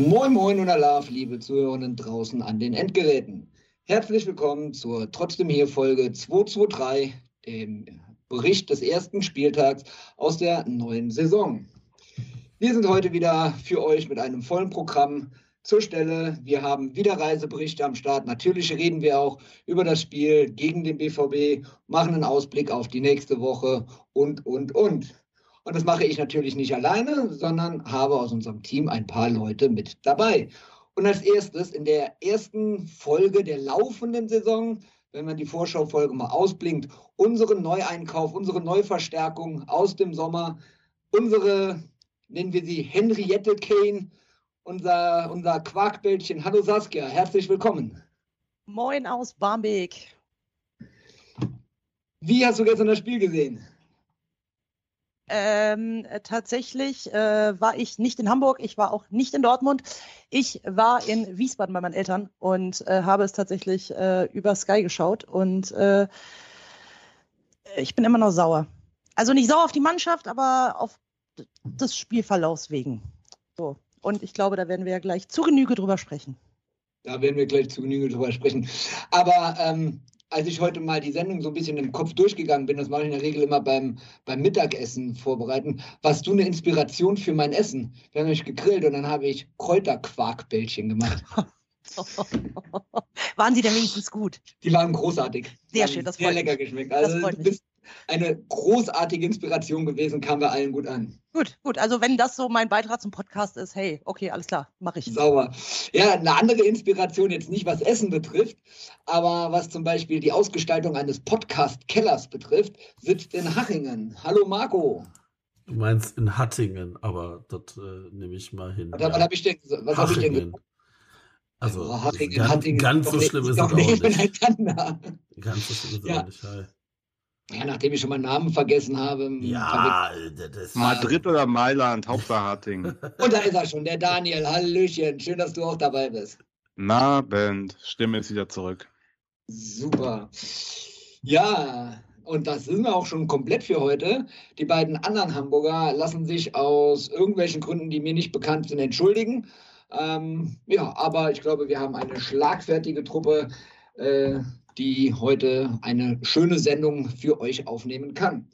Moin Moin und Alaf, liebe Zuhörerinnen draußen an den Endgeräten. Herzlich willkommen zur Trotzdem hier Folge 223, dem Bericht des ersten Spieltags aus der neuen Saison. Wir sind heute wieder für euch mit einem vollen Programm zur Stelle. Wir haben wieder Reiseberichte am Start. Natürlich reden wir auch über das Spiel gegen den BVB, machen einen Ausblick auf die nächste Woche und, und, und. Und das mache ich natürlich nicht alleine, sondern habe aus unserem Team ein paar Leute mit dabei. Und als erstes in der ersten Folge der laufenden Saison, wenn man die Vorschaufolge mal ausblinkt, unsere Neueinkauf, unsere Neuverstärkung aus dem Sommer, unsere, nennen wir sie Henriette Kane, unser, unser Quarkbällchen. Hallo Saskia, herzlich willkommen. Moin aus Barmbek. Wie hast du gestern das Spiel gesehen? Ähm, äh, tatsächlich äh, war ich nicht in Hamburg, ich war auch nicht in Dortmund. Ich war in Wiesbaden bei meinen Eltern und äh, habe es tatsächlich äh, über Sky geschaut und äh, ich bin immer noch sauer. Also nicht sauer auf die Mannschaft, aber auf d- des Spielverlaufs wegen. So. Und ich glaube, da werden wir ja gleich zu Genüge drüber sprechen. Da werden wir gleich zu Genüge drüber sprechen. Aber ähm, als ich heute mal die Sendung so ein bisschen im Kopf durchgegangen bin, das mache ich in der Regel immer beim, beim Mittagessen vorbereiten, warst du eine Inspiration für mein Essen. Wir haben nämlich gegrillt und dann habe ich Kräuterquarkbällchen gemacht. Waren sie denn wenigstens gut? Die waren großartig. Sehr schön, das Sehr freut lecker mich. geschmeckt. Also du bist eine großartige Inspiration gewesen, kam bei allen gut an. Gut, gut. Also wenn das so mein Beitrag zum Podcast ist, hey, okay, alles klar, mache ich. Sauber. Ja, eine andere Inspiration jetzt nicht, was Essen betrifft, aber was zum Beispiel die Ausgestaltung eines Podcast-Kellers betrifft, sitzt in Hachingen. Hallo Marco. Du meinst in Hattingen, aber das äh, nehme ich mal hin. Was, was habe ich denn, was hab ich denn Hachingen. gesagt? Also Oh, Hachingen, ganz, Hattingen ganz so nicht- schlimm ist es auch nicht. Ganz so schlimm ist es Ja. auch nicht. Ja, nachdem ich schon mal Namen vergessen habe. Ja, das ist Madrid oder Mailand, Hauptsache Hattingen. Und da ist er schon, der Daniel. Hallöchen. Schön, dass du auch dabei bist. Na, Band, Stimme ist wieder zurück. Super. Ja, und das sind wir auch schon komplett für heute. Die beiden anderen Hamburger lassen sich aus irgendwelchen Gründen, die mir nicht bekannt sind, entschuldigen. Ähm, ja, aber ich glaube, wir haben eine schlagfertige Truppe, äh, die heute eine schöne Sendung für euch aufnehmen kann.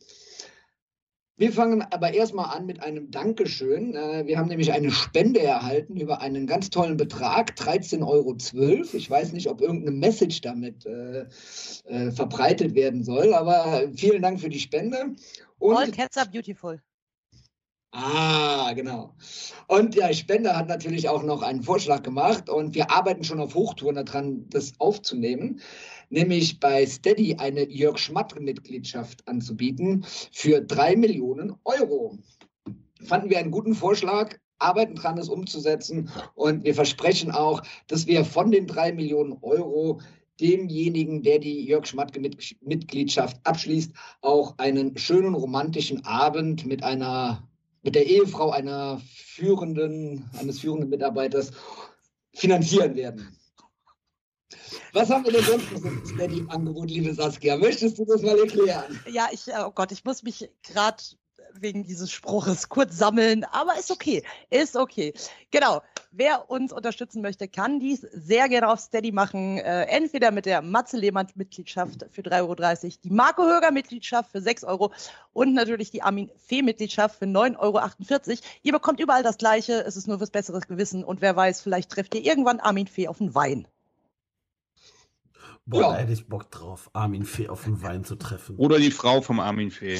Wir fangen aber erstmal an mit einem Dankeschön. Äh, Wir haben nämlich eine Spende erhalten über einen ganz tollen Betrag, 13,12 Euro. Ich weiß nicht, ob irgendeine Message damit äh, äh, verbreitet werden soll, aber vielen Dank für die Spende. All Und, cats are beautiful. ah, genau. Und der Spender hat natürlich auch noch einen Vorschlag gemacht und wir arbeiten schon auf Hochtouren daran, das aufzunehmen nämlich bei Steady eine Jörg Schmatt-Mitgliedschaft anzubieten für drei Millionen Euro. Fanden wir einen guten Vorschlag, arbeiten dran, es umzusetzen und wir versprechen auch, dass wir von den drei Millionen Euro demjenigen, der die Jörg Schmatt-Mitgliedschaft abschließt, auch einen schönen romantischen Abend mit einer mit der Ehefrau einer führenden, eines führenden Mitarbeiters finanzieren werden. Was haben wir denn sonst noch im Steady-Angebot, liebe Saskia? Möchtest du das mal erklären? Ja, ich, oh Gott, ich muss mich gerade wegen dieses Spruches kurz sammeln, aber ist okay, ist okay. Genau, wer uns unterstützen möchte, kann dies sehr gerne auf Steady machen. Äh, entweder mit der Matze Lehmann-Mitgliedschaft für 3,30 Euro, die Marco Höger-Mitgliedschaft für 6 Euro und natürlich die Armin Fee-Mitgliedschaft für 9,48 Euro. Ihr bekommt überall das Gleiche, es ist nur fürs besseres Gewissen und wer weiß, vielleicht trefft ihr irgendwann Armin Fee auf den Wein. Boah, Ja. da hätte ich Bock drauf, Armin Fee auf den Wein zu treffen. Oder die Frau vom Armin Fee.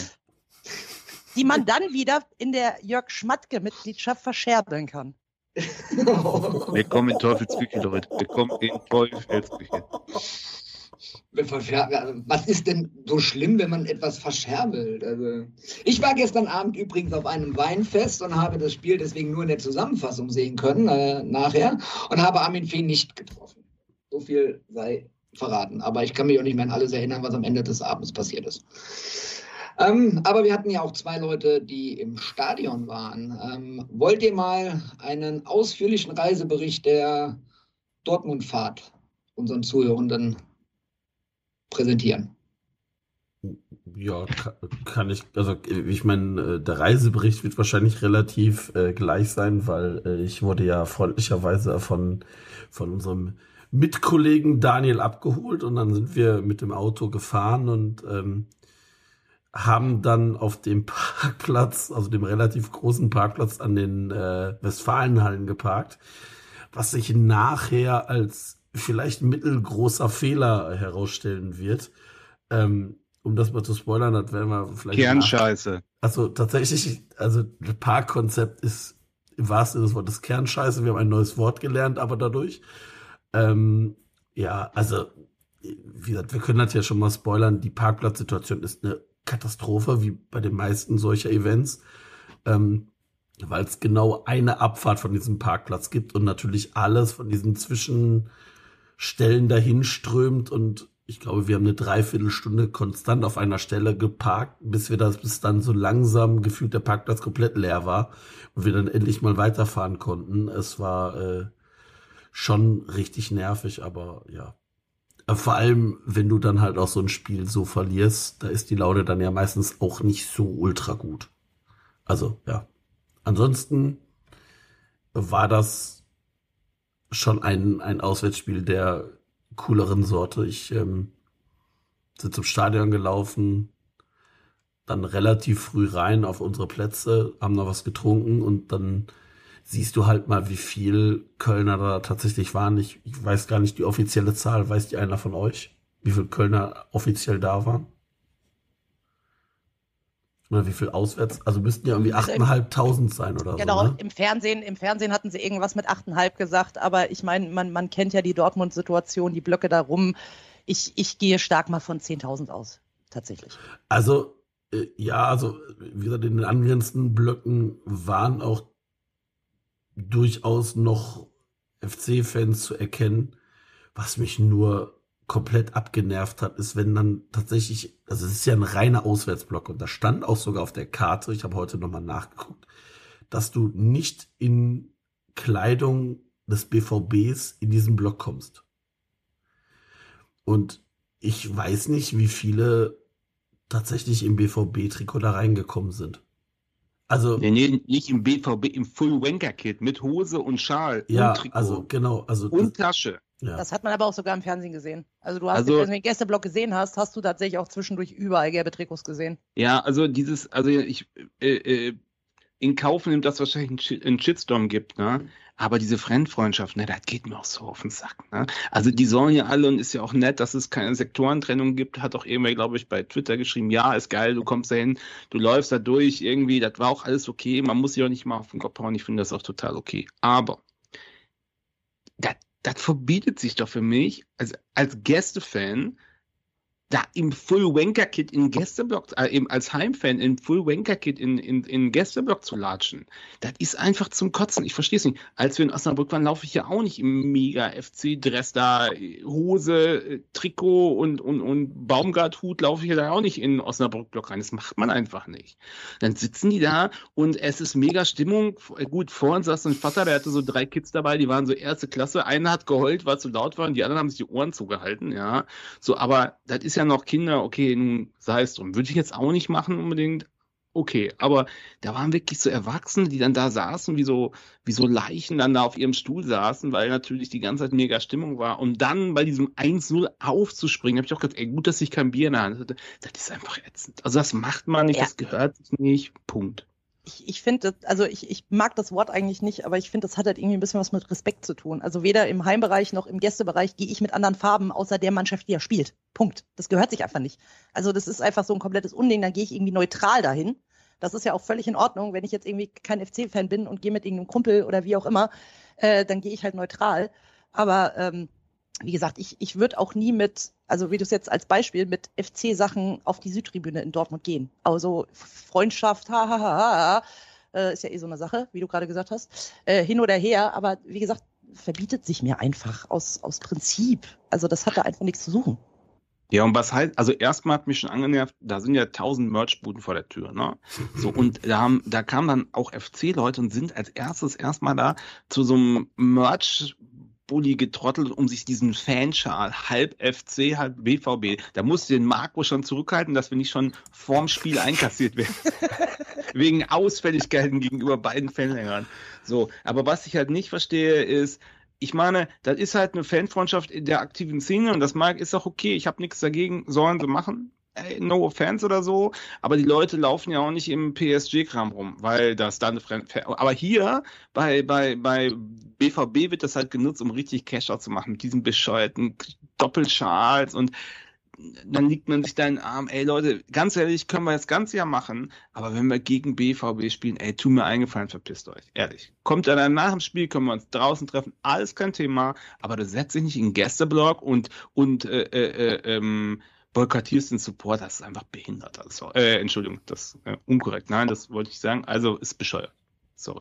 die man dann wieder in der Jörg Schmatke-Mitgliedschaft verscherbeln kann. Willkommen in Teufelsküche, Leute. Willkommen in Teufelsküche. Was ist denn so schlimm, wenn man etwas verscherbelt? Also, ich war gestern Abend übrigens auf einem Weinfest und habe das Spiel deswegen nur in der Zusammenfassung sehen können, äh, nachher, und habe Armin Fee nicht getroffen. So viel sei verraten. Aber ich kann mich auch nicht mehr an alles erinnern, was am Ende des Abends passiert ist. Ähm, aber wir hatten ja auch zwei Leute, die im Stadion waren. Ähm, wollt ihr mal einen ausführlichen Reisebericht der Dortmund-Fahrt unseren Zuhörenden präsentieren? Ja, kann, ich, also ich meine, der Reisebericht wird wahrscheinlich relativ äh, gleich sein, weil äh, ich wurde ja freundlicherweise von, von unserem Mitkollegen Daniel abgeholt und dann sind wir mit dem Auto gefahren und ähm, haben dann auf dem Parkplatz, also dem relativ großen Parkplatz an den äh, Westfalenhallen geparkt, was sich nachher als vielleicht mittelgroßer Fehler herausstellen wird. Ähm, um das mal zu spoilern, das werden wir vielleicht. Kernscheiße. Also tatsächlich, also das Parkkonzept ist im wahrsten Sinne des Wortes Kernscheiße. Wir haben ein neues Wort gelernt, aber dadurch. Ähm, ja, also, wie gesagt, wir können das ja schon mal spoilern. Die Parkplatzsituation ist eine Katastrophe, wie bei den meisten solcher Events, ähm, weil es genau eine Abfahrt von diesem Parkplatz gibt und natürlich alles von diesen Zwischenstellen dahin strömt und ich glaube, wir haben eine Dreiviertelstunde konstant auf einer Stelle geparkt, bis wir das, bis dann so langsam gefühlt der Parkplatz komplett leer war und wir dann endlich mal weiterfahren konnten. Es war äh, schon richtig nervig, aber ja, vor allem, wenn du dann halt auch so ein Spiel so verlierst, da ist die Laune dann ja meistens auch nicht so ultra gut. Also, ja. Ansonsten war das schon ein, ein Auswärtsspiel der cooleren Sorte. Ich ähm, sind zum Stadion gelaufen, dann relativ früh rein auf unsere Plätze, haben noch was getrunken und dann siehst du halt mal, wie viel Kölner da tatsächlich waren. Ich, ich weiß gar nicht die offizielle Zahl. Weiß die einer von euch, wie viel Kölner offiziell da waren? Oder wie viel auswärts? Also müssten ja irgendwie 8.500 sein oder genau, so. Genau, ne? im Fernsehen, im Fernsehen hatten sie irgendwas mit 8,5 gesagt, aber ich meine, man, man kennt ja die Dortmund-Situation, die Blöcke darum. Ich, ich gehe stark mal von 10.000 aus, tatsächlich. Also, äh, ja, also, wie gesagt, in den angrenzenden Blöcken waren auch durchaus noch FC-Fans zu erkennen. Was mich nur komplett abgenervt hat, ist, wenn dann tatsächlich, also es ist ja ein reiner Auswärtsblock und da stand auch sogar auf der Karte, ich habe heute nochmal nachgeguckt, dass du nicht in Kleidung des BVBs in diesen Block kommst. Und ich weiß nicht, wie viele tatsächlich im BVB-Trikot da reingekommen sind. Also nee, nee, nicht im BVB, im Full Wanker Kit mit Hose und Schal ja, und Trikot also genau, also und Tasche. Ja. Das hat man aber auch sogar im Fernsehen gesehen. Also du hast, also, wenn du den Gästeblock gesehen hast, hast du tatsächlich auch zwischendurch überall gelbe Trikots gesehen. Ja, also dieses, also ich äh, äh, in Kauf nimmt, dass es wahrscheinlich einen Shitstorm gibt, ne? Aber diese Fremdfreundschaft, ne, das geht mir auch so auf den Sack. Ne? Also die sollen ja alle und ist ja auch nett, dass es keine Sektorentrennung gibt. Hat auch irgendwer, glaube ich, bei Twitter geschrieben, ja, ist geil, du kommst da hin, du läufst da durch irgendwie, das war auch alles okay. Man muss sich auch nicht mal auf den Kopf hauen, ich finde das auch total okay. Aber das, verbietet sich doch für mich als, als Gästefan, da im Full Wanker Kit in Gästeblock, äh, eben als Heimfan im Full Wanker Kit in, in, in Gästeblock zu latschen, das ist einfach zum Kotzen. Ich verstehe es nicht. Als wir in Osnabrück waren, laufe ich ja auch nicht im mega FC-Dress da, Hose, Trikot und, und, und Baumgarthut laufe ich ja da auch nicht in Osnabrück-Block rein. Das macht man einfach nicht. Dann sitzen die da und es ist mega Stimmung. Gut, vor uns saß ein Vater, der hatte so drei Kids dabei, die waren so erste Klasse. Einer hat geheult, weil es zu laut war und die anderen haben sich die Ohren zugehalten, ja. So, aber das ist ja noch Kinder, okay, nun sei es drum. Würde ich jetzt auch nicht machen unbedingt. Okay, aber da waren wirklich so Erwachsene, die dann da saßen, wie so, wie so Leichen dann da auf ihrem Stuhl saßen, weil natürlich die ganze Zeit mega Stimmung war. Und dann bei diesem 1-0 aufzuspringen, habe ich auch gedacht, ey, gut, dass ich kein Bier in der Hand hatte. Das ist einfach ätzend. Also das macht man nicht, ja. das gehört sich nicht. Punkt ich, ich finde, also ich, ich mag das Wort eigentlich nicht, aber ich finde, das hat halt irgendwie ein bisschen was mit Respekt zu tun. Also weder im Heimbereich noch im Gästebereich gehe ich mit anderen Farben außer der Mannschaft, die ja spielt. Punkt. Das gehört sich einfach nicht. Also das ist einfach so ein komplettes Unding. Dann gehe ich irgendwie neutral dahin. Das ist ja auch völlig in Ordnung. Wenn ich jetzt irgendwie kein FC-Fan bin und gehe mit irgendeinem Kumpel oder wie auch immer, äh, dann gehe ich halt neutral. Aber ähm, wie gesagt, ich, ich würde auch nie mit, also wie du es jetzt als Beispiel, mit FC-Sachen auf die Südtribüne in Dortmund gehen. Also Freundschaft, hahaha, ha, ha, ha, äh, ist ja eh so eine Sache, wie du gerade gesagt hast, äh, hin oder her. Aber wie gesagt, verbietet sich mir einfach aus, aus Prinzip. Also das hat da einfach nichts zu suchen. Ja, und was heißt, also erstmal hat mich schon angenervt, da sind ja tausend Merchbuden vor der Tür, ne? So, und da haben, da kamen dann auch FC-Leute und sind als erstes erstmal da zu so einem Merch Bulli getrottelt, um sich diesen Fanschal, halb FC, halb BVB. Da musste den Marco schon zurückhalten, dass wir nicht schon vorm Spiel einkassiert werden. Wegen Ausfälligkeiten gegenüber beiden Fanhängern. So, aber was ich halt nicht verstehe, ist, ich meine, das ist halt eine Fanfreundschaft in der aktiven Szene und das mag ist auch okay. Ich habe nichts dagegen, sollen sie machen ey, no offense oder so, aber die Leute laufen ja auch nicht im PSG-Kram rum, weil das dann aber hier bei, bei, bei BVB wird das halt genutzt, um richtig Cash-Out zu machen mit diesen bescheuerten Doppelschals und dann liegt man sich da in den Arm, ey Leute, ganz ehrlich, können wir das ganze Jahr machen, aber wenn wir gegen BVB spielen, ey, tu mir eingefallen, verpisst euch, ehrlich. Kommt dann nach dem Spiel, können wir uns draußen treffen, alles kein Thema, aber du setzt dich nicht in den Gästeblock und, und äh, äh, äh, ähm, boykottierst den Support, das ist einfach behindert. Also, äh, Entschuldigung, das äh, unkorrekt. Nein, das wollte ich sagen. Also ist bescheuert. Sorry.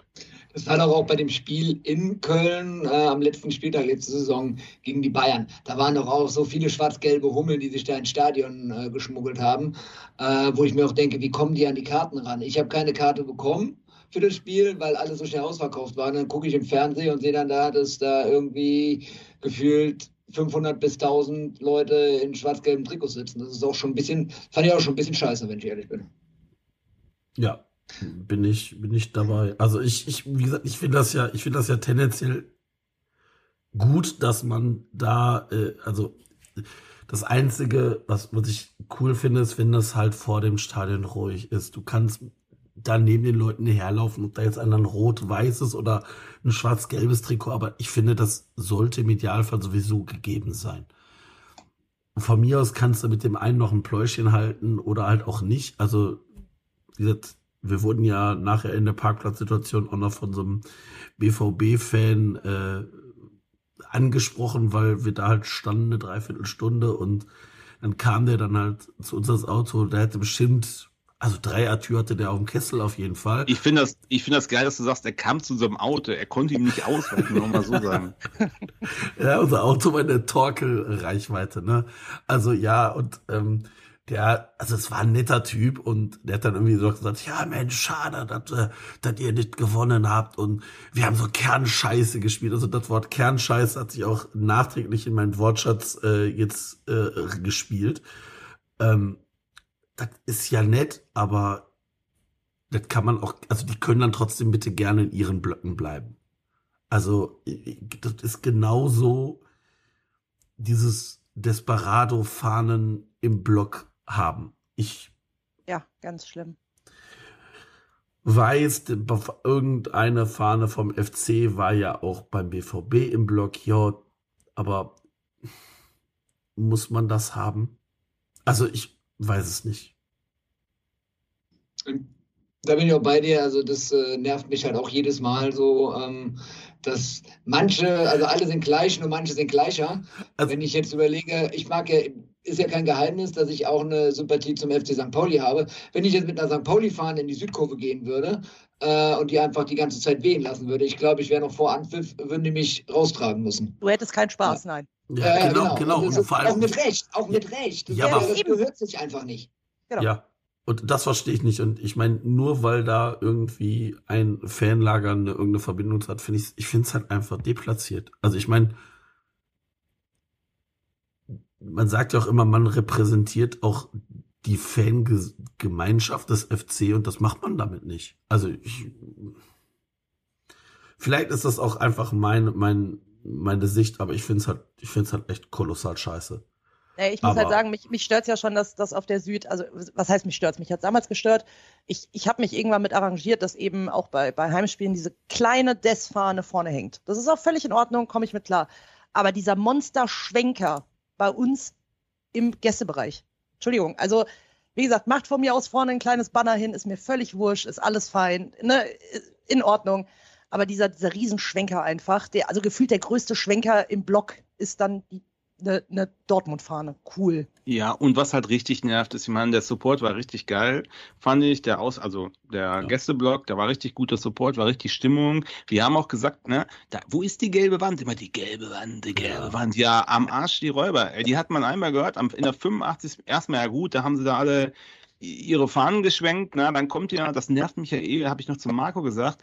Das war doch auch bei dem Spiel in Köln äh, am letzten Spieltag letzte Saison gegen die Bayern. Da waren doch auch so viele schwarz-gelbe Hummeln, die sich da ins Stadion äh, geschmuggelt haben, äh, wo ich mir auch denke, wie kommen die an die Karten ran? Ich habe keine Karte bekommen für das Spiel, weil alle so schnell ausverkauft waren. Dann gucke ich im Fernsehen und sehe dann da, dass da irgendwie gefühlt 500 bis 1000 Leute in schwarz-gelben Trikots sitzen. Das ist auch schon ein bisschen, fand ich auch schon ein bisschen scheiße, wenn ich ehrlich bin. Ja, bin ich, bin ich dabei. Also ich, ich, wie gesagt, ich finde das ja, ich finde das ja tendenziell gut, dass man da, äh, also das Einzige, was, was ich cool finde, ist, wenn das halt vor dem Stadion ruhig ist. Du kannst da neben den Leuten herlaufen, ob da jetzt ein rot-weißes oder ein schwarz-gelbes Trikot, aber ich finde, das sollte im Idealfall sowieso gegeben sein. Von mir aus kannst du mit dem einen noch ein Pläuschen halten oder halt auch nicht. Also, wie gesagt, wir wurden ja nachher in der Parkplatzsituation auch noch von so einem BVB-Fan äh, angesprochen, weil wir da halt standen eine Dreiviertelstunde und dann kam der dann halt zu uns das Auto, der hätte bestimmt also drei Atür hatte der auf dem Kessel auf jeden Fall. Ich finde das, ich finde das geil, dass du sagst, er kam zu einem Auto, er konnte ihm nicht ausweichen, nur mal so sagen. ja, unser Auto war in der Torkel-Reichweite, ne? Also ja, und ähm, der, also es war ein netter Typ und der hat dann irgendwie so gesagt, ja Mensch, schade, dass, äh, dass ihr nicht gewonnen habt und wir haben so Kernscheiße gespielt. Also das Wort Kernscheiße hat sich auch nachträglich in meinen Wortschatz äh, jetzt äh, gespielt. Ähm, das ist ja nett, aber das kann man auch, also die können dann trotzdem bitte gerne in ihren Blöcken bleiben. Also, das ist genauso dieses Desperado-Fahnen im Block haben. Ich. Ja, ganz schlimm. Weiß, irgendeine Fahne vom FC war ja auch beim BVB im Block, ja, aber muss man das haben? Also ich, weiß es nicht. Da bin ich auch bei dir. Also das äh, nervt mich halt auch jedes Mal so, ähm, dass manche, also alle sind gleich, nur manche sind gleicher. Also, Wenn ich jetzt überlege, ich mag ja, ist ja kein Geheimnis, dass ich auch eine Sympathie zum FC St. Pauli habe. Wenn ich jetzt mit einer St. Pauli-Fahne in die Südkurve gehen würde äh, und die einfach die ganze Zeit wehen lassen würde, ich glaube, ich wäre noch vor Anpfiff, würden die mich raustragen müssen. Du hättest keinen Spaß, ja. nein. Ja, ja genau, genau. genau. Vor allem, auch mit Recht, auch mit Recht. Das, ja, aber das gehört sich einfach nicht. Genau. Ja, und das verstehe ich nicht. Und ich meine, nur weil da irgendwie ein Fanlager eine irgendeine Verbindung hat, finde ich, ich finde es halt einfach deplatziert. Also ich meine, man sagt ja auch immer, man repräsentiert auch die Fangemeinschaft des FC und das macht man damit nicht. Also ich, vielleicht ist das auch einfach mein, mein, meine Sicht, aber ich finde es halt, ich finde es halt echt kolossal scheiße. Ich muss halt aber halt sagen, mich, mich stört es ja schon, dass das auf der Süd, also was heißt mich stört Mich hat damals gestört. Ich, ich habe mich irgendwann mit arrangiert, dass eben auch bei, bei Heimspielen diese kleine Dessfahne vorne hängt. Das ist auch völlig in Ordnung, komme ich mit klar. Aber dieser Monster-Schwenker bei uns im Gästebereich, Entschuldigung, also Wie gesagt, macht von mir aus vorne ein kleines Banner hin, ist mir völlig wurscht, ist alles fein, ne, in Ordnung. Aber dieser, dieser Riesenschwenker einfach, der, also gefühlt der größte Schwenker im Block ist dann die eine, eine Dortmund-Fahne. Cool. Ja, und was halt richtig nervt, ist, ich meine, der Support war richtig geil, fand ich. Der Aus, also der ja. Gästeblock, da war richtig guter Support, war richtig Stimmung. Wir haben auch gesagt, ne, da, wo ist die gelbe Wand? Immer die gelbe Wand, die gelbe ja. Wand. Ja, am Arsch die Räuber. Die hat man einmal gehört, in der 85. erstmal ja gut, da haben sie da alle ihre Fahnen geschwenkt, na, dann kommt ja, das nervt mich ja eh, habe ich noch zu Marco gesagt,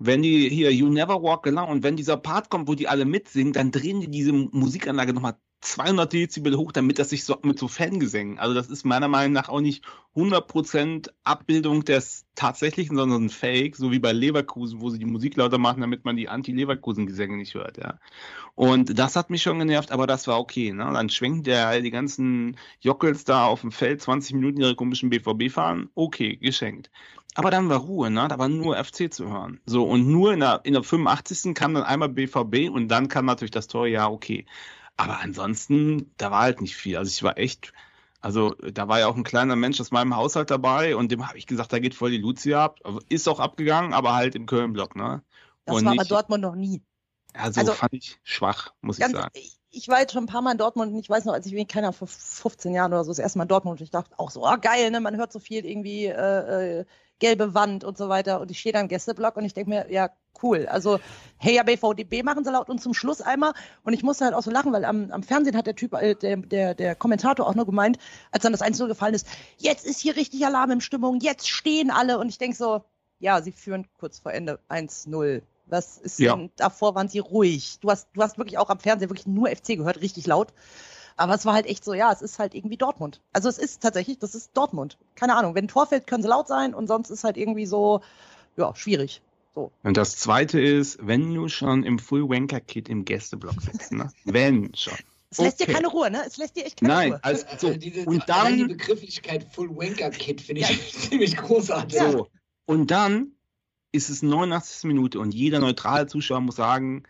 wenn die hier You Never Walk Alone und wenn dieser Part kommt, wo die alle mitsingen, dann drehen die diese Musikanlage nochmal 200 Dezibel hoch, damit das sich so mit so Fangesängen. Also das ist meiner Meinung nach auch nicht 100% Abbildung des tatsächlichen, sondern ein Fake, so wie bei Leverkusen, wo sie die Musik lauter machen, damit man die Anti-Leverkusen-Gesänge nicht hört, ja. Und das hat mich schon genervt, aber das war okay, ne? Dann schwenkt der die ganzen Jockels da auf dem Feld 20 Minuten ihre komischen BVB fahren, okay, geschenkt. Aber dann war Ruhe, ne? Da war nur FC zu hören. So, und nur in der, in der 85. kam dann einmal BVB und dann kam natürlich das Tor, ja, okay. Aber ansonsten, da war halt nicht viel. Also ich war echt, also da war ja auch ein kleiner Mensch aus meinem Haushalt dabei und dem habe ich gesagt, da geht voll die Lucia ab. Also, ist auch abgegangen, aber halt im Köln-Block, ne? Das und war nicht, bei Dortmund noch nie. Also, also fand ich schwach, muss ich sagen. Ich, ich war jetzt schon ein paar Mal in Dortmund und ich weiß noch, als ich, keiner vor 15 Jahren oder so, das erste Mal in Dortmund und ich dachte auch so, oh geil, ne, man hört so viel irgendwie äh, äh, gelbe Wand und so weiter. Und ich stehe da im Gästeblock und ich denke mir, ja, cool. Also, hey, ja, BVDB machen sie laut und zum Schluss einmal. Und ich musste halt auch so lachen, weil am, am Fernsehen hat der Typ, äh, der, der, der Kommentator auch nur gemeint, als dann das 1 gefallen ist, jetzt ist hier richtig Alarm im Stimmung, jetzt stehen alle. Und ich denke so, ja, sie führen kurz vor Ende 1-0. Was ist ja. denn, davor waren sie ruhig. Du hast, du hast wirklich auch am Fernsehen wirklich nur FC gehört, richtig laut. Aber es war halt echt so, ja, es ist halt irgendwie Dortmund. Also es ist tatsächlich, das ist Dortmund. Keine Ahnung, wenn ein Tor fällt, können sie laut sein und sonst ist halt irgendwie so, ja, schwierig. So. Und das zweite ist, wenn du schon im Full Wanker Kit im Gästeblock sitzt, ne? wenn schon. Es lässt okay. dir keine Ruhe, ne? Es lässt dir echt keine Nein, Ruhe. Also, so, diese, und dann die Begrifflichkeit Full Wanker Kit finde ich ja. ziemlich großartig. So, und dann ist es 89. Minute und jeder neutrale Zuschauer muss sagen,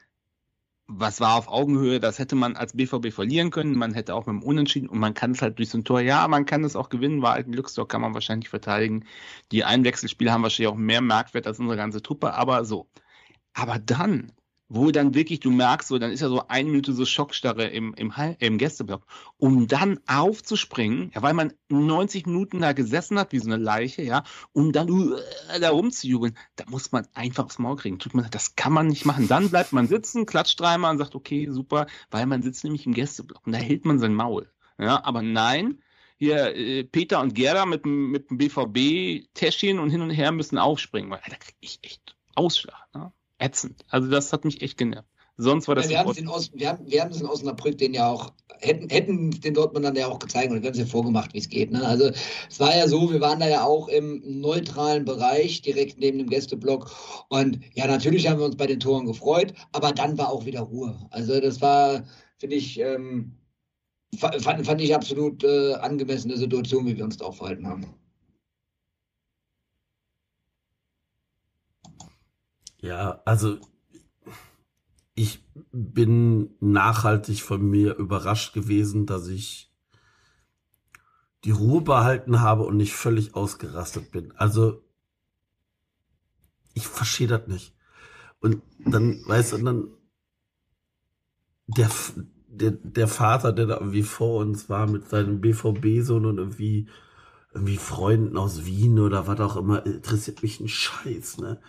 was war auf Augenhöhe, das hätte man als BVB verlieren können, man hätte auch mit dem Unentschieden und man kann es halt durch so ein Tor, ja, man kann es auch gewinnen, war halt ein Glückstor, kann man wahrscheinlich verteidigen. Die Einwechselspiele haben wahrscheinlich auch mehr Marktwert als unsere ganze Truppe, aber so. Aber dann wo dann wirklich du merkst, so, dann ist ja so eine Minute so Schockstarre im, im, im Gästeblock, um dann aufzuspringen, ja, weil man 90 Minuten da gesessen hat, wie so eine Leiche, ja, um dann uh, da rumzujubeln, da muss man einfach aufs Maul kriegen. Tut man, das kann man nicht machen. Dann bleibt man sitzen, klatscht dreimal und sagt, okay, super, weil man sitzt nämlich im Gästeblock und da hält man sein Maul. Ja, aber nein, hier äh, Peter und Gerda mit, mit dem BVB-Täschchen und hin und her müssen aufspringen, weil da kriege ich echt Ausschlag. Ne? Ätzend. Also das hat mich echt genervt. Sonst war das. Ja, wir, haben aus, wir, haben, wir haben es in Osnabrück den ja auch, hätten, hätten den Dortmundern ja auch gezeigt und wir haben es ja vorgemacht, wie es geht. Ne? Also es war ja so, wir waren da ja auch im neutralen Bereich, direkt neben dem Gästeblock. Und ja, natürlich haben wir uns bei den Toren gefreut, aber dann war auch wieder Ruhe. Also das war, finde ich, ähm, fand, fand ich absolut äh, angemessene Situation, wie wir uns da auch verhalten haben. Ja, also ich bin nachhaltig von mir überrascht gewesen, dass ich die Ruhe behalten habe und nicht völlig ausgerastet bin. Also ich verstehe das nicht. Und dann, weißt du, dann der, der, der Vater, der da irgendwie vor uns war mit seinem BVB-Sohn und irgendwie, irgendwie Freunden aus Wien oder was auch immer, interessiert mich ein Scheiß, ne?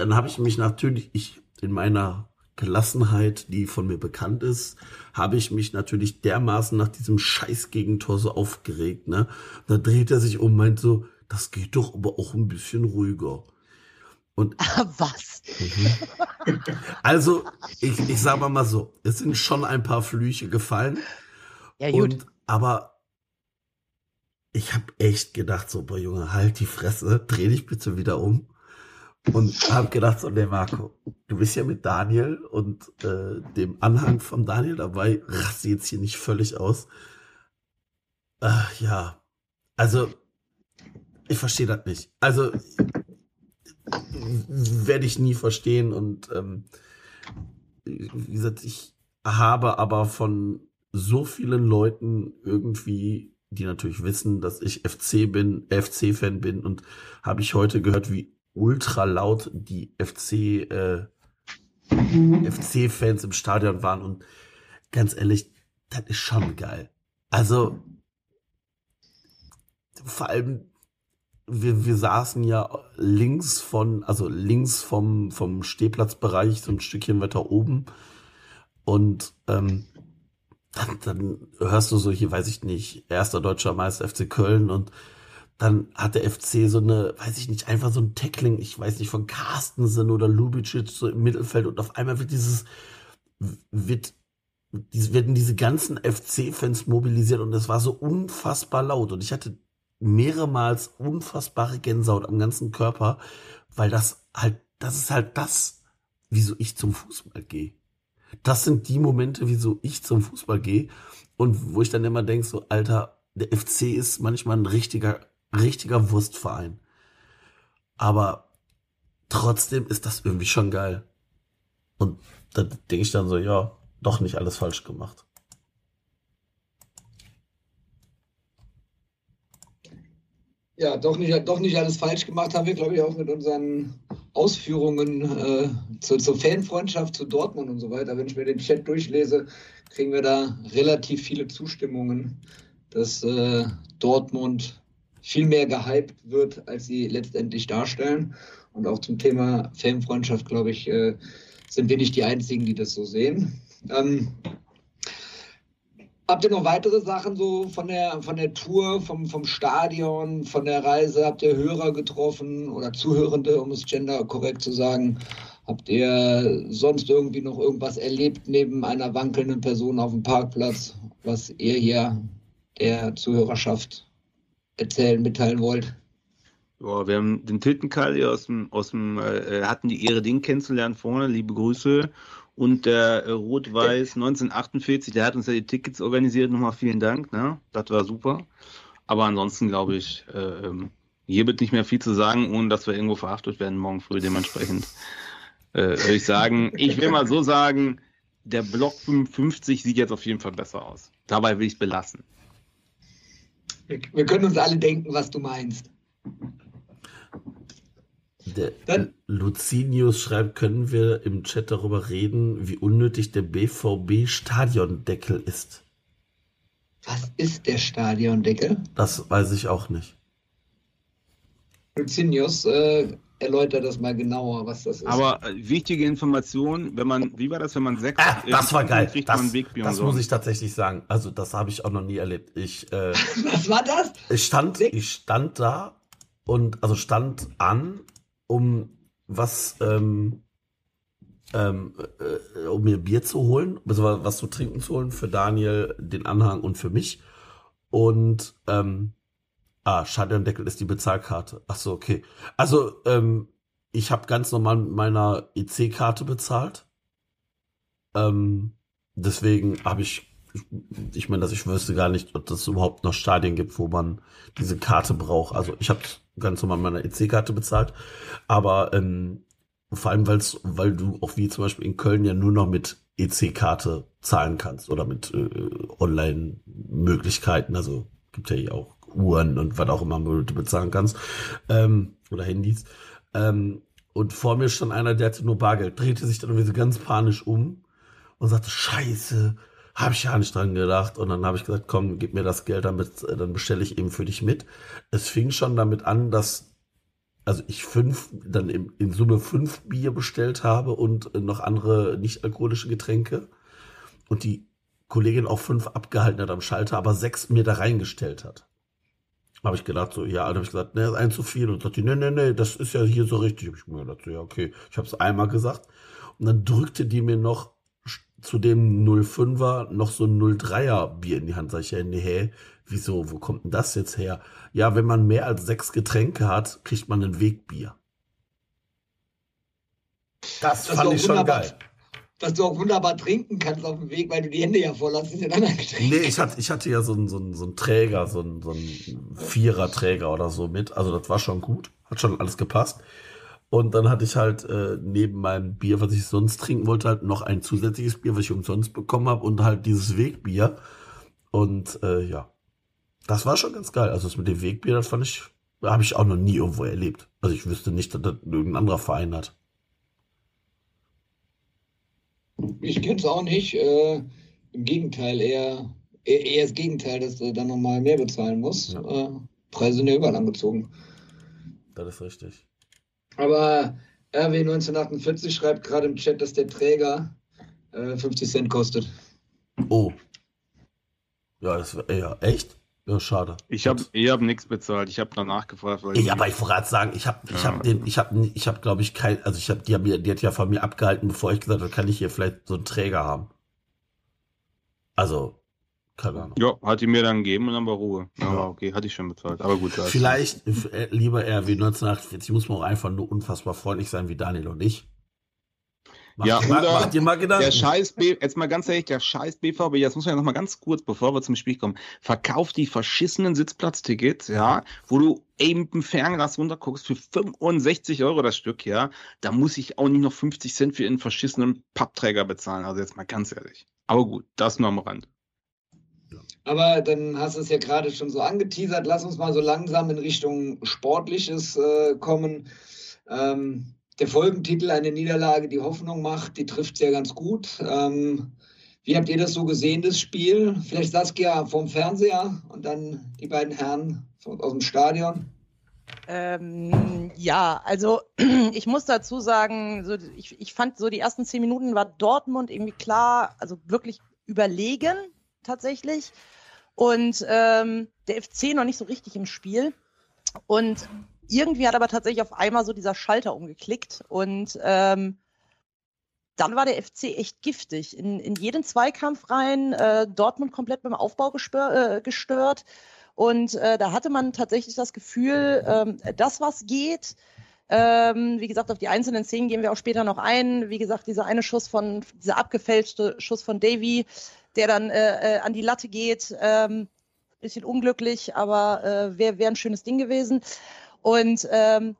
Dann habe ich mich natürlich, ich in meiner Gelassenheit, die von mir bekannt ist, habe ich mich natürlich dermaßen nach diesem Scheiß Gegentor so aufgeregt. Ne? Da dreht er sich um, meint so, das geht doch aber auch ein bisschen ruhiger. Und was? Mhm. Also, ich, ich sage mal so, es sind schon ein paar Flüche gefallen. Ja, gut. Und, aber ich habe echt gedacht, so, boah Junge, halt die Fresse, dreh dich bitte wieder um und habe gedacht, so, der Marco, du bist ja mit Daniel und äh, dem Anhang von Daniel dabei, rast jetzt hier nicht völlig aus. Äh, ja, also ich verstehe das nicht. Also werde ich nie verstehen und ähm, wie gesagt, ich habe aber von so vielen Leuten irgendwie die natürlich wissen, dass ich FC bin, FC-Fan bin und habe ich heute gehört, wie ultra laut die FC, äh, FC-Fans im Stadion waren und ganz ehrlich, das ist schon geil. Also, vor allem, wir, wir saßen ja links von, also links vom, vom Stehplatzbereich, so ein Stückchen weiter oben. Und ähm, dann, dann hörst du so, hier weiß ich nicht, erster deutscher Meister FC Köln und dann hat der FC so eine, weiß ich nicht, einfach so ein Tackling, ich weiß nicht, von Carstensen oder Lubicic so im Mittelfeld und auf einmal wird dieses, wird, werden diese ganzen FC-Fans mobilisiert und es war so unfassbar laut und ich hatte mehrmals unfassbare Gänsehaut am ganzen Körper, weil das halt, das ist halt das, wieso ich zum Fußball gehe. Das sind die Momente, wieso ich zum Fußball gehe und wo ich dann immer denke, so, Alter, der FC ist manchmal ein richtiger, richtiger Wurstverein. Aber trotzdem ist das irgendwie schon geil. Und da denke ich dann so, ja, doch nicht alles falsch gemacht. Ja, doch nicht, doch nicht alles falsch gemacht haben wir, glaube ich, auch mit unseren Ausführungen äh, zu, zur Fanfreundschaft zu Dortmund und so weiter. Wenn ich mir den Chat durchlese, kriegen wir da relativ viele Zustimmungen, dass äh, Dortmund viel mehr gehypt wird, als sie letztendlich darstellen. Und auch zum Thema Fanfreundschaft, glaube ich, äh, sind wir nicht die Einzigen, die das so sehen. Ähm, Habt ihr noch weitere Sachen so von der, von der Tour, vom, vom Stadion, von der Reise? Habt ihr Hörer getroffen oder Zuhörende, um es gender korrekt zu sagen? Habt ihr sonst irgendwie noch irgendwas erlebt neben einer wankelnden Person auf dem Parkplatz, was ihr hier der Zuhörerschaft erzählen, mitteilen wollt? Ja, wir haben den Tiltenkall hier aus dem, aus dem äh, hatten die Ehre, den kennenzulernen vorne. Liebe Grüße. Und der äh, Rot-Weiß 1948, der hat uns ja die Tickets organisiert. Nochmal vielen Dank. Ne? Das war super. Aber ansonsten glaube ich, äh, ähm, hier wird nicht mehr viel zu sagen, ohne dass wir irgendwo verhaftet werden morgen früh. Dementsprechend äh, würde ich sagen, ich will mal so sagen, der Block 55 sieht jetzt auf jeden Fall besser aus. Dabei will ich es belassen. Wir, wir können uns alle denken, was du meinst. Der Dann, Lucinius schreibt, können wir im Chat darüber reden, wie unnötig der BVB-Stadiondeckel ist? Was ist der Stadiondeckel? Das weiß ich auch nicht. Lucinius, äh, erläutert das mal genauer, was das ist. Aber äh, wichtige Information, wenn man, wie war das, wenn man sechs ah, das war geil. Das, das muss ich tatsächlich sagen. Also das habe ich auch noch nie erlebt. Ich, äh, was war das? Ich stand, ich stand da und also stand an um was, ähm, ähm, äh, um mir Bier zu holen, also was zu trinken zu holen für Daniel, den Anhang und für mich. Und ähm, ah, Stadiondeckel ist die Bezahlkarte. Ach so, okay. Also ähm, ich habe ganz normal mit meiner EC-Karte bezahlt. Ähm, deswegen habe ich, ich meine, dass ich wüsste gar nicht, ob es überhaupt noch Stadien gibt, wo man diese Karte braucht. Also ich habe ganz normal meiner EC-Karte bezahlt. Aber ähm, vor allem, weil's, weil du auch wie zum Beispiel in Köln ja nur noch mit EC-Karte zahlen kannst oder mit äh, Online-Möglichkeiten. Also gibt ja hier auch Uhren und was auch immer, du bezahlen kannst. Ähm, oder Handys. Ähm, und vor mir stand einer, der hatte nur Bargeld, drehte sich dann irgendwie so ganz panisch um und sagte, scheiße, habe ich ja nicht dran gedacht. Und dann habe ich gesagt, komm, gib mir das Geld, damit, äh, dann bestelle ich eben für dich mit. Es fing schon damit an, dass also ich fünf, dann in, in Summe fünf Bier bestellt habe und äh, noch andere nicht alkoholische Getränke. Und die Kollegin auch fünf abgehalten hat am Schalter, aber sechs mir da reingestellt hat. Habe ich gedacht, so, ja, dann habe ich gesagt, ne, ist ein zu viel. Und sagt die, ne, ne, ne, das ist ja hier so richtig. Hab ich mir gedacht, so, ja, okay. Ich habe es einmal gesagt. Und dann drückte die mir noch zu dem 05er noch so ein 03er Bier in die Hand. Sag ich, ja, nee, hä, wieso, wo kommt denn das jetzt her? Ja, wenn man mehr als sechs Getränke hat, kriegt man ein Wegbier. Das, das fand ich schon geil. Dass du auch wunderbar trinken kannst auf dem Weg, weil du die Hände ja voll hast Getränken. Nee, ich hatte, ich hatte ja so einen, so einen, so einen Träger, so einen, so einen Vierer-Träger oder so mit. Also das war schon gut. Hat schon alles gepasst. Und dann hatte ich halt äh, neben meinem Bier, was ich sonst trinken wollte, halt noch ein zusätzliches Bier, was ich umsonst bekommen habe und halt dieses Wegbier. Und äh, ja, Das war schon ganz geil. Also das mit dem Wegbier, das fand ich, habe ich auch noch nie irgendwo erlebt. Also ich wüsste nicht, dass das irgendein anderer Verein hat. Ich kenne es auch nicht. Äh, Im Gegenteil, eher, eher, das Gegenteil, dass du dann nochmal mehr bezahlen musst. Ja. Äh, Preise sind ja überall angezogen. Das ist richtig. Aber RW 1948 schreibt gerade im Chat, dass der Träger äh, 50 Cent kostet. Oh. Ja, das ja, echt? Ja, schade. Ich habe ich hab nichts bezahlt. Ich habe danach gefragt. Weil Ich, aber ich wollte gerade sagen, ich habe, ich Ja. habe den, ich habe, ich habe, glaube ich, kein, also ich habe, die, haben mir- die hat ja von mir abgehalten, bevor ich gesagt habe, kann ich hier vielleicht so einen Träger haben. Also, keine Ahnung. ja, hat die mir dann gegeben und dann war Ruhe. Ja. Aber okay, hatte ich schon bezahlt. Aber gut. Vielleicht, äh, lieber RW 1948, muss man auch einfach nur unfassbar freundlich sein wie Daniel und ich. Mach, Ja, mal, oder mach dir mal Gedanken. Der scheiß B, jetzt mal ganz ehrlich, der scheiß BVB, jetzt muss man ja noch mal ganz kurz, bevor wir zum Spiel kommen, verkauft die verschissenen Sitzplatztickets, ja, wo du eben dem Fernglas runterguckst für 65 Euro das Stück, ja, da muss ich auch nicht noch 50 Cent für einen verschissenen Pappträger bezahlen, also jetzt mal ganz ehrlich. Aber gut, das nur am Rand. Aber dann hast du es ja gerade schon so angeteasert. Lass uns mal so langsam in Richtung Sportliches äh, kommen. Ähm, der Folgentitel, eine Niederlage, die Hoffnung macht, die trifft ja ganz gut. Ähm, wie habt ihr das so gesehen, das Spiel? Vielleicht Saskia vom Fernseher und dann die beiden Herren aus dem Stadion. Ähm, ja, also ich muss dazu sagen, so, ich, ich fand so die ersten zehn Minuten war Dortmund irgendwie klar, also wirklich überlegen tatsächlich. Und ähm, der FC noch nicht so richtig im Spiel. Und irgendwie hat aber tatsächlich auf einmal so dieser Schalter umgeklickt. Und ähm, dann war der FC echt giftig. In, in jeden Zweikampf rein, äh, Dortmund komplett beim Aufbau gespör, äh, gestört. Und äh, da hatte man tatsächlich das Gefühl, ähm, das, was geht, ähm, wie gesagt, auf die einzelnen Szenen gehen wir auch später noch ein. Wie gesagt, dieser eine Schuss von, dieser abgefälschte Schuss von Davy, der dann äh, äh, an die Latte geht. Ähm, bisschen unglücklich, aber äh, wäre wär ein schönes Ding gewesen. Und ähm,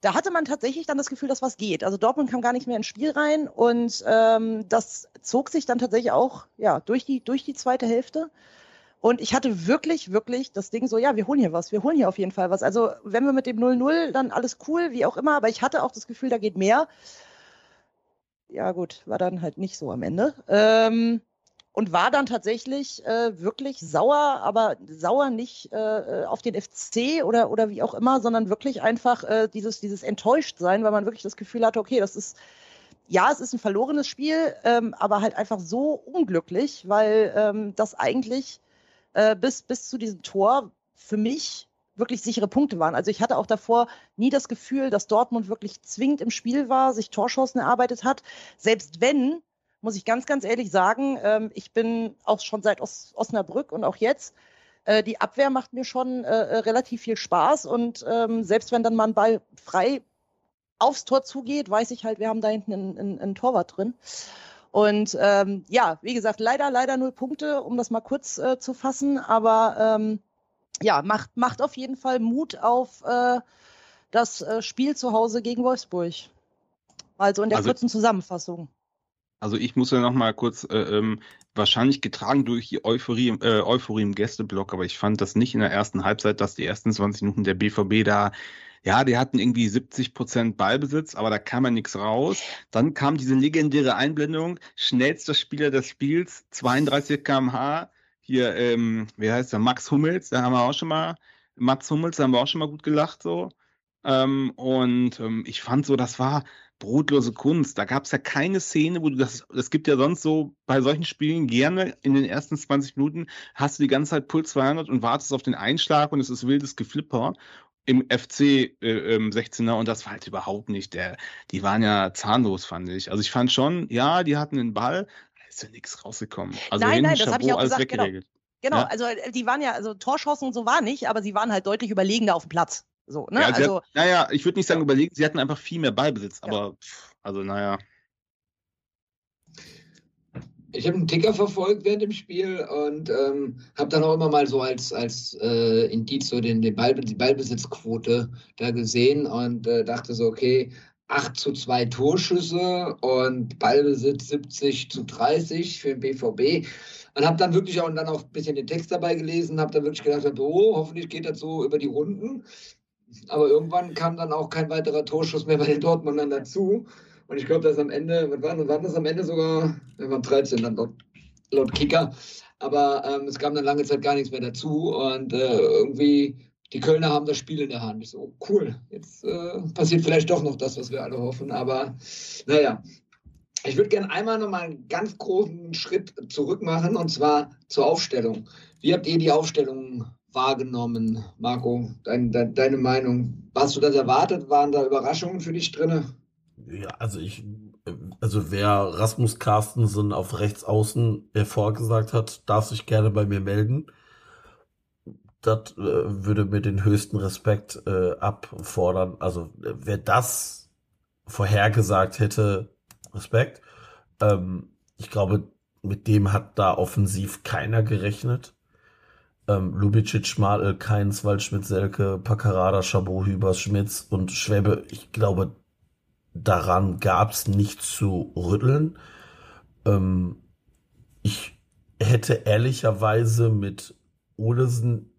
da hatte man tatsächlich dann das Gefühl, dass was geht. Also Dortmund kam gar nicht mehr ins Spiel rein und ähm, das zog sich dann tatsächlich auch ja, durch, die, durch die zweite Hälfte. Und ich hatte wirklich, wirklich das Ding so, ja, wir holen hier was, wir holen hier auf jeden Fall was. Also wenn wir mit dem 0-0, dann alles cool, wie auch immer, aber ich hatte auch das Gefühl, da geht mehr. Ja gut, war dann halt nicht so am Ende. Ähm, und war dann tatsächlich äh, wirklich sauer, aber sauer nicht äh, auf den FC oder, oder wie auch immer, sondern wirklich einfach äh, dieses, dieses Enttäuschtsein, weil man wirklich das Gefühl hatte, okay, das ist, ja, es ist ein verlorenes Spiel, ähm, aber halt einfach so unglücklich, weil ähm, das eigentlich äh, bis, bis zu diesem Tor für mich wirklich sichere Punkte waren. Also ich hatte auch davor nie das Gefühl, dass Dortmund wirklich zwingend im Spiel war, sich Torschancen erarbeitet hat. Selbst wenn, muss ich ganz, ganz ehrlich sagen, ähm, ich bin auch schon seit Os Osnabrück und auch jetzt, äh, die Abwehr macht mir schon äh, relativ viel Spaß und ähm, selbst wenn dann mal ein Ball frei aufs Tor zugeht, weiß ich halt, wir haben da hinten einen, einen, einen Torwart drin. Und ähm, ja, wie gesagt, leider, leider null Punkte, um das mal kurz äh, zu fassen. Aber ähm, ja, macht, macht auf jeden Fall Mut auf äh, das äh, Spiel zu Hause gegen Wolfsburg. Also in der Also- kurzen Zusammenfassung. Also ich muss ja noch mal kurz, äh, ähm, wahrscheinlich getragen durch die Euphorie, äh, Euphorie im Gästeblock, aber ich fand das nicht in der ersten Halbzeit, dass die ersten 20 Minuten der BVB da, ja, die hatten irgendwie 70 Prozent Ballbesitz, aber da kam ja nichts raus. Dann kam diese legendäre Einblendung, schnellster Spieler des Spiels, 32 km/h. Hier, ähm, wie heißt der, Max Hummels, da haben wir auch schon mal, Mats Hummels, da haben wir auch schon mal gut gelacht so. Ähm, und ähm, ich fand so, das war brotlose Kunst. Da gab es ja keine Szene, wo du das, es gibt ja sonst so bei solchen Spielen gerne in den ersten 20 Minuten hast du die ganze Zeit Puls 200 und wartest auf den Einschlag und es ist wildes Geflipper im FC äh, ähm, 16er und das war halt überhaupt nicht der, die waren ja zahnlos, fand ich. Also ich fand schon, ja, die hatten den Ball, da ist ja nichts rausgekommen. Also Nein, nein, das hab ich auch alles gesagt, genau. Genau, Ja. also äh, die waren ja, also Torschancen und so war nicht, aber sie waren halt deutlich überlegender auf dem Platz. So, ne? Ja, also, hat, naja, ich würde nicht sagen Ja. überlegen, sie hatten einfach viel mehr Ballbesitz, Ja. aber pff, also naja. Ich habe einen Ticker verfolgt während dem Spiel und ähm, habe dann auch immer mal so als, als äh, Indiz so den, den Ball, die Ballbesitzquote da gesehen und äh, dachte so, okay, 8 zu 2 Torschüsse und Ballbesitz 70 zu 30 für den BVB. Und habe dann wirklich auch, dann auch ein bisschen den Text dabei gelesen, habe dann wirklich gedacht, oh, hoffentlich geht das so über die Runden. Aber irgendwann kam dann auch kein weiterer Torschuss mehr bei den Dortmundern dazu. Und ich glaube, dass am Ende, was waren, waren das am Ende sogar? Wir waren 13 dann laut, laut Kicker. Aber ähm, es kam dann lange Zeit gar nichts mehr dazu. Und äh, irgendwie, die Kölner haben das Spiel in der Hand. Ich so, cool, jetzt äh, passiert vielleicht doch noch das, was wir alle hoffen. Aber naja, ich würde gerne einmal noch mal einen ganz großen Schritt zurück machen und zwar zur Aufstellung. Wie habt ihr die Aufstellung wahrgenommen, Marco? Dein, de, deine Meinung? Hast du das erwartet? Waren da Überraschungen für dich drin? Ja, also ich, also wer Rasmus Carstensen auf rechts außen hervorgesagt hat, darf sich gerne bei mir melden. Das äh, würde mir den höchsten Respekt äh, abfordern. Also wer das vorhergesagt hätte, Respekt. Ähm, ich glaube, mit dem hat da offensiv keiner gerechnet. Ähm, Lubicic, Schmadl, Keins, Waldschmidt, Selke, Paccarada, Chabot, Hübers, Schmitz und Schwäbe. Ich glaube, daran gab es nichts zu rütteln. Ähm, ich hätte ehrlicherweise mit Olesen,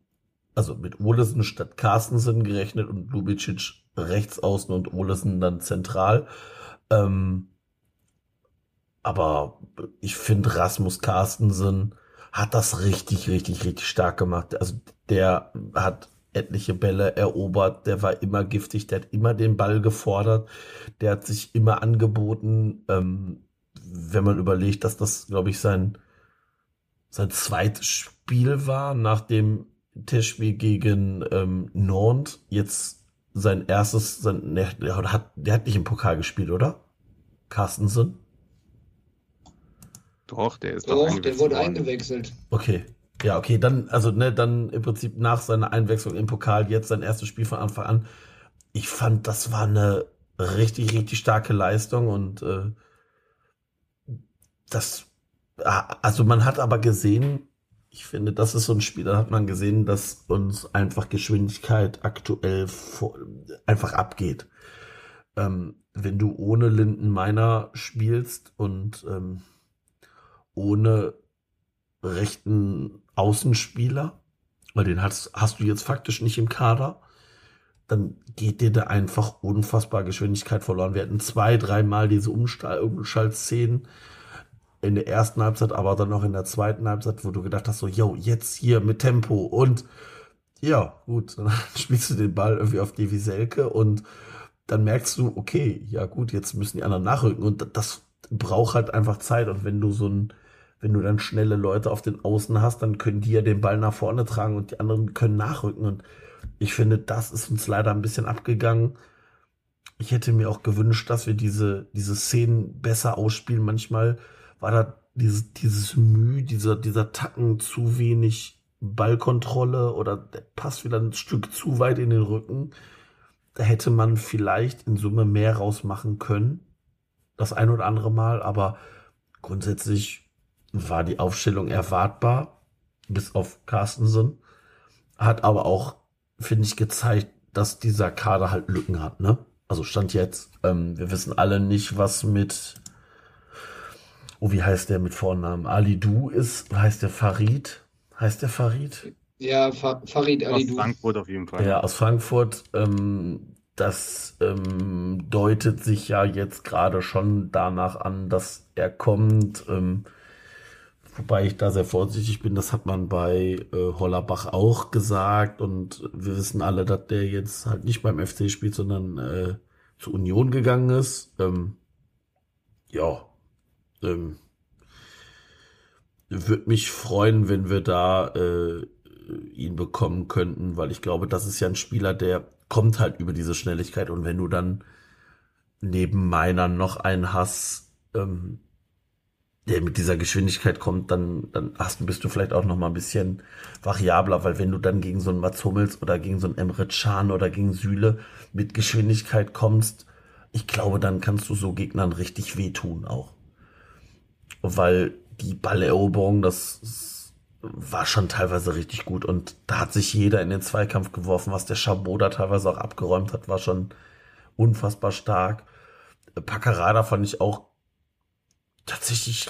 also mit Olesen statt Carstensen gerechnet und Lubicic rechts außen und Olesen dann zentral. Ähm, aber ich finde, Rasmus Carstensen hat das richtig, richtig, richtig stark gemacht. Also der hat etliche Bälle erobert, der war immer giftig, der hat immer den Ball gefordert, der hat sich immer angeboten. Ähm, wenn man überlegt, dass das, glaube ich, sein, sein zweites Spiel war nach dem Testspiel gegen ähm, Nantes, jetzt sein erstes, sein, der, hat, der hat nicht im Pokal gespielt, oder? Carstensen? Doch, der ist doch, doch der wurde worden. eingewechselt. Okay. Ja, okay, dann, also, ne, dann im Prinzip nach seiner Einwechslung im Pokal jetzt sein erstes Spiel von Anfang an. Ich fand, das war eine richtig, richtig starke Leistung und äh, das, also man hat aber gesehen, ich finde, das ist so ein Spiel, da hat man gesehen, dass uns einfach Geschwindigkeit aktuell vor, einfach abgeht. Ähm, wenn du ohne Linden Meiner spielst und ähm, ohne rechten Außenspieler, weil den hast, hast du jetzt faktisch nicht im Kader, dann geht dir da einfach unfassbar Geschwindigkeit verloren. Wir hatten zwei, dreimal diese Umschaltszenen in der ersten Halbzeit, aber dann noch in der zweiten Halbzeit, wo du gedacht hast, so, yo, jetzt hier mit Tempo und ja, gut, dann spielst du den Ball irgendwie auf Devi Selke und dann merkst du, okay, ja gut, jetzt müssen die anderen nachrücken und das braucht halt einfach Zeit und wenn du so ein wenn du dann schnelle Leute auf den Außen hast, dann können die ja den Ball nach vorne tragen und die anderen können nachrücken. Und ich finde, das ist uns leider ein bisschen abgegangen. Ich hätte mir auch gewünscht, dass wir diese, diese Szenen besser ausspielen. Manchmal war da dieses, dieses Mühe, dieser, dieser Tacken zu wenig Ballkontrolle oder der passt wieder ein Stück zu weit in den Rücken. Da hätte man vielleicht in Summe mehr rausmachen können. Das ein oder andere Mal, aber grundsätzlich war die Aufstellung erwartbar, bis auf Carstensen. Hat aber auch, finde ich, gezeigt, dass dieser Kader halt Lücken hat, ne? Also stand jetzt, ähm, wir wissen alle nicht, was mit, oh, wie heißt der mit Vornamen? Ali Du ist, heißt der Farid? Heißt der Farid? Ja, Fa Farid Ali Du. Aus Frankfurt auf jeden Fall. Ja, aus Frankfurt. Ähm, das ähm, deutet sich ja jetzt gerade schon danach an, dass er kommt. Ähm, Wobei ich da sehr vorsichtig bin, das hat man bei äh, Hollerbach auch gesagt und wir wissen alle, dass der jetzt halt nicht beim FC spielt, sondern äh, zur Union gegangen ist. Ähm, ja, ähm, würde mich freuen, wenn wir da äh, ihn bekommen könnten, weil ich glaube, das ist ja ein Spieler, der kommt halt über diese Schnelligkeit und wenn du dann neben meiner noch einen hast, ähm, der mit dieser Geschwindigkeit kommt, dann, dann hast du, bist du vielleicht auch noch mal ein bisschen variabler, weil wenn du dann gegen so einen Mats Hummels oder gegen so einen Emre Can oder gegen Süle mit Geschwindigkeit kommst, ich glaube, dann kannst du so Gegnern richtig wehtun auch. Weil die Balleroberung, das war schon teilweise richtig gut und da hat sich jeder in den Zweikampf geworfen, was der Chabot da teilweise auch abgeräumt hat, war schon unfassbar stark. Packerada fand ich auch tatsächlich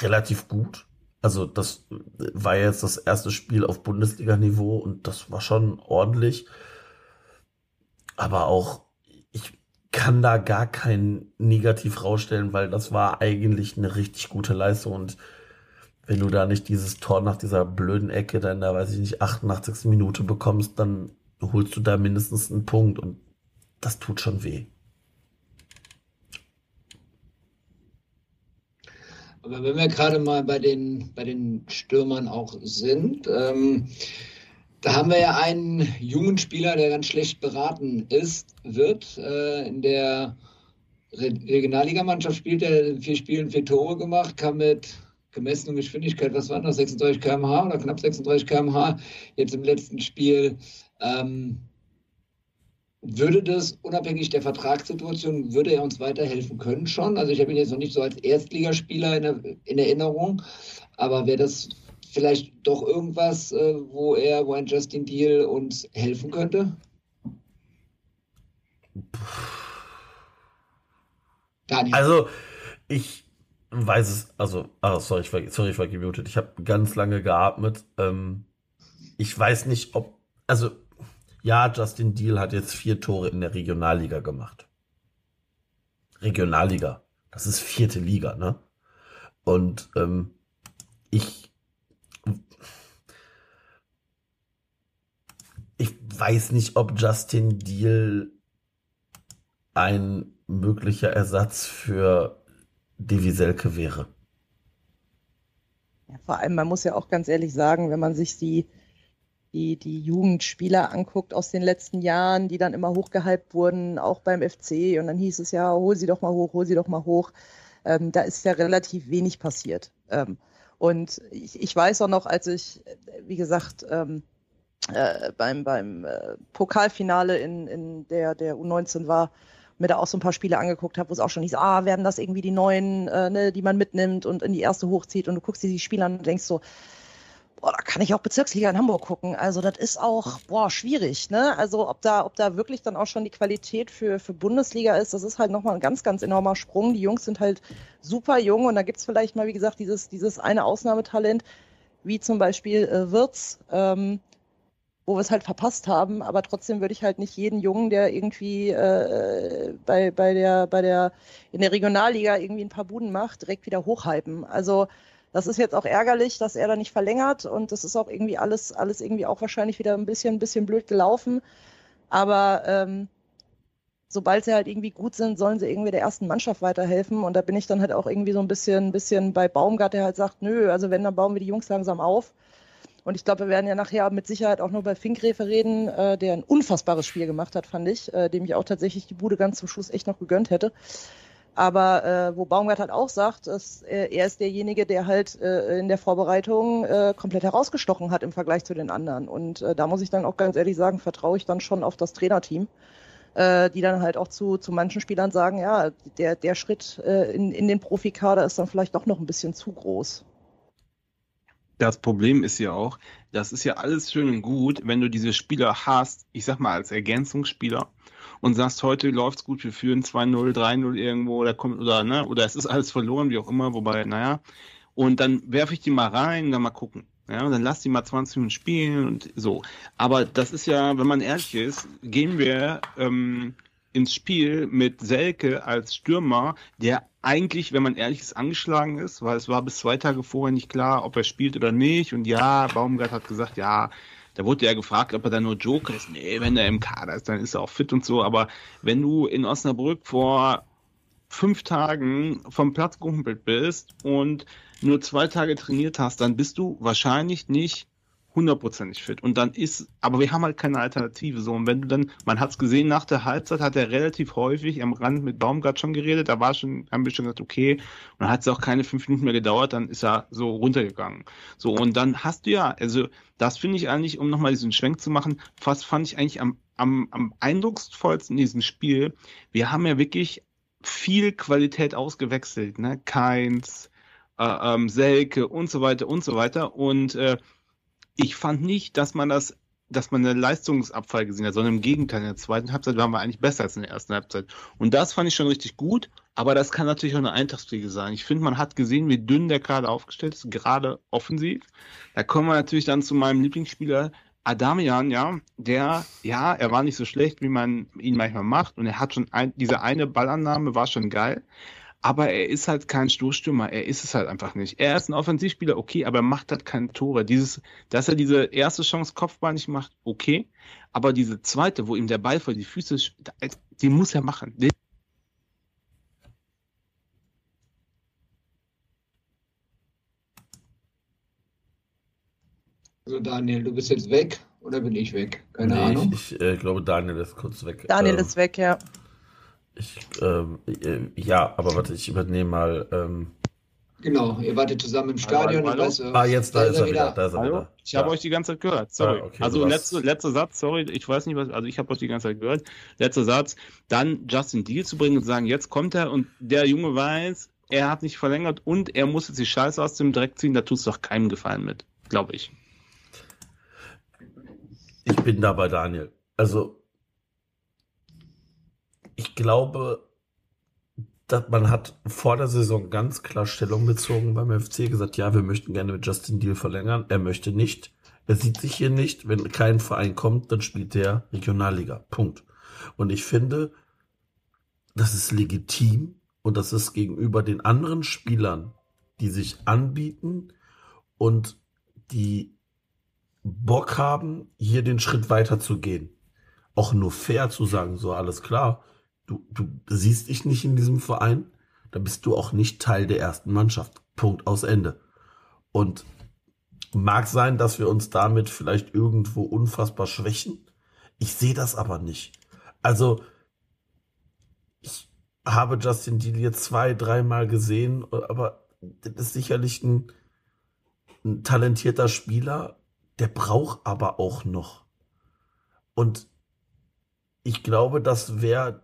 relativ gut. Also das war jetzt das erste Spiel auf Bundesliga-Niveau und das war schon ordentlich. Aber auch, ich kann da gar kein Negativ rausstellen, weil das war eigentlich eine richtig gute Leistung und wenn du da nicht dieses Tor nach dieser blöden Ecke dann da, weiß ich nicht, 88. Minute bekommst, dann holst du da mindestens einen Punkt und das tut schon weh. Aber wenn wir gerade mal bei den, bei den Stürmern auch sind, ähm, da haben wir ja einen jungen Spieler, der ganz schlecht beraten ist, wird. Äh, in der Regionalligamannschaft spielt er in vier Spielen vier Tore gemacht, kam mit gemessener Geschwindigkeit, was waren das, 36 km/h oder knapp 36 km/h jetzt im letzten Spiel. Ähm, würde das unabhängig der Vertragssituation, würde er uns weiterhelfen können schon? Also ich habe ihn jetzt noch nicht so als Erstligaspieler in, in Erinnerung, aber wäre das vielleicht doch irgendwas, äh, wo er, wo ein Justin Deal uns helfen könnte? Daniel. Also ich weiß es, also, ah, sorry, ich war, sorry, ich war gemutet. Ich habe ganz lange geatmet. Ähm, ich weiß nicht, ob, also ja, Justin Deal hat jetzt vier Tore in der Regionalliga gemacht. Regionalliga. Das ist vierte Liga, ne? Und ähm, ich ich weiß nicht, ob Justin Deal ein möglicher Ersatz für Devi Selke wäre. Ja, vor allem, man muss ja auch ganz ehrlich sagen, wenn man sich die die, die Jugendspieler anguckt aus den letzten Jahren, die dann immer hochgehypt wurden, auch beim FC. Und dann hieß es ja, hol sie doch mal hoch, hol sie doch mal hoch. Ähm, da ist ja relativ wenig passiert. Ähm, und ich, ich weiß auch noch, als ich, wie gesagt, ähm, äh, beim, beim äh, Pokalfinale in, in der, der U19 war, mir da auch so ein paar Spiele angeguckt habe, wo es auch schon hieß, ah, werden das irgendwie die neuen, äh, ne, die man mitnimmt und in die erste hochzieht und du guckst dir die Spiele an und denkst so, boah, da kann ich auch Bezirksliga in Hamburg gucken. Also das ist auch, boah, schwierig, ne? Also ob da, ob da wirklich dann auch schon die Qualität für, für Bundesliga ist, das ist halt nochmal ein ganz, ganz enormer Sprung. Die Jungs sind halt super jung und da gibt's vielleicht mal, wie gesagt, dieses, dieses eine Ausnahmetalent, wie zum Beispiel äh, Wirtz, ähm, wo wir es halt verpasst haben, aber trotzdem würde ich halt nicht jeden Jungen, der irgendwie äh, bei, bei der, bei der, in der Regionalliga irgendwie ein paar Buden macht, direkt wieder hochhypen. Also das ist jetzt auch ärgerlich, dass er da nicht verlängert und das ist auch irgendwie alles, alles irgendwie auch wahrscheinlich wieder ein bisschen, ein bisschen blöd gelaufen. Aber ähm, sobald sie halt irgendwie gut sind, sollen sie irgendwie der ersten Mannschaft weiterhelfen. Und da bin ich dann halt auch irgendwie so ein bisschen, ein bisschen bei Baumgart, der halt sagt, nö, also wenn, dann bauen wir die Jungs langsam auf. Und ich glaube, wir werden ja nachher mit Sicherheit auch nur bei Finkgräfe reden, äh, der ein unfassbares Spiel gemacht hat, fand ich, äh, dem ich auch tatsächlich die Bude ganz zum Schluss echt noch gegönnt hätte. Aber äh, wo Baumgart halt auch sagt, dass er, er ist derjenige, der halt äh, in der Vorbereitung äh, komplett herausgestochen hat im Vergleich zu den anderen. Und äh, da muss ich dann auch ganz ehrlich sagen, vertraue ich dann schon auf das Trainerteam, äh, die dann halt auch zu, zu manchen Spielern sagen, ja, der, der Schritt äh, in, in den Profikader ist dann vielleicht doch noch ein bisschen zu groß. Das Problem ist ja auch, das ist ja alles schön und gut, wenn du diese Spieler hast, ich sag mal als Ergänzungsspieler, und sagst, heute läuft's gut, wir führen 2-0, 3-0 irgendwo oder kommt oder ne, oder es ist alles verloren, wie auch immer, wobei, naja. Und dann werfe ich die mal rein, dann mal gucken. Ja, und dann lass die mal 20 Minuten spielen und so. Aber das ist ja, wenn man ehrlich ist, gehen wir ähm, ins Spiel mit Selke als Stürmer, der eigentlich, wenn man ehrlich ist, angeschlagen ist, weil es war bis zwei Tage vorher nicht klar, ob er spielt oder nicht. Und ja, Baumgart hat gesagt, ja, da wurde ja gefragt, ob er da nur Joker ist. Nee, wenn er im Kader ist, dann ist er auch fit und so. Aber wenn du in Osnabrück vor fünf Tagen vom Platz gehumpelt bist und nur zwei Tage trainiert hast, dann bist du wahrscheinlich nicht hundertprozentig fit. Und dann ist, aber wir haben halt keine Alternative. So, und wenn du dann, man hat es gesehen, nach der Halbzeit hat er relativ häufig am Rand mit Baumgart schon geredet, da war schon, haben wir schon gesagt, okay, und dann hat es auch keine fünf Minuten mehr gedauert, dann ist er so runtergegangen. So, und dann hast du ja, also das finde ich eigentlich, um nochmal diesen Schwenk zu machen, fast fand ich eigentlich am, am, am eindrucksvollsten in diesem Spiel. Wir haben ja wirklich viel Qualität ausgewechselt, ne? Keins, äh, ähm, Selke und so weiter und so weiter. Und äh, ich fand nicht, dass man das, dass man eine Leistungsabfall gesehen hat, sondern im Gegenteil, in der zweiten Halbzeit waren wir eigentlich besser als in der ersten Halbzeit. Und das fand ich schon richtig gut. Aber das kann natürlich auch eine Eintagsfliege sein. Ich finde, man hat gesehen, wie dünn der Kader aufgestellt ist, gerade offensiv. Da kommen wir natürlich dann zu meinem Lieblingsspieler, Adamian, ja, der, ja, er war nicht so schlecht, wie man ihn manchmal macht. Und er hat schon ein, diese eine Ballannahme war schon geil. Aber er ist halt kein Stoßstürmer. Er ist es halt einfach nicht. Er ist ein Offensivspieler, okay, aber er macht halt keine Tore. Dieses, dass er diese erste Chance Kopfball nicht macht, okay. Aber diese zweite, wo ihm der Ball vor die Füße, die muss er machen. Den Also Daniel, du bist jetzt weg oder bin ich weg? Keine nee, Ahnung. Ich, ich äh, glaube, Daniel ist kurz weg. Daniel ähm, ist weg, ja. Ich, ähm, äh, ja, aber warte, ich übernehme mal. Ähm, Genau, ihr wartet zusammen im Stadion. hallo? und weißt du, ah, jetzt, da da ist er wieder. Da ist er Hallo? wieder. Ich habe Ja. euch die ganze Zeit gehört. Sorry. Ah, okay, also warst- letzte, letzter Satz, sorry, ich weiß nicht was, also ich habe euch die ganze Zeit gehört. Letzter Satz, dann Justin Deal zu bringen und zu sagen, jetzt kommt er und der Junge weiß, er hat nicht verlängert und er muss jetzt die Scheiße aus dem Dreck ziehen, da tust du doch keinem Gefallen mit, glaube ich. Ich bin da bei Daniel. Also, ich glaube, dass man hat vor der Saison ganz klar Stellung bezogen beim FC, gesagt, ja, wir möchten gerne mit Justin Deal verlängern. Er möchte nicht. Er sieht sich hier nicht. Wenn kein Verein kommt, dann spielt der Regionalliga. Punkt. Und ich finde, das ist legitim und das ist gegenüber den anderen Spielern, die sich anbieten und die Bock haben, hier den Schritt weiter zu gehen. Auch nur fair zu sagen, so alles klar, du, du siehst dich nicht in diesem Verein, dann bist du auch nicht Teil der ersten Mannschaft. Punkt aus Ende. Und mag sein, dass wir uns damit vielleicht irgendwo unfassbar schwächen. Ich sehe das aber nicht. Also, ich habe Justin Deal jetzt zwei, dreimal gesehen, aber das ist sicherlich ein, ein talentierter Spieler, der braucht aber auch noch. Und ich glaube, das wäre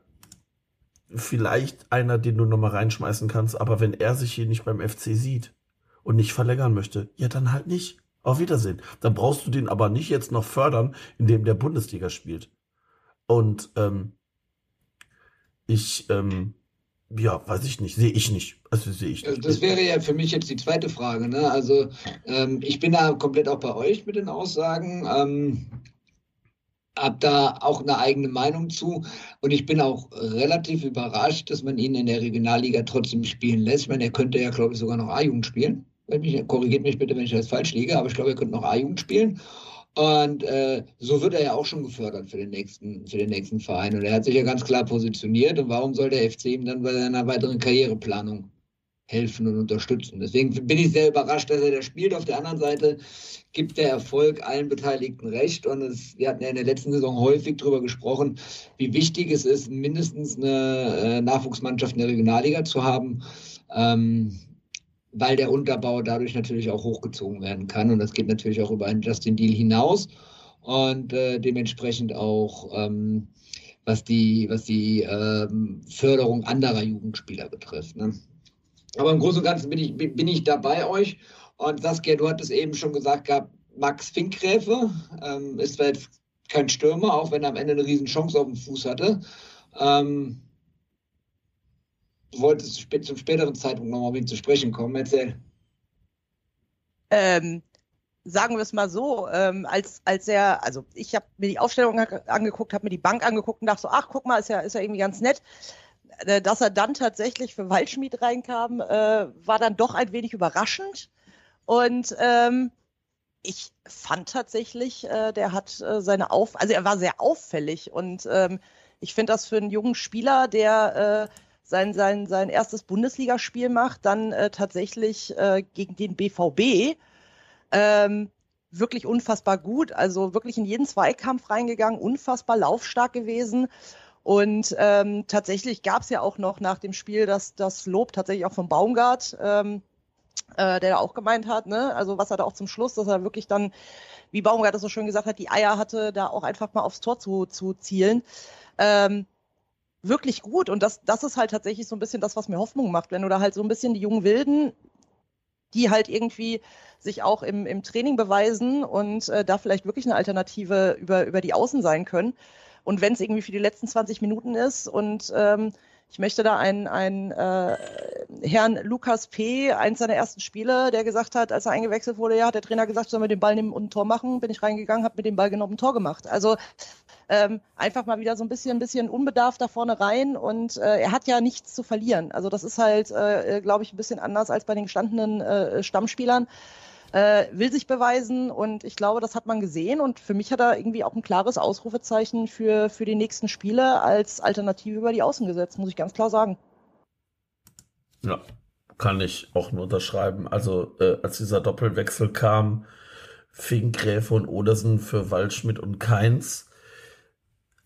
vielleicht einer, den du nochmal reinschmeißen kannst, aber wenn er sich hier nicht beim FC sieht und nicht verlängern möchte, ja, dann halt nicht. Auf Wiedersehen. Dann brauchst du den aber nicht jetzt noch fördern, indem der Bundesliga spielt. Und ähm, ich, ähm, ja, weiß ich nicht, sehe ich nicht. Also sehe ich Also nicht. das wäre ja für mich jetzt die zweite Frage. Ne? Also ähm, ich bin da komplett auch bei euch mit den Aussagen. Ähm, hab da auch eine eigene Meinung zu und ich bin auch relativ überrascht, dass man ihn in der Regionalliga trotzdem spielen lässt. Ich meine, er könnte ja, glaube ich, sogar noch A-Jugend spielen. Mich, korrigiert mich bitte, wenn ich das falsch liege, aber ich glaube, er könnte noch A-Jugend spielen. Und äh, so wird er ja auch schon gefördert für den nächsten, für den nächsten Verein. Und er hat sich ja ganz klar positioniert. Und warum soll der FC ihm dann bei seiner weiteren Karriereplanung helfen und unterstützen? Deswegen bin ich sehr überrascht, dass er da spielt. Auf der anderen Seite gibt der Erfolg allen Beteiligten recht. Und es, wir hatten ja in der letzten Saison häufig darüber gesprochen, wie wichtig es ist, mindestens eine äh, Nachwuchsmannschaft in der Regionalliga zu haben. Ähm, weil der Unterbau dadurch natürlich auch hochgezogen werden kann. Und das geht natürlich auch über einen Justin Deal hinaus. Und äh, dementsprechend auch, ähm, was die, was die ähm, Förderung anderer Jugendspieler betrifft. Ne? Aber im Großen und Ganzen bin ich, bin ich da bei euch. Und Saskia, du hattest eben schon gesagt gehabt, Max Finkgräfe ähm, ist zwar jetzt kein Stürmer, auch wenn er am Ende eine riesen Chance auf dem Fuß hatte. Ähm, du wolltest zum späteren Zeitpunkt nochmal auf ihn zu sprechen kommen. Erzähl. Ähm, sagen wir es mal so, ähm, als, als er, also ich habe mir die Aufstellung ange- angeguckt, habe mir die Bank angeguckt und dachte so, ach, guck mal, ist ja, ist ja irgendwie ganz nett. Äh, Dass er dann tatsächlich für Waldschmied reinkam, äh, war dann doch ein wenig überraschend. Und ähm, ich fand tatsächlich, äh, der hat äh, seine Auf, also er war sehr auffällig und ähm, ich finde das für einen jungen Spieler, der äh, sein, sein, sein erstes Bundesligaspiel macht, dann äh, tatsächlich gegen den BVB ähm, wirklich unfassbar gut. Also wirklich in jeden Zweikampf reingegangen, unfassbar laufstark gewesen. Und ähm, tatsächlich gab es ja auch noch nach dem Spiel das, das Lob tatsächlich auch von Baumgart, ähm, äh, der auch gemeint hat, ne? also was er da auch zum Schluss, dass er wirklich dann, wie Baumgart das so schön gesagt hat, die Eier hatte, da auch einfach mal aufs Tor zu, zu zielen. Ähm, wirklich gut. Und das, das ist halt tatsächlich so ein bisschen das, was mir Hoffnung macht, wenn du da halt so ein bisschen die jungen Wilden, die halt irgendwie sich auch im, im Training beweisen und äh, da vielleicht wirklich eine Alternative über, über die Außen sein können. Und wenn es irgendwie für die letzten 20 Minuten ist und ähm, Ich möchte da einen, einen äh, Herrn Lukas P., eins seiner ersten Spiele, der gesagt hat, als er eingewechselt wurde, ja, hat der Trainer gesagt, sollen wir den Ball nehmen und ein Tor machen. Bin ich reingegangen, habe mit dem Ball genommen, ein Tor gemacht. Also ähm, einfach mal wieder so ein bisschen, ein bisschen unbedarft da vorne rein und äh, er hat ja nichts zu verlieren. Also das ist halt, äh, glaube ich, ein bisschen anders als bei den gestandenen äh, Stammspielern äh, will sich beweisen und ich glaube, das hat man gesehen und für mich hat er irgendwie auch ein klares Ausrufezeichen für, für die nächsten Spiele als Alternative über die Außen gesetzt, muss ich ganz klar sagen. Ja, kann ich auch nur unterschreiben. Also äh, als dieser Doppelwechsel kam, Fink, Gräfe und Odersen für Waldschmidt und Keins,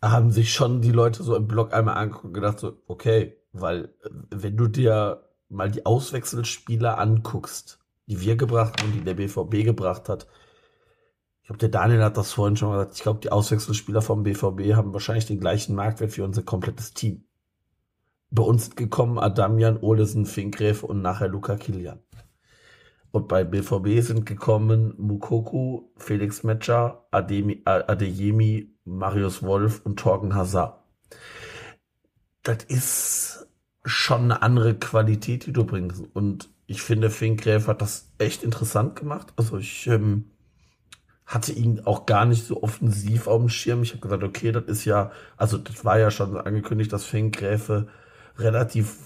haben sich schon die Leute so im Block einmal angeguckt und gedacht so, okay, weil äh, wenn du dir mal die Auswechselspieler anguckst, die wir gebracht haben die der BVB gebracht hat. Ich glaube, der Daniel hat das vorhin schon gesagt. Ich glaube, die Auswechselspieler vom BVB haben wahrscheinlich den gleichen Marktwert wie unser komplettes Team. Bei uns gekommen Adamian, Olesen, Finkgräf und nachher Luca Kilian. Und bei BVB sind gekommen Mukoku, Felix Metscher, Adeyemi, Marius Wolf und Torgen Hazard. Das ist schon eine andere Qualität, die du bringst. Und ich finde, Finkgräf hat das echt interessant gemacht. Also ich ähm, hatte ihn auch gar nicht so offensiv auf dem Schirm. Ich habe gesagt, okay, das ist ja, also das war ja schon angekündigt, dass Finkgräfe relativ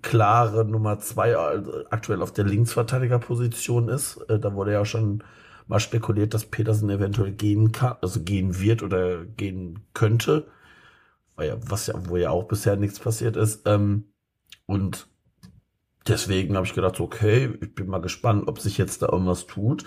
klare Nummer zwei also aktuell auf der Linksverteidigerposition ist. Äh, da wurde ja schon mal spekuliert, dass Petersen eventuell gehen kann, also gehen wird oder gehen könnte. Was ja, wo ja auch bisher nichts passiert ist. Ähm, und deswegen habe ich gedacht, okay, ich bin mal gespannt, ob sich jetzt da irgendwas tut.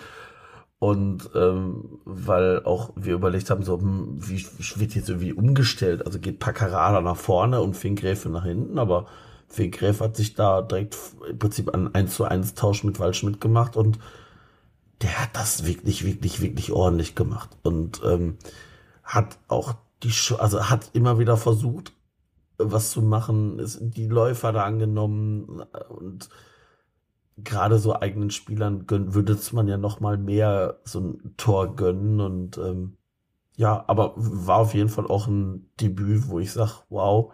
Und ähm, weil auch wir überlegt haben, so, hm, wie wird jetzt irgendwie umgestellt? Also geht Paccarada nach vorne und Finkgräfe nach hinten, aber Finkgräfe hat sich da direkt im Prinzip einen 1 zu 1 Tausch mit Waldschmidt gemacht und der hat das wirklich, wirklich, wirklich ordentlich gemacht. Und ähm, hat auch die, also hat immer wieder versucht, was zu machen, ist die Läufer da angenommen und gerade so eigenen Spielern gönn, würde man ja noch mal mehr so ein Tor gönnen und ähm, ja, aber war auf jeden Fall auch ein Debüt, wo ich sag, wow,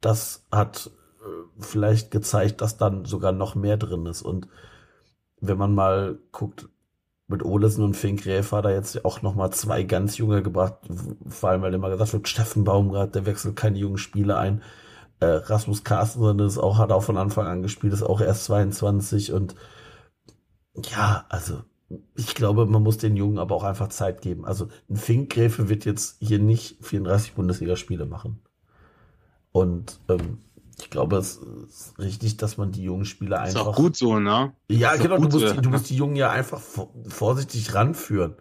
das hat äh, vielleicht gezeigt, dass dann sogar noch mehr drin ist. Und wenn man mal guckt, mit Olesen und Fink Räf hat er jetzt auch nochmal zwei ganz junge gebracht, vor allem weil immer gesagt wird, Steffen Baumgart, der wechselt keine jungen Spiele ein. Äh, Rasmus Carstensen ist auch, hat auch von Anfang an gespielt, ist auch erst 22 und ja, also ich glaube, man muss den Jungen aber auch einfach Zeit geben. Also ein Finkgräfe wird jetzt hier nicht 34 Bundesligaspiele machen. Und ähm, ich glaube, es ist richtig, dass man die jungen Spieler einfach. Ist auch gut so, ne? Ja, genau. Du musst, die, du musst die Jungen ja einfach vorsichtig ranführen.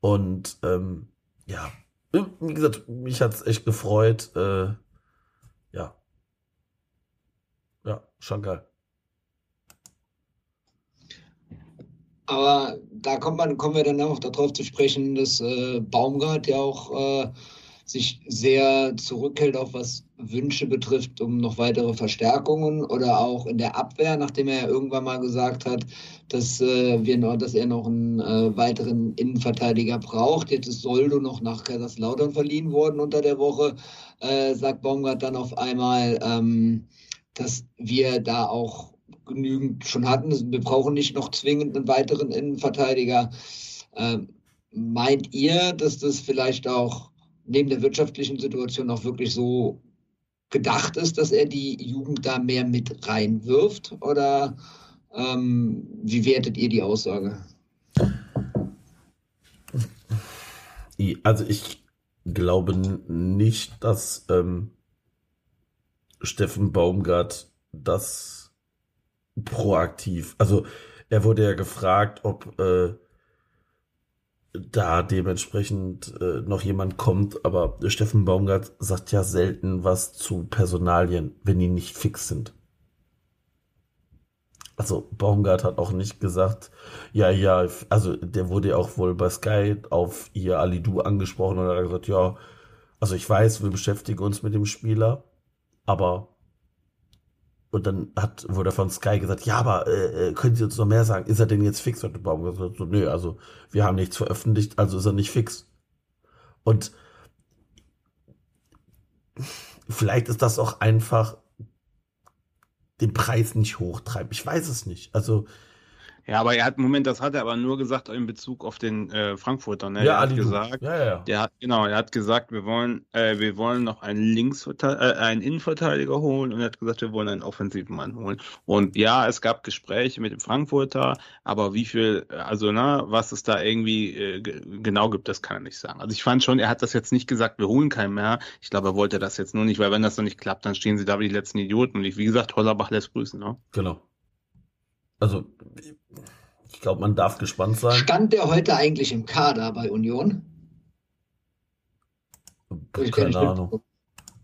Und ähm, ja, wie gesagt, mich hat es echt gefreut. Äh, ja. Ja, schon geil. Aber da kommt man, kommen wir dann auch darauf zu sprechen, dass äh, Baumgart ja auch äh, sich sehr zurückhält, auch was Wünsche betrifft, um noch weitere Verstärkungen oder auch in der Abwehr, nachdem er ja irgendwann mal gesagt hat, dass, äh, wir noch, dass er noch einen äh, weiteren Innenverteidiger braucht. Jetzt ist Soldo noch nach Kaiserslautern verliehen worden unter der Woche, äh, sagt Baumgart dann auf einmal, ähm, dass wir da auch genügend schon hatten. Wir brauchen nicht noch zwingend einen weiteren Innenverteidiger. Ähm, meint ihr, dass das vielleicht auch neben der wirtschaftlichen Situation auch wirklich so gedacht ist, dass er die Jugend da mehr mit reinwirft? Oder ähm, wie wertet ihr die Aussage? Also ich glaube nicht, dass ähm, Steffen Baumgart das proaktiv, also er wurde ja gefragt, ob äh, da dementsprechend äh, noch jemand kommt, aber Steffen Baumgart sagt ja selten was zu Personalien, wenn die nicht fix sind. Also Baumgart hat auch nicht gesagt, ja, ja, also der wurde ja auch wohl bei Sky auf ihr Alidu angesprochen und hat gesagt, ja, also ich weiß, wir beschäftigen uns mit dem Spieler, aber und dann hat, wurde von Sky gesagt, ja, aber äh, äh, können Sie uns noch mehr sagen? Ist er denn jetzt fix? Und Baum gesagt, so, nö, also wir haben nichts veröffentlicht, also ist er nicht fix. Und vielleicht ist das auch einfach den Preis nicht hochtreiben. Ich weiß es nicht. Also Ja, aber er hat, Moment, das hat er aber nur gesagt in Bezug auf den äh, Frankfurter. Ne? ja, er hat Ali Du. gesagt, Ja, ja, der hat, genau, er hat gesagt, wir wollen, äh, wir wollen noch einen Linksverteidiger, äh, einen Innenverteidiger holen und er hat gesagt, wir wollen einen offensiven Mann holen. Und ja, es gab Gespräche mit dem Frankfurter, aber wie viel, also na, was es da irgendwie äh, ge- genau gibt, das kann er nicht sagen. Also ich fand schon, er hat das jetzt nicht gesagt, wir holen keinen mehr. Ich glaube, er wollte das jetzt nur nicht, weil wenn das noch nicht klappt, dann stehen sie da wie die letzten Idioten. Und ich, wie gesagt, Hollerbach lässt grüßen, ne? Genau. Also, ich glaube, man darf gespannt sein. Stand der heute eigentlich im Kader bei Union? Ich Keine Ahnung.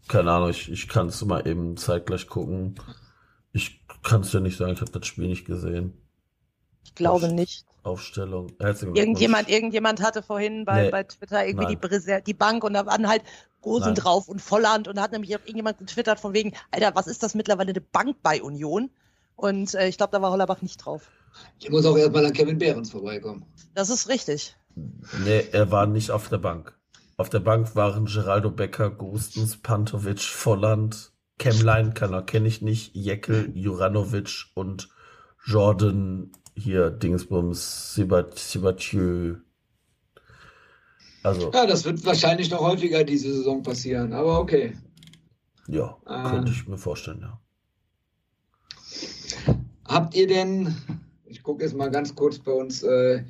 Keine Ahnung, ich, ich kann es mal eben zeitgleich gucken. Ich kann es dir nicht sagen, ich habe das Spiel nicht gesehen. Ich glaube nicht. Aufstellung. Herzlichen Irgendjemand, irgendjemand hatte vorhin bei, Nee. bei Twitter irgendwie die. Brise- die Bank und da waren halt Rosen Nein. drauf und Volland und da hat nämlich irgendjemand getwittert von wegen, Alter, was ist das mittlerweile eine Bank bei Union? Und äh, ich glaube, da war Hollerbach nicht drauf. Ich muss auch erstmal an Kevin Behrens vorbeikommen. Das ist richtig. Nee, er war nicht auf der Bank. Auf der Bank waren Geraldo Becker, Gustens, Pantovic, Volland, Kemlein, kenne ich nicht, Jekyll, Juranovic und Jordan, hier Dingsbums, Sibat- Sibatieu. Also, Ja, das wird wahrscheinlich noch häufiger diese Saison passieren, aber okay. ja, Ah. könnte ich mir vorstellen, ja. Habt ihr denn, ich gucke jetzt mal ganz kurz bei uns äh,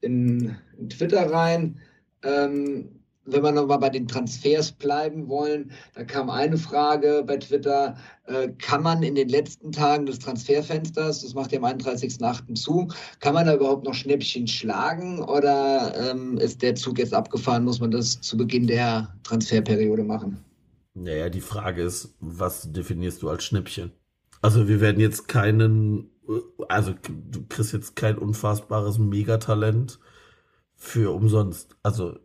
in, in Twitter rein, ähm, wenn wir nochmal bei den Transfers bleiben wollen, da kam eine Frage bei Twitter, äh, kann man in den letzten Tagen des Transferfensters, das macht ja am 31.08. zu, kann man da überhaupt noch Schnäppchen schlagen oder ähm, ist der Zug jetzt abgefahren, muss man das zu Beginn der Transferperiode machen? Naja, die Frage ist, was definierst du als Schnippchen? Also wir werden jetzt keinen, also du kriegst jetzt kein unfassbares Megatalent für umsonst. Also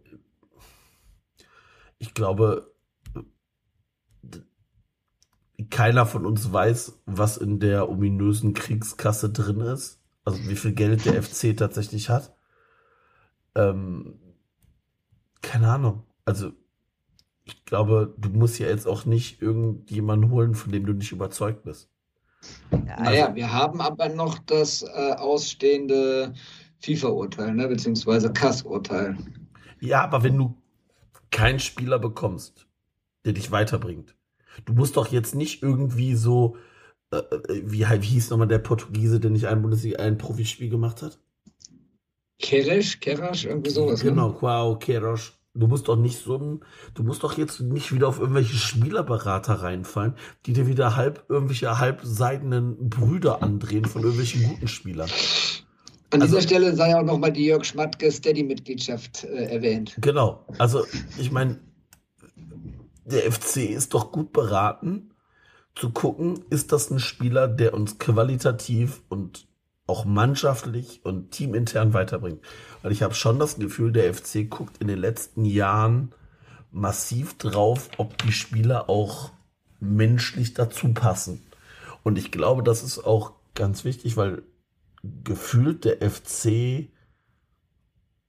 ich glaube, keiner von uns weiß, was in der ominösen Kriegskasse drin ist. Also wie viel Geld der FC tatsächlich hat. Ähm, keine Ahnung. Also ich glaube, du musst ja jetzt auch nicht irgendjemanden holen, von dem du nicht überzeugt bist. Naja, wir haben aber noch das äh, ausstehende FIFA-Urteil, ne, beziehungsweise CAS-Urteil. Ja, aber wenn du keinen Spieler bekommst, der dich weiterbringt, du musst doch jetzt nicht irgendwie so, äh, äh, wie, wie hieß nochmal der Portugiese, der nicht ein Bundesliga, ein Profispiel gemacht hat? Keresch, Kerasch, irgendwie sowas. ne? Genau, Quao, Kerosch. Du musst doch nicht so ein, du musst doch jetzt nicht wieder auf irgendwelche Spielerberater reinfallen, die dir wieder halb irgendwelche halbseidenen Brüder andrehen von irgendwelchen guten Spielern. An dieser Also- Stelle sei auch nochmal die Jörg Schmatke Steady-Mitgliedschaft äh, erwähnt. Genau. Also, ich meine, der FC ist doch gut beraten, zu gucken, ist das ein Spieler, der uns qualitativ und auch mannschaftlich und teamintern weiterbringt. Weil ich habe schon das Gefühl, der FC guckt in den letzten Jahren massiv drauf, ob die Spieler auch menschlich dazu passen. Und ich glaube, das ist auch ganz wichtig, weil gefühlt der FC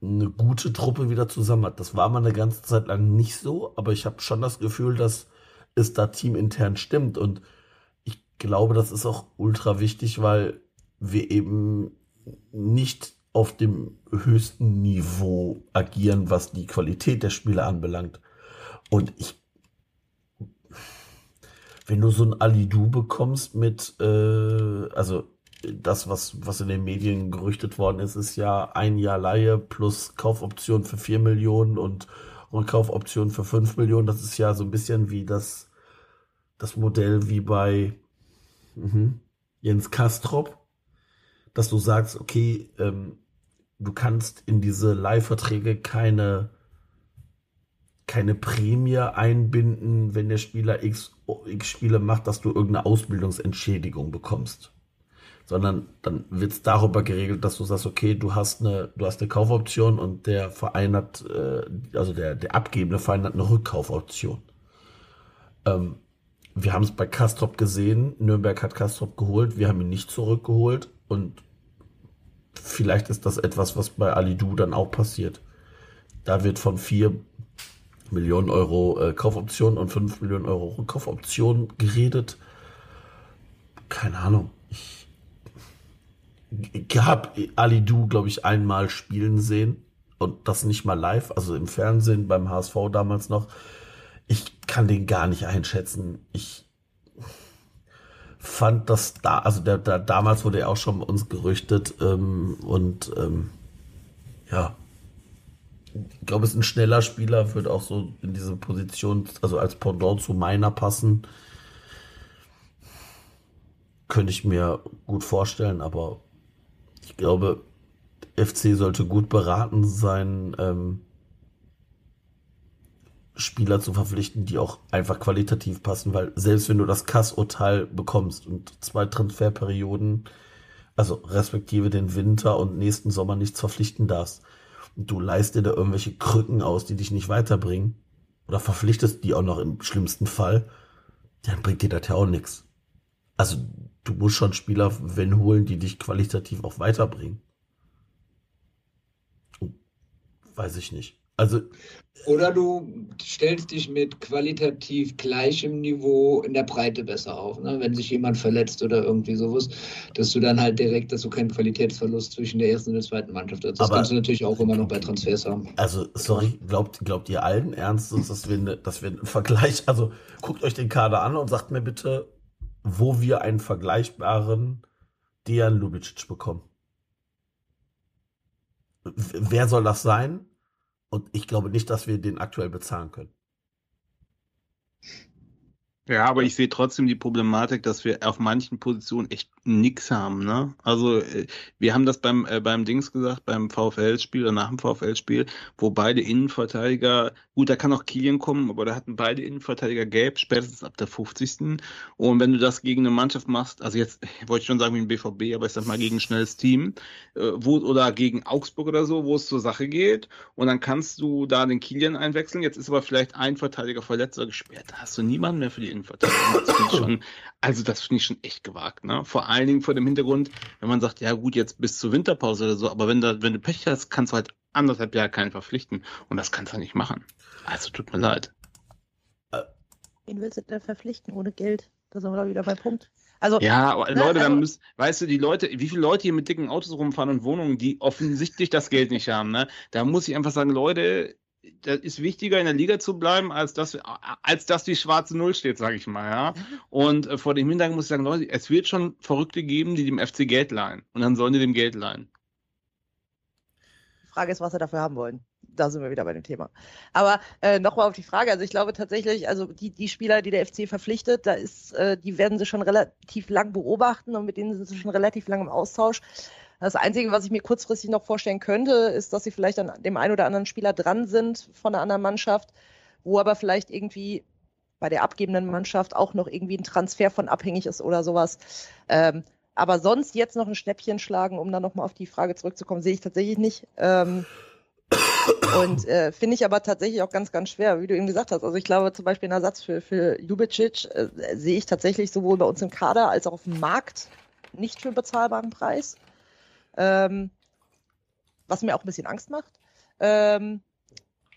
eine gute Truppe wieder zusammen hat. Das war mal eine ganze Zeit lang nicht so, aber ich habe schon das Gefühl, dass es da teamintern stimmt. Und ich glaube, das ist auch ultra wichtig, weil wir eben nicht auf dem höchsten Niveau agieren, was die Qualität der Spieler anbelangt. Und ich, wenn du so ein Alidu bekommst mit, äh, also das, was, was in den Medien gerüchtet worden ist, ist ja ein Jahr Laie plus Kaufoption für 4 Millionen und Rückkaufoption für 5 Millionen. Das ist ja so ein bisschen wie das, das Modell wie bei mhm, Jens Kastrop, dass du sagst, okay, ähm, du kannst in diese Leihverträge keine, keine Prämie einbinden, wenn der Spieler X, X Spiele macht, dass du irgendeine Ausbildungsentschädigung bekommst. Sondern dann wird es darüber geregelt, dass du sagst, okay, du hast eine, du hast eine Kaufoption und der Verein hat, äh, also der, der abgebende Verein hat eine Rückkaufoption. Ähm, wir haben es bei Kastrop gesehen, Nürnberg hat Kastrop geholt, wir haben ihn nicht zurückgeholt und vielleicht ist das etwas, was bei Alidu dann auch passiert. Da wird von vier Millionen Euro äh, Kaufoption und 5 Millionen Euro Kaufoption geredet. Keine Ahnung. Ich, habe Ali Du, glaube ich, einmal spielen sehen und das nicht mal live, also im Fernsehen beim HSV damals noch. Ich kann den gar nicht einschätzen. Ich fand das da, also der, der, damals wurde er auch schon bei uns gerüchtet ähm, und ähm, ja, ich glaube, es ist ein schneller Spieler, wird auch so in diese Position, also als Pendant zu meiner passen. Könnte ich mir gut vorstellen, aber ich glaube, FC sollte gut beraten sein, ähm, Spieler zu verpflichten, die auch einfach qualitativ passen, weil selbst wenn du das Kass-Urteil bekommst und zwei Transferperioden, also respektive den Winter und nächsten Sommer nichts verpflichten darfst, und du leist dir da irgendwelche Krücken aus, die dich nicht weiterbringen, oder verpflichtest die auch noch im schlimmsten Fall, dann bringt dir das ja auch nichts. Also du musst schon Spieler, wenn holen, die dich qualitativ auch weiterbringen. Weiß ich nicht. Also oder du stellst dich mit qualitativ gleichem Niveau in der Breite besser auf, ne? wenn sich jemand verletzt oder irgendwie sowas, dass du dann halt direkt, dass du keinen Qualitätsverlust zwischen der ersten und der zweiten Mannschaft hast. Das Aber- kannst du natürlich auch immer noch bei Transfers haben. Also, sorry, glaubt, glaubt ihr allen Ernstes, dass wir, ne, dass wir einen Vergleich, also guckt euch den Kader an und sagt mir bitte, wo wir einen vergleichbaren Dejan Lubicic bekommen. Wer soll das sein? Und ich glaube nicht, dass wir den aktuell bezahlen können. Ja, aber ich sehe trotzdem die Problematik, dass wir auf manchen Positionen echt nix haben, ne? Also äh, wir haben das beim äh, beim Dings gesagt, beim VfL-Spiel oder nach dem VfL-Spiel, wo beide Innenverteidiger, gut, da kann auch Kilian kommen, aber da hatten beide Innenverteidiger gelb, spätestens ab der 50. Und wenn du das gegen eine Mannschaft machst, also jetzt wollte ich schon sagen wie ein BVB, aber ich sag mal gegen ein schnelles Team, äh, wo oder gegen Augsburg oder so, wo es zur Sache geht, und dann kannst du da den Kilian einwechseln. Jetzt ist aber vielleicht ein Verteidiger verletzt oder gesperrt. Da hast du niemanden mehr für die Innenverteidigung. Das finde ich schon, also das finde ich schon echt gewagt, ne? Vor allen Dingen vor dem Hintergrund, wenn man sagt, ja gut, jetzt bis zur Winterpause oder so, aber wenn da, wenn du Pech hast, kannst du halt anderthalb Jahre keinen verpflichten. Und das kannst du nicht machen. Also tut mir leid. Wen willst du denn verpflichten ohne Geld? Da sind wir doch wieder beim Punkt. Also, Ja, Ne, Leute, dann also- müssen, weißt du, die Leute, wie viele Leute hier mit dicken Autos rumfahren und Wohnungen, die offensichtlich das Geld nicht haben, ne? Da muss ich einfach sagen, Leute, das ist wichtiger in der Liga zu bleiben, als dass, als dass die schwarze Null steht, sage ich mal, ja. Und äh, vor dem Hintergrund muss ich sagen, Leute, es wird schon Verrückte geben, die dem FC Geld leihen. Und dann sollen die dem Geld leihen. die Frage ist, was sie dafür haben wollen. Da sind wir wieder bei dem Thema. Aber äh, nochmal auf die Frage. Also ich glaube tatsächlich, also die, die Spieler, die der FC verpflichtet, da ist, äh, die werden sie schon relativ lang beobachten und mit denen sind sie schon relativ lang im Austausch. Das Einzige, was ich mir kurzfristig noch vorstellen könnte, ist, dass sie vielleicht an dem einen oder anderen Spieler dran sind von einer anderen Mannschaft, wo aber vielleicht irgendwie bei der abgebenden Mannschaft auch noch irgendwie ein Transfer von abhängig ist oder sowas. Ähm, aber sonst jetzt noch ein Schnäppchen schlagen, um dann nochmal auf die Frage zurückzukommen, sehe ich tatsächlich nicht. Ähm, und äh, finde ich aber tatsächlich auch ganz, ganz schwer, wie du eben gesagt hast. Also ich glaube zum Beispiel einen Ersatz für, für Ljubicic äh, sehe ich tatsächlich sowohl bei uns im Kader als auch auf dem Markt nicht für einen bezahlbaren Preis. Ähm, was mir auch ein bisschen Angst macht. Ähm,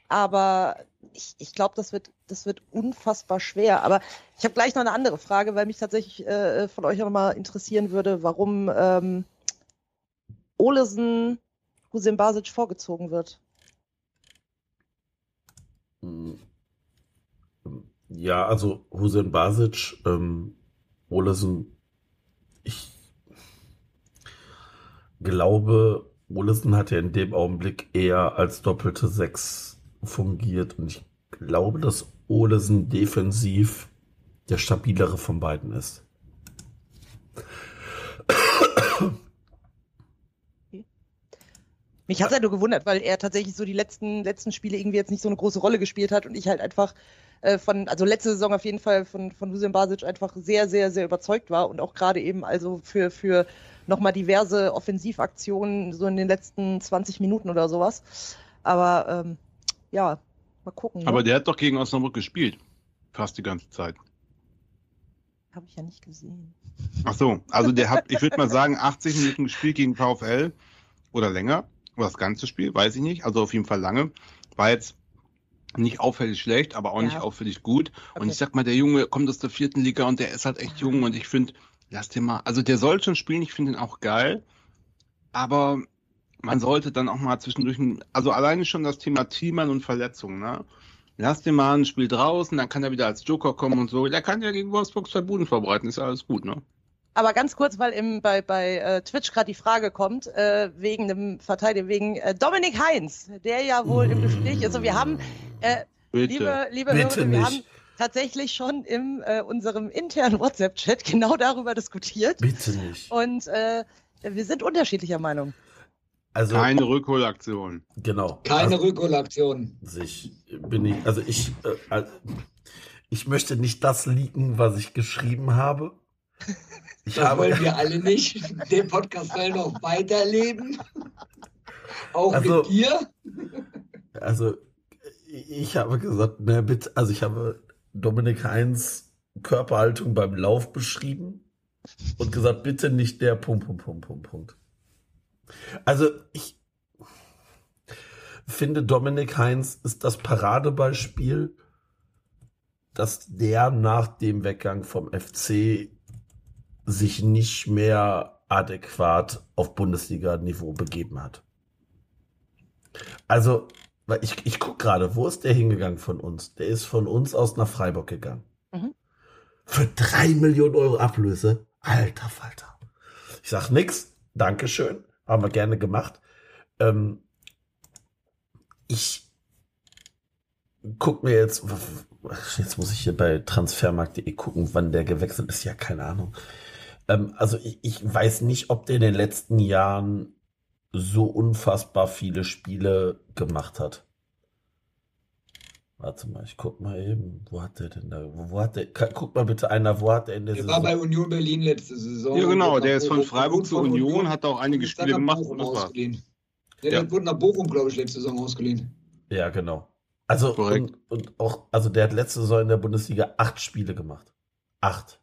aber ich, ich glaube, das wird, das wird unfassbar schwer. Aber ich habe gleich noch eine andere Frage, weil mich tatsächlich äh, von euch auch nochmal interessieren würde, warum ähm, Olesen Hussein Basic vorgezogen wird. Mm. Ja, also Hussein Basic, ähm, Olesen, ich glaube, Olesen hat ja in dem Augenblick eher als doppelte Sechs fungiert und ich glaube, dass Olesen defensiv der stabilere von beiden ist. Mich hat es ja nur gewundert, weil er tatsächlich so die letzten, letzten Spiele irgendwie jetzt nicht so eine große Rolle gespielt hat und ich halt einfach äh, von, also letzte Saison auf jeden Fall von, von Hussein Basic einfach sehr, sehr, sehr überzeugt war und auch gerade eben also für, für nochmal diverse Offensivaktionen so in den letzten 20 Minuten oder sowas. Aber ähm, ja, mal gucken. Ne? Aber der hat doch gegen Osnabrück gespielt. Fast die ganze Zeit. Habe ich ja nicht gesehen. Ach so, also der hat, ich würde mal sagen, 80 Minuten gespielt gegen VfL oder länger. Oder das ganze Spiel, weiß ich nicht. Also auf jeden Fall lange. War jetzt nicht auffällig schlecht, aber auch Ja. nicht auffällig gut. Und Okay. ich sag mal, der Junge kommt aus der vierten Liga und der ist halt echt jung und ich finde, lass den mal, also der soll schon spielen, ich finde ihn auch geil, aber man sollte dann auch mal zwischendurch, also alleine schon das Thema Teamern und Verletzungen, ne? Lass den mal ein Spiel draußen, dann kann er wieder als Joker kommen und so. Der kann ja gegen Wolfsburg zwei Buden verbreiten, ist ja alles gut, ne? Aber ganz kurz, weil im, bei, bei äh, Twitch gerade die Frage kommt, äh, wegen dem Verteidiger, wegen äh, Dominik Heinz, der ja wohl im Gespräch ist. Und wir haben, äh, Bitte. liebe, liebe Bitte Hörerinnen, wir nicht. haben tatsächlich schon in äh, unserem internen WhatsApp-Chat genau darüber diskutiert. Bitte nicht. Und äh, wir sind unterschiedlicher Meinung. Also, Keine Rückholaktion. genau. Keine also, Rückholaktion. sich bin ich, also ich, äh, also ich möchte nicht das leaken, was ich geschrieben habe. Ich Das habe, wollen wir alle nicht. Der Podcast soll noch weiterleben. Auch Also- mit dir. also ich habe gesagt, ne, bitte, also ich habe Dominik Heinz Körperhaltung beim Lauf beschrieben und gesagt, bitte nicht der Punkt, Punkt, Punkt, Punkt, Punkt. Also ich finde, Dominik Heinz ist das Paradebeispiel, dass der nach dem Weggang vom FC sich nicht mehr adäquat auf Bundesliga-Niveau begeben hat. Also, weil ich, ich guck gerade, wo ist der hingegangen von uns? Der ist von uns aus nach Freiburg gegangen. Mhm. Für drei Millionen Euro Ablöse. Alter Falter. Ich sag nix. Dankeschön. Haben wir gerne gemacht. Ähm, ich guck mir jetzt, jetzt muss ich hier bei transfermarkt.de gucken, wann der gewechselt ist. Ja, keine Ahnung. Ähm, also ich, ich weiß nicht, ob der in den letzten Jahren so unfassbar viele Spiele gemacht hat. Warte mal, ich guck mal eben, wo hat der denn da, wo, wo hat der, guck mal bitte einer, wo hat der in der Der war bei Saison, Union Berlin letzte Saison. Ja, genau, der ist von Freiburg zu von Union, hat auch einige Spiele gemacht und das ausgeliehen. Der Ja. der wurde nach Bochum, glaube ich, letzte Saison ausgeliehen. ja genau. Also, und, und auch, also der hat letzte Saison in der Bundesliga acht Spiele gemacht. Acht.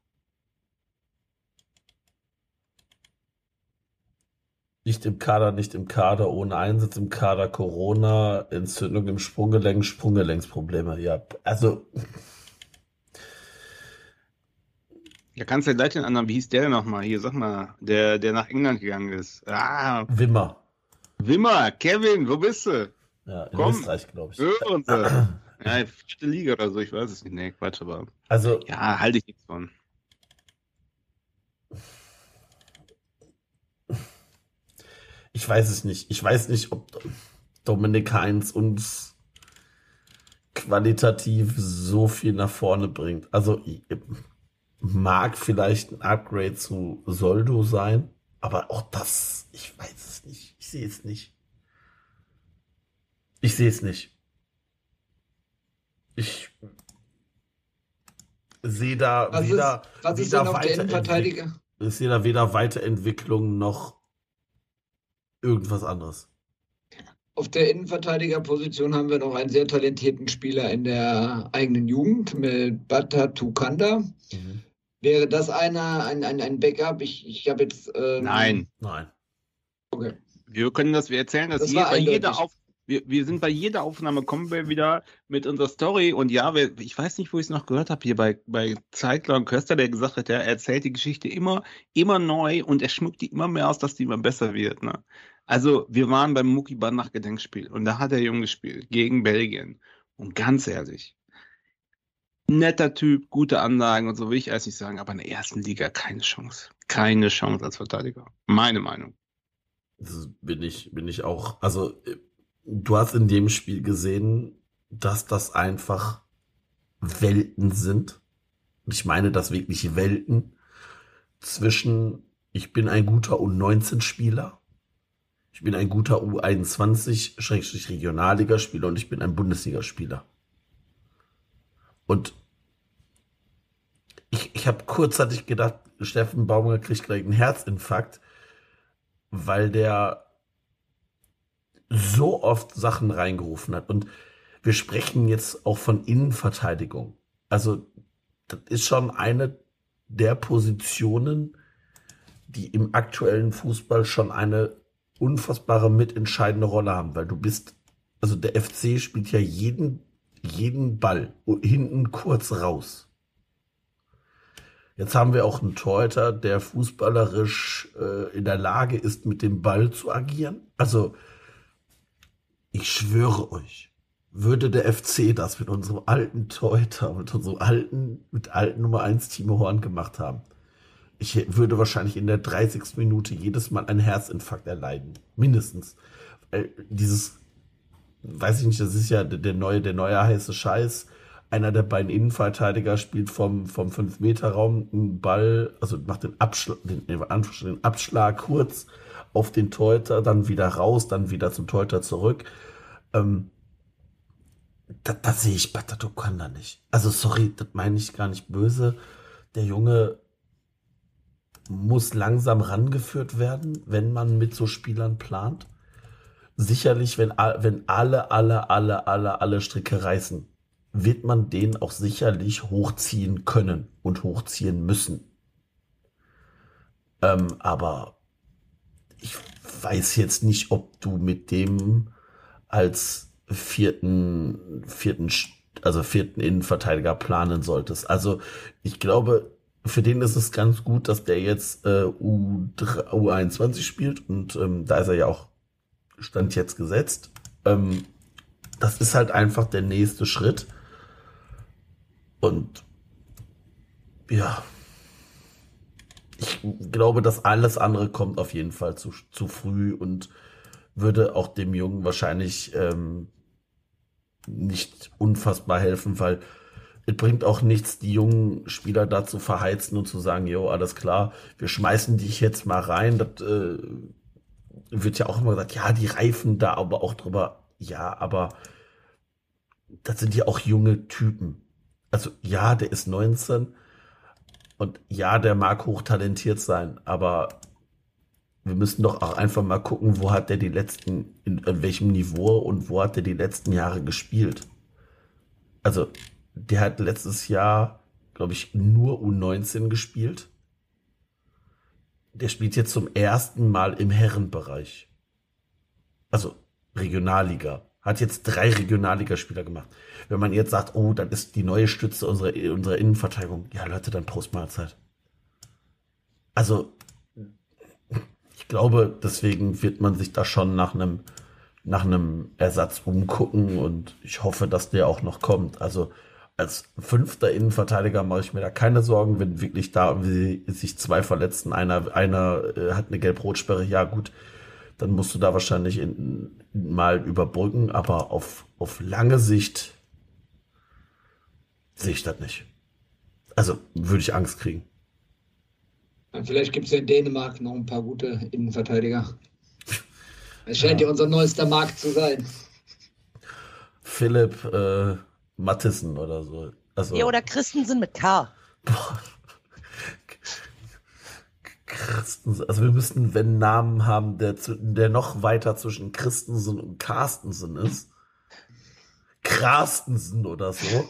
Nicht im Kader, nicht im Kader, ohne Einsatz im Kader, Corona, Entzündung im Sprunggelenk, Sprunggelenksprobleme. Ja, also, Ja, kannst du ja gleich den anderen, wie hieß der denn nochmal? Hier, sag mal, der, der nach England gegangen ist. Ah, Wimmer. Wimmer, Kevin, wo bist du? Ja, in Komm. Österreich, glaube ich. Hören Sie. Ja, vierte Liga oder so, ich weiß es nicht. Nee, Quatsch, aber. Also, Ja, halte ich nichts von. Ich weiß es nicht. Ich weiß nicht, ob Dominik Heinz uns qualitativ so viel nach vorne bringt. Also mag vielleicht ein Upgrade zu Soldo sein, aber auch das, ich weiß es nicht. Ich sehe es nicht. Ich sehe es nicht. Ich sehe da Was ist, weder, was ist weder denn auf der Weiterentwick- Innenverteidiger? ich sehe da weder Weiterentwicklung noch irgendwas anderes. Auf der Innenverteidigerposition haben wir noch einen sehr talentierten Spieler in der eigenen Jugend mit Bata Tukanda. Mhm. Wäre das einer, ein, ein, ein Backup? Ich, ich habe jetzt. Ähm, Nein. Nein. Okay. Wir können das, wir erzählen das, Das hier war bei jeder eindeutig. Auf, wir, wir sind bei jeder Aufnahme, kommen wir wieder mit unserer Story und ja, wir, ich weiß nicht, wo ich es noch gehört habe, hier bei, bei Zeitler und Köster, der gesagt hat, er erzählt die Geschichte immer, immer neu und er schmückt die immer mehr aus, dass die immer besser wird. Ne? Also, wir waren beim Mucki Bandach Gedenkspiel und da hat der Junge gespielt gegen Belgien. Und ganz ehrlich, netter Typ, gute Anlagen und so will ich alles nicht sagen, aber in der ersten Liga keine Chance. Keine Chance als Verteidiger. Meine Meinung. Das bin ich, bin ich auch. Also, äh, du hast in dem Spiel gesehen, dass das einfach Welten sind. Ich meine das wirklich Welten zwischen, ich bin ein guter U19-Spieler, ich bin ein guter U21-Regionalligaspieler und ich bin ein Bundesligaspieler. Und ich, ich habe kurzzeitig gedacht, Steffen Baumgart kriegt gleich einen Herzinfarkt, weil der so oft Sachen reingerufen hat. Und wir sprechen jetzt auch von Innenverteidigung. Also, das ist schon eine der Positionen, die im aktuellen Fußball schon eine unfassbare mitentscheidende Rolle haben, weil du bist, also der FC spielt ja jeden, jeden Ball hinten kurz raus. Jetzt haben wir auch einen Torhüter, der fußballerisch äh, in der Lage ist, mit dem Ball zu agieren. Also, ich schwöre euch, würde der FC das mit unserem alten Torhüter, mit unserem alten, mit alten Nummer 1 Timo Horn gemacht haben, ich würde wahrscheinlich in der 30. Minute jedes Mal einen Herzinfarkt erleiden. Mindestens. Weil dieses, weiß ich nicht, das ist ja der neue, der neue heiße Scheiß. Einer der beiden Innenverteidiger spielt vom, vom 5-Meter-Raum einen Ball, also macht den Abschlag, den, den Abschlag kurz auf den Torhüter, dann wieder raus, dann wieder zum Torhüter zurück. Ähm, da, da sehe ich Batatokan nicht. Also sorry, das meine ich gar nicht böse. Der Junge muss langsam rangeführt werden, wenn man mit so Spielern plant. Sicherlich, wenn, wenn alle, alle, alle, alle, alle Stricke reißen, wird man den auch sicherlich hochziehen können und hochziehen müssen. Ähm, aber ich weiß jetzt nicht, ob du mit dem als vierten, vierten, also vierten Innenverteidiger planen solltest. Also ich glaube, für den ist es ganz gut, dass der jetzt äh, U3, U21 spielt und ähm, da ist er ja auch Stand jetzt gesetzt. Ähm, das ist halt einfach der nächste Schritt. Und ja, ich glaube, dass alles andere kommt auf jeden Fall zu, zu früh und würde auch dem Jungen wahrscheinlich ähm, nicht unfassbar helfen, weil es bringt auch nichts, die jungen Spieler da zu verheizen und zu sagen, jo, alles klar, wir schmeißen dich jetzt mal rein. Das äh, wird ja auch immer gesagt, ja, die reifen da aber auch drüber. Ja, aber das sind ja auch junge Typen. Also ja, der ist 19 und ja, der mag hochtalentiert sein, aber wir müssen doch auch einfach mal gucken, wo hat der die letzten, in, in welchem Niveau und wo hat der die letzten Jahre gespielt. Also der hat letztes Jahr, glaube ich, nur U19 gespielt. Der spielt jetzt zum ersten Mal im Herrenbereich. Also Regionalliga. Hat jetzt drei Regionalligaspieler gemacht. Wenn man jetzt sagt, oh, dann ist die neue Stütze unserer, unserer Innenverteidigung. Ja, Leute, dann Postmahlzeit. Also, ich glaube, deswegen wird man sich da schon nach einem, nach einem Ersatz umgucken und ich hoffe, dass der auch noch kommt. Also, als fünfter Innenverteidiger mache ich mir da keine Sorgen, wenn wirklich da sich zwei verletzen, einer, einer äh, hat eine Gelb-Rot-Sperre, ja gut, dann musst du da wahrscheinlich in, mal überbrücken, aber auf, auf lange Sicht sehe ich das nicht. Also würde ich Angst kriegen. Vielleicht gibt es ja in Dänemark noch ein paar gute Innenverteidiger. Es scheint ja, ja unser neuester Markt zu sein. Philipp, äh, Mattissen oder so. Also, ja, oder Christensen mit K. Christensen, also wir müssten, wenn Namen haben, der, der noch weiter zwischen Christensen und Carstensen ist. Krastensen oder so.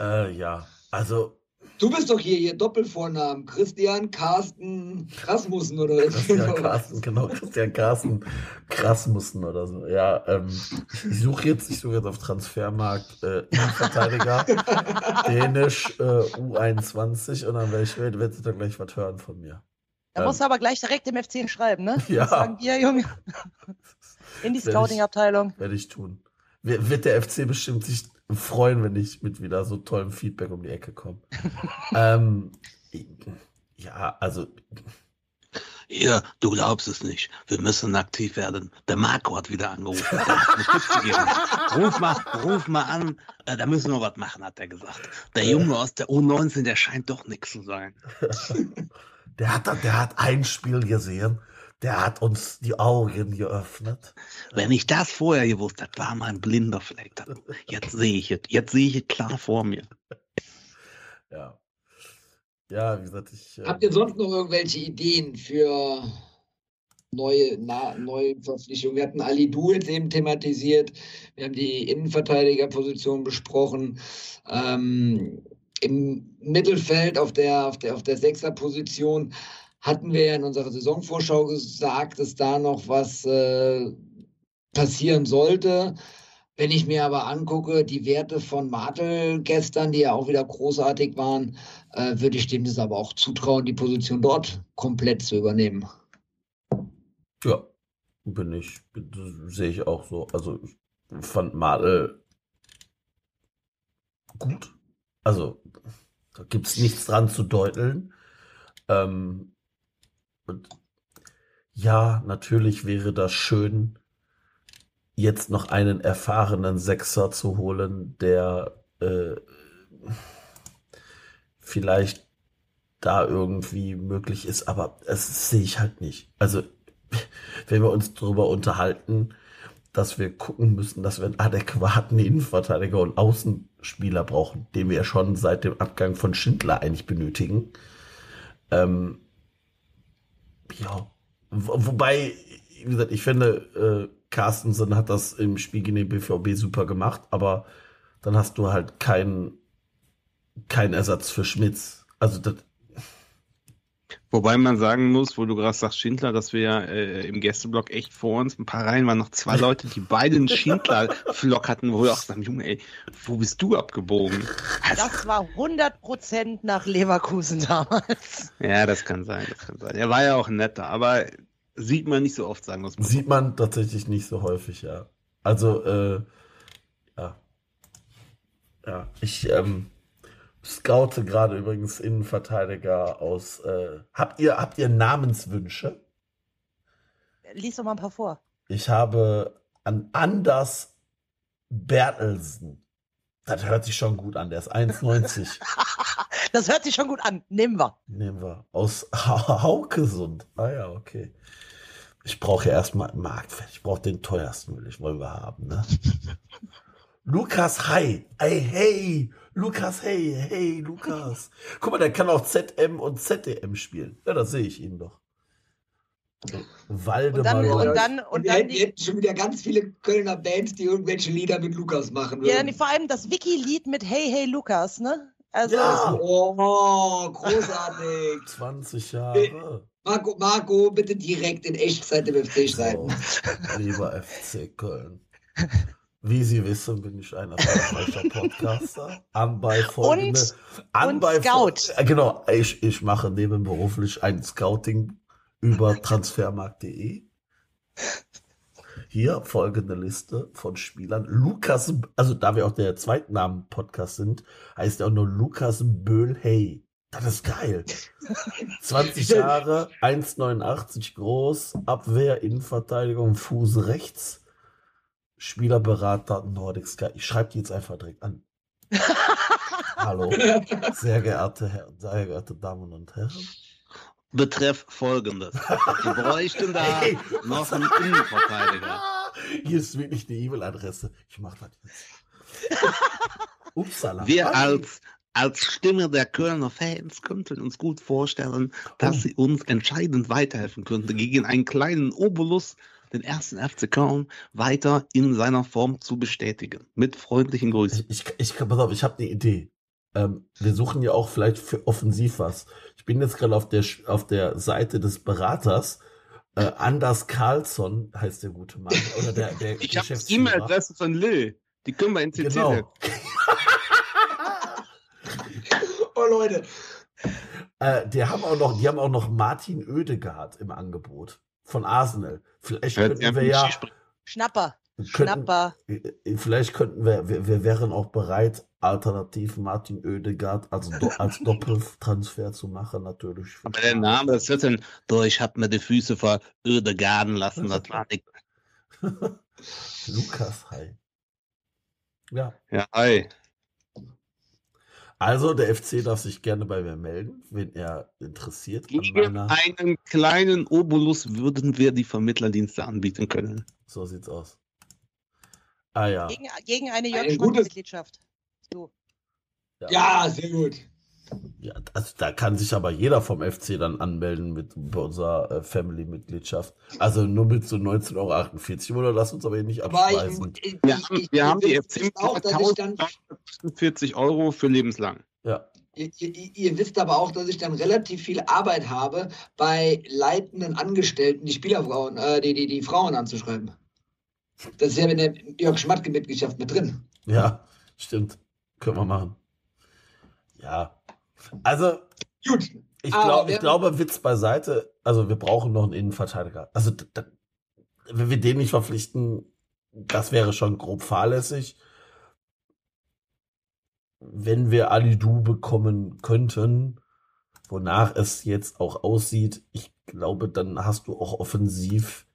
Äh, ja, also Du bist doch hier, hier Doppelvornamen. Christian Carsten Krasmussen oder so. Christian Carsten, genau, Christian Carsten Krasmussen oder so. Ja, ähm, ich suche jetzt, ich suche jetzt auf Transfermarkt äh, Verteidiger, Dänisch äh, U21 und dann werde ich werd ihr da gleich was hören von mir. Da ähm, musst du aber gleich direkt im F10 schreiben, ne? Ja. Sagen wir, Junge. In die Scouting-Abteilung. Werde ich tun. Wird der FC bestimmt sich freuen, wenn ich mit wieder so tollem Feedback um die Ecke komme. ähm, ja, also. Hier, du glaubst es nicht. Wir müssen aktiv werden. Der Marco hat wieder angerufen. ruf, mal, ruf mal an, äh, da müssen wir was machen, hat er gesagt. Der Junge aus der U19, der scheint doch nichts zu sein. der, hat, der hat ein Spiel gesehen der hat uns die Augen geöffnet. Wenn ich das vorher gewusst hätte, war mein blinder Fleck. Jetzt sehe ich es. Jetzt sehe ich es klar vor mir. Ja. Ja, wie gesagt, ich. Äh, Habt ihr sonst noch irgendwelche Ideen für neue, na, neue Verpflichtungen? Wir hatten Ali Du jetzt eben thematisiert. Wir haben die Innenverteidigerposition besprochen. Ähm, Im Mittelfeld auf der, auf der, auf der Sechserposition hatten wir ja in unserer Saisonvorschau gesagt, dass da noch was äh, passieren sollte. Wenn ich mir aber angucke, die Werte von Martel gestern, die ja auch wieder großartig waren, äh, würde ich dem das aber auch zutrauen, die Position dort komplett zu übernehmen. Ja, bin ich, sehe ich auch so. Also ich fand Madel gut. Also da gibt es nichts dran zu deuteln. Ähm, und ja, natürlich wäre das schön, jetzt noch einen erfahrenen Sechser zu holen, der äh, vielleicht da irgendwie möglich ist, aber das sehe ich halt nicht. Also, wenn wir uns darüber unterhalten, dass wir gucken müssen, dass wir einen adäquaten Innenverteidiger und Außenspieler brauchen, den wir ja schon seit dem Abgang von Schindler eigentlich benötigen. Ähm, ja, wo, wobei, wie gesagt, ich finde, äh, Carstensen hat das im Spiel gegen den BVB super gemacht, aber dann hast du halt keinen kein Ersatz für Schmitz. Also das, Wobei man sagen muss, wo du gerade sagst, Schindler, dass wir ja äh, im Gästeblock echt vor uns, ein paar Reihen waren noch zwei Leute, die beide einen Schindler-Flock hatten, wo wir auch sagen, Junge, ey, wo bist du abgebogen? Also, Das war 100% nach Leverkusen damals. ja, das kann sein, das kann sein. Er war ja auch netter, aber sieht man nicht so oft, sagen es mal. sieht man tatsächlich nicht so häufig, ja. Also, äh, ja. Ja, ich ähm, scoute gerade übrigens Innenverteidiger aus. Äh, habt ihr, habt ihr Namenswünsche? Lies doch mal ein paar vor. Ich habe an Anders Bertelsen. Das hört sich schon gut an. Der ist 1,90. Das hört sich schon gut an. Nehmen wir. Nehmen wir. Aus Ha- Haukesund. Ah ja, okay. Ich brauche ja erstmal einen Marktwert. Ich brauche den teuersten, will ich, wollen wir haben, ne? Lukas Hey. Ey, hey. Lukas Hey. Hey, Lukas. Guck mal, der kann auch ZM und ZDM spielen. Ja, das sehe ich ihn doch. Waldemar. Und dann- und dann- Und wir dann hätten, die- hätten schon wieder ganz viele Kölner Bands, die irgendwelche Lieder mit Lukas machen Ja, würden. nee, vor allem das Wiki-Lied mit Hey, hey, Lukas, ne? Also, Ja. Oh, großartig. 20 Jahre. Marco, Marco, bitte direkt in Echtzeit im FC schreiben. So, lieber FC Köln. Wie Sie wissen, bin ich ein erfolgreicher Podcaster. Anbei folgende. Und- Anbei und Scout. Äh, Genau, ich, ich mache nebenberuflich ein Scouting über transfermarkt.de. Hier folgende Liste von Spielern. Lukas, also da wir auch der Zweitnamen-Podcast sind, heißt er auch nur Lukas Böhl-Hey. Das ist geil. 20 Jahre, 1,89 groß, Abwehr, Innenverteidigung, Fuß rechts, Spielerberater Nordic Sky. Ich schreibe die jetzt einfach direkt an. Hallo, sehr geehrte Herren, sehr geehrte Damen und Herren. Betreff folgendes. Wir bräuchten da Hey, noch einen Innenverteidiger. Hier ist wirklich eine E-Mail-Adresse. Ich mach das jetzt. Upsala. Wir als, als Stimme der Kölner Fans könnten uns gut vorstellen, dass Oh. sie uns entscheidend weiterhelfen könnte, gegen einen kleinen Obolus den ersten FC Köln weiter in seiner Form zu bestätigen. Mit freundlichen Grüßen. Ich, ich, pass auf, ich habe eine Idee. Ähm, wir suchen ja auch vielleicht für offensiv was. Ich bin jetzt gerade auf der, auf der Seite des Beraters. Äh, Anders Carlsson heißt der gute Mann. Oder der, der Ich habe die. E-Mail-Adresse von Lil. Die können wir in CC Genau. Oh Leute, Äh, die haben auch noch, die haben auch noch Martin Oedegaard im Angebot von Arsenal. Vielleicht Hört könnten wir ja. Schnapper. könnten, Schnapper. äh, vielleicht könnten wir, wir, wir wären auch bereit, alternativ Martin Oedegaard als, Do als Doppeltransfer zu machen, natürlich. für Aber der Name, das wird dann, du, ich hab mir die Füße vor Garden lassen. Das war nicht. Lukas, hi. Ja, Ja, hi. Also der FC darf sich gerne bei mir melden, wenn er interessiert an Gegen meiner. einen kleinen Obolus würden wir die Vermittlerdienste anbieten können. So sieht's aus. Ah ja. Gegen, gegen eine Ein J. gutes- Mitgliedschaft. So. ja, sehr gut. Ja, also da kann sich aber jeder vom FC dann anmelden mit unserer äh, Family-Mitgliedschaft. Also nur mit so 19,48 Euro. Oder lass uns aber hier nicht Aber ich, abspeisen. ich, Wir haben, ich, wir haben die FC auch, dass ich dann, 40 Euro für lebenslang. Ja. ihr, ihr, ihr wisst aber auch, dass ich dann relativ viel Arbeit habe, bei leitenden Angestellten die Spielerfrauen, äh, die, die, die Frauen anzuschreiben. Das ist ja in der Jörg Schmatke-Mitgliedschaft mit drin. Ja, stimmt. Können wir machen. Ja. Also, Gut. ich, Ah, glaub, ich glaube, Witz beiseite. Also, wir brauchen noch einen Innenverteidiger. Also, d- d- wenn wir den nicht verpflichten, das wäre schon grob fahrlässig. Wenn wir Alidu bekommen könnten, wonach es jetzt auch aussieht, ich glaube, dann hast du auch offensiv.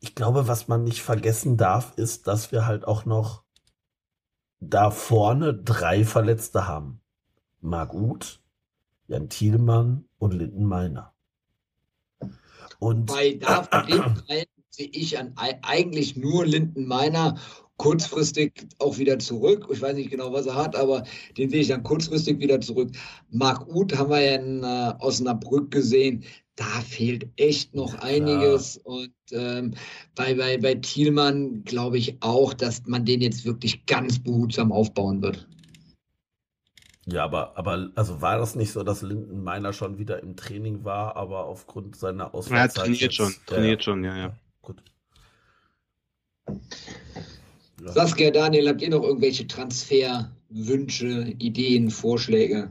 Ich glaube, was man nicht vergessen darf, ist, dass wir halt auch noch da vorne drei Verletzte haben. Marc Uth, Jan Thielmann und Linden Meiner. Und Bei da von den dreien sehe ich an, ei- eigentlich nur Linden Meiner kurzfristig auch wieder zurück. Ich weiß nicht genau, was er hat, aber den sehe ich dann kurzfristig wieder zurück. Marc Uth haben wir ja in äh, Osnabrück gesehen. Da fehlt echt noch einiges. Und ähm, bei, bei, bei Thielmann glaube ich auch, dass man den jetzt wirklich ganz behutsam aufbauen wird. Ja, aber, aber also war das nicht so, dass Linden Meiner schon wieder im Training war, aber aufgrund seiner Er Ausfallzeit trainiert jetzt- schon, trainiert schon, ja, ja. Gut. Ja. Saskia, Daniel, habt ihr noch irgendwelche Transferwünsche, Ideen, Vorschläge?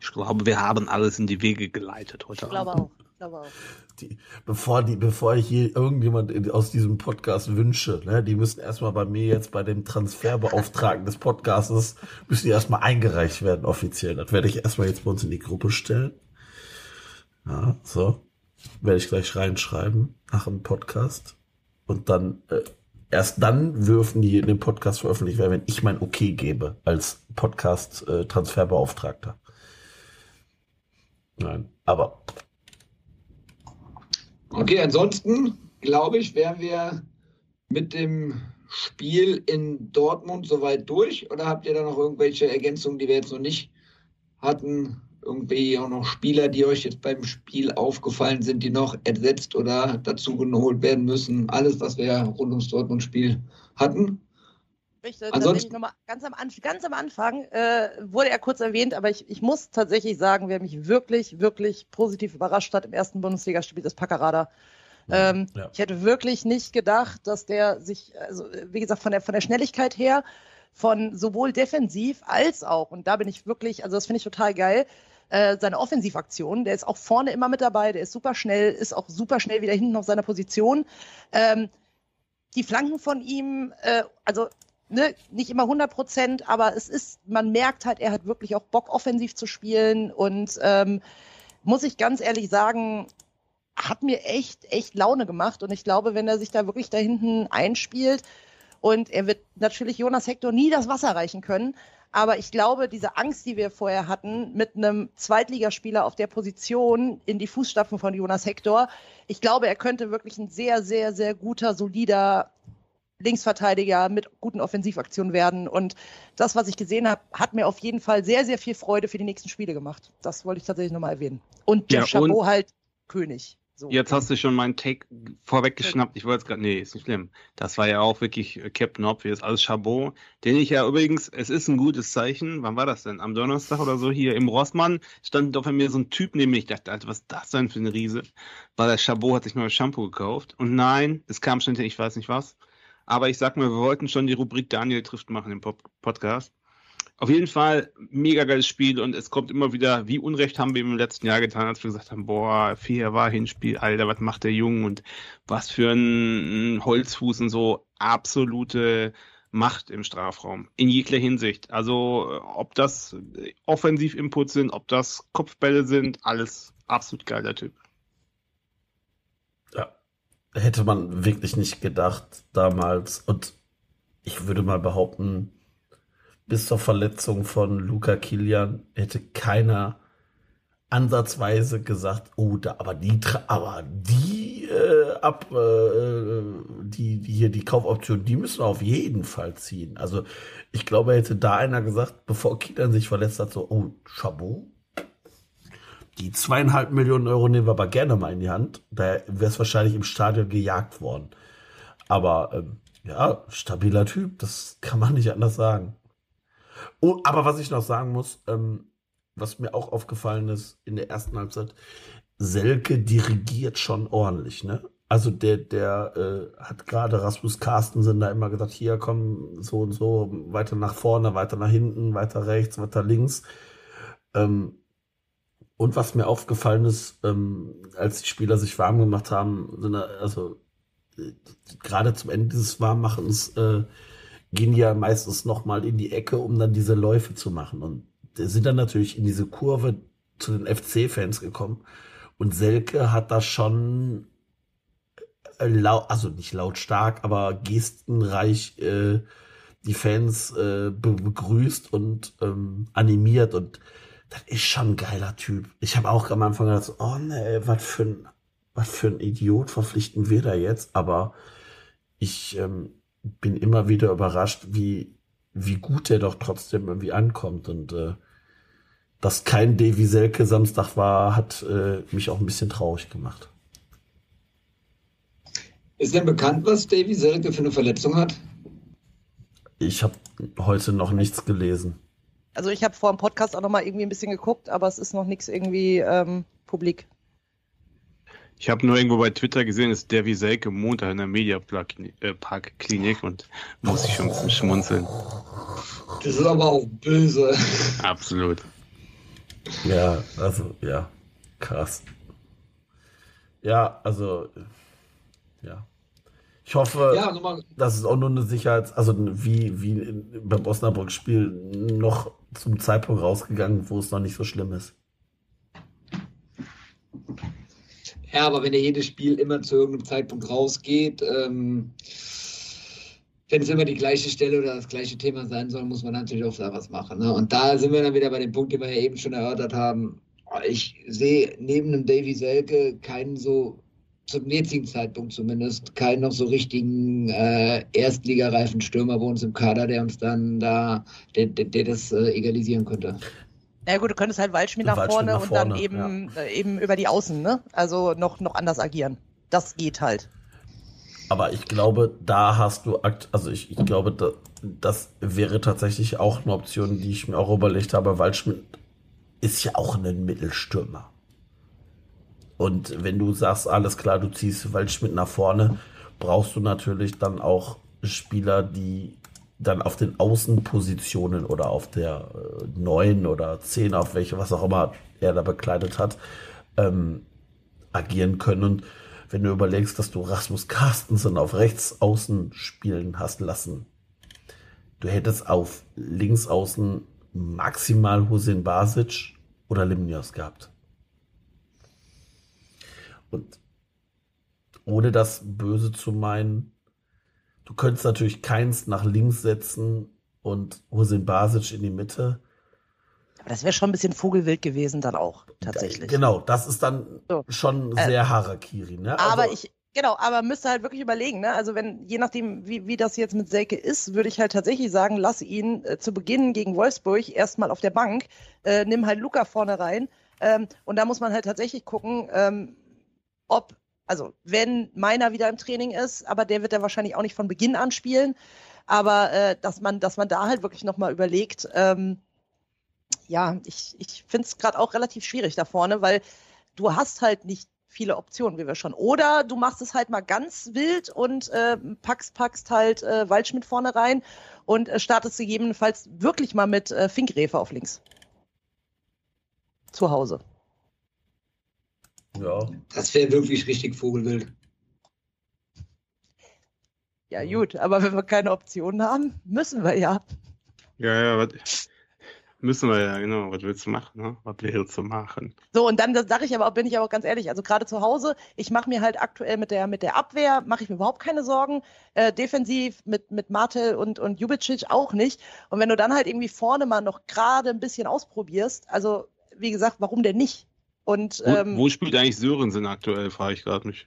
Ich glaube, wir haben alles in die Wege geleitet heute Ich glaube Abend. auch. Auch. Die, bevor die, bevor ich hier irgendjemand aus diesem Podcast wünsche, ne, die müssen erstmal bei mir jetzt bei dem Transferbeauftragten des Podcastes, müssen die erstmal eingereicht werden offiziell. Das werde ich erstmal jetzt bei uns in die Gruppe stellen. Ja, so. Werde ich gleich reinschreiben nach dem Podcast. Und dann, äh, erst dann dürfen die in dem Podcast veröffentlicht werden, wenn ich mein Okay gebe als Podcast-Transferbeauftragter. Nein, aber Okay, ansonsten glaube ich, wären wir mit dem Spiel in Dortmund soweit durch. Oder habt ihr da noch irgendwelche Ergänzungen, die wir jetzt noch nicht hatten? Irgendwie auch noch Spieler, die euch jetzt beim Spiel aufgefallen sind, die noch ersetzt oder dazu geholt werden müssen? Alles, was wir rund ums Dortmund-Spiel hatten. Ich tatsächlich nochmal ganz am, ganz am Anfang, äh, wurde er kurz erwähnt, aber ich, ich muss tatsächlich sagen, wer mich wirklich, wirklich positiv überrascht hat im ersten Bundesligaspiel, ist Packerada. Ähm, ja. Ich hätte wirklich nicht gedacht, dass der sich, also wie gesagt, von der, von der Schnelligkeit her, von sowohl defensiv als auch, und da bin ich wirklich, also das finde ich total geil, äh, seine Offensivaktion, der ist auch vorne immer mit dabei, der ist super schnell, ist auch super schnell wieder hinten auf seiner Position. Ähm, die Flanken von ihm, äh, also ne, nicht immer 100 Prozent, aber es ist, man merkt halt, er hat wirklich auch Bock, offensiv zu spielen. Und ähm, muss ich ganz ehrlich sagen, hat mir echt, echt Laune gemacht. Und ich glaube, wenn er sich da wirklich da hinten einspielt und er wird natürlich Jonas Hector nie das Wasser reichen können, aber ich glaube, diese Angst, die wir vorher hatten, mit einem Zweitligaspieler auf der Position in die Fußstapfen von Jonas Hector, ich glaube, er könnte wirklich ein sehr, sehr, sehr guter, solider Linksverteidiger mit guten Offensivaktionen werden. Und das, was ich gesehen habe, hat mir auf jeden Fall sehr, sehr viel Freude für die nächsten Spiele gemacht. Das wollte ich tatsächlich nochmal erwähnen. Und Ja, Jeff Chabot und- halt König. So. Jetzt hast du schon meinen Take vorweggeschnappt. Ich wollte es gerade, nee, ist nicht schlimm. Das war ja auch wirklich äh, Captain Obvious, alles Chabot, den ich ja übrigens, es ist ein gutes Zeichen. Wann war das denn? Am Donnerstag oder so hier im Rossmann stand doch bei mir so ein Typ neben mir. Ich dachte, Alter, was ist das denn für eine Riese? Weil der Chabot hat sich neues Shampoo gekauft. Und nein, es kam schon, ich weiß nicht was. Aber ich sag mal, wir wollten schon die Rubrik Daniel trifft machen im Pop Podcast. Auf jeden Fall mega geiles Spiel und es kommt immer wieder, wie Unrecht haben wir im letzten Jahr getan, als wir gesagt haben, boah, vier war Hinspiel, Alter, was macht der Junge und was für ein, Holzfuß und so absolute Macht im Strafraum in jeglicher Hinsicht. Also ob das Offensiv-Inputs sind, ob das Kopfbälle sind, alles absolut geiler Typ. Hätte man wirklich nicht gedacht damals. Und ich würde mal behaupten, bis zur Verletzung von Luca Kilian hätte keiner ansatzweise gesagt, oh, da, aber die, aber die äh, ab, äh, die, die hier die Kaufoption, die müssen wir auf jeden Fall ziehen. Also ich glaube, hätte da einer gesagt, bevor Kilian sich verletzt hat, so, oh, Chabot, die zweieinhalb Millionen Euro nehmen wir aber gerne mal in die Hand. Da wäre es wahrscheinlich im Stadion gejagt worden. Aber ähm, ja, stabiler Typ, das kann man nicht anders sagen. Oh, aber was ich noch sagen muss, ähm, was mir auch aufgefallen ist in der ersten Halbzeit, Selke dirigiert schon ordentlich, ne? Also der, der äh, hat gerade Rasmus Carstensen da immer gesagt, hier komm so und so, weiter nach vorne, weiter nach hinten, weiter rechts, weiter links. Ähm, und was mir aufgefallen ist, ähm, als die Spieler sich warm gemacht haben, sind also äh, gerade zum Ende dieses Warmmachens äh, gehen die ja meistens nochmal in die Ecke, um dann diese Läufe zu machen. Und sind dann natürlich in diese Kurve zu den FC-Fans gekommen. Und Selke hat da schon äh, laut, also nicht lautstark, aber gestenreich äh, die Fans äh, be begrüßt und ähm, animiert und das ist schon ein geiler Typ. Ich habe auch am Anfang gedacht, oh ne, was für ein, was für ein Idiot verpflichten wir da jetzt? Aber ich ähm, bin immer wieder überrascht, wie, wie gut der doch trotzdem irgendwie ankommt und äh, dass kein Davy Selke Samstag war, hat äh, mich auch ein bisschen traurig gemacht. Ist denn bekannt, was Davy Selke für eine Verletzung hat? Ich habe heute noch nichts gelesen. Also ich habe vor dem Podcast auch noch mal irgendwie ein bisschen geguckt, aber es ist noch nichts irgendwie ähm, publik. Ich habe nur irgendwo bei Twitter gesehen, dass Davy Selke Montag in der Mediapark Klinik und muss ich schon ein bisschen schmunzeln. Das ist aber auch böse. Absolut. Ja, also, ja, krass. Ja, also, ja. Ich hoffe, Ja, dass es auch nur eine Sicherheits-, also wie, wie beim Osnabrück-Spiel noch zum Zeitpunkt rausgegangen, wo es noch nicht so schlimm ist. Ja, aber wenn ja jedes Spiel immer zu irgendeinem Zeitpunkt rausgeht, ähm, wenn es immer die gleiche Stelle oder das gleiche Thema sein soll, muss man natürlich auch da was machen. Ne? Und da sind wir dann wieder bei dem Punkt, den wir ja eben schon erörtert haben. Ich sehe neben dem Davy Selke keinen so, zum jetzigen Zeitpunkt zumindest, keinen noch so richtigen äh, erstligareifen Stürmer bei uns im Kader, der uns dann da, der, der, der das äh, egalisieren könnte. Na ja, gut, du könntest halt Waldschmidt nach vorne nach und dann vorne, eben, äh, eben über die Außen, ne? Also noch, noch anders agieren. Das geht halt. Aber ich glaube, da hast du, akt also ich, ich glaube, da, das wäre tatsächlich auch eine Option, die ich mir auch überlegt habe. Waldschmidt ist ja auch ein Mittelstürmer. Und wenn du sagst, alles klar, du ziehst Waldschmidt nach vorne, brauchst du natürlich dann auch Spieler, die dann auf den Außenpositionen oder auf der äh, neun oder zehn, auf welche, was auch immer er da bekleidet hat, ähm, agieren können. Und wenn du überlegst, dass du Rasmus Carstensen auf rechts außen spielen hast lassen, du hättest auf links außen maximal Hussein Basic oder Limnios gehabt. Und ohne das böse zu meinen, du könntest natürlich keins nach links setzen und Hussein Basic in die Mitte. Aber das wäre schon ein bisschen vogelwild gewesen dann auch, tatsächlich. Genau, das ist dann So. schon Äh, sehr Harakiri. Ne? Aber Also- ich, genau, aber müsste halt wirklich überlegen, ne? Also wenn, je nachdem, wie, wie das jetzt mit Selke ist, würde ich halt tatsächlich sagen, lass ihn äh, zu Beginn gegen Wolfsburg erstmal auf der Bank, äh, nimm halt Luca vorne rein. Ähm, und da muss man halt tatsächlich gucken, ähm, ob, also wenn meiner wieder im Training ist, aber der wird ja wahrscheinlich auch nicht von Beginn an spielen. Aber äh, dass man, dass man da halt wirklich nochmal überlegt, ähm, ja, ich, ich finde es gerade auch relativ schwierig da vorne, weil du hast halt nicht viele Optionen, wie wir schon. Oder du machst es halt mal ganz wild und äh, packst, packst halt äh, Waldschmidt vorne rein und äh, startest gegebenenfalls wirklich mal mit äh, Finkgräfe auf links. Zu Hause. Ja. Das wäre wirklich richtig vogelwild. Ja, gut, aber wenn wir keine Optionen haben, müssen wir ja. Ja, ja, was, müssen wir ja, genau. Was willst du machen, ne? Was willst du machen? So, und dann sage ich aber, auch- bin ich aber auch ganz ehrlich, also gerade zu Hause, ich mache mir halt aktuell mit der, mit der Abwehr, mache ich mir überhaupt keine Sorgen. Äh, defensiv mit, mit Martel und, und Jubicic auch nicht. Und wenn du dann halt irgendwie vorne mal noch gerade ein bisschen ausprobierst, also wie gesagt, warum denn nicht? Und Wo, ähm, wo spielt eigentlich Sörensen aktuell, frage ich gerade mich.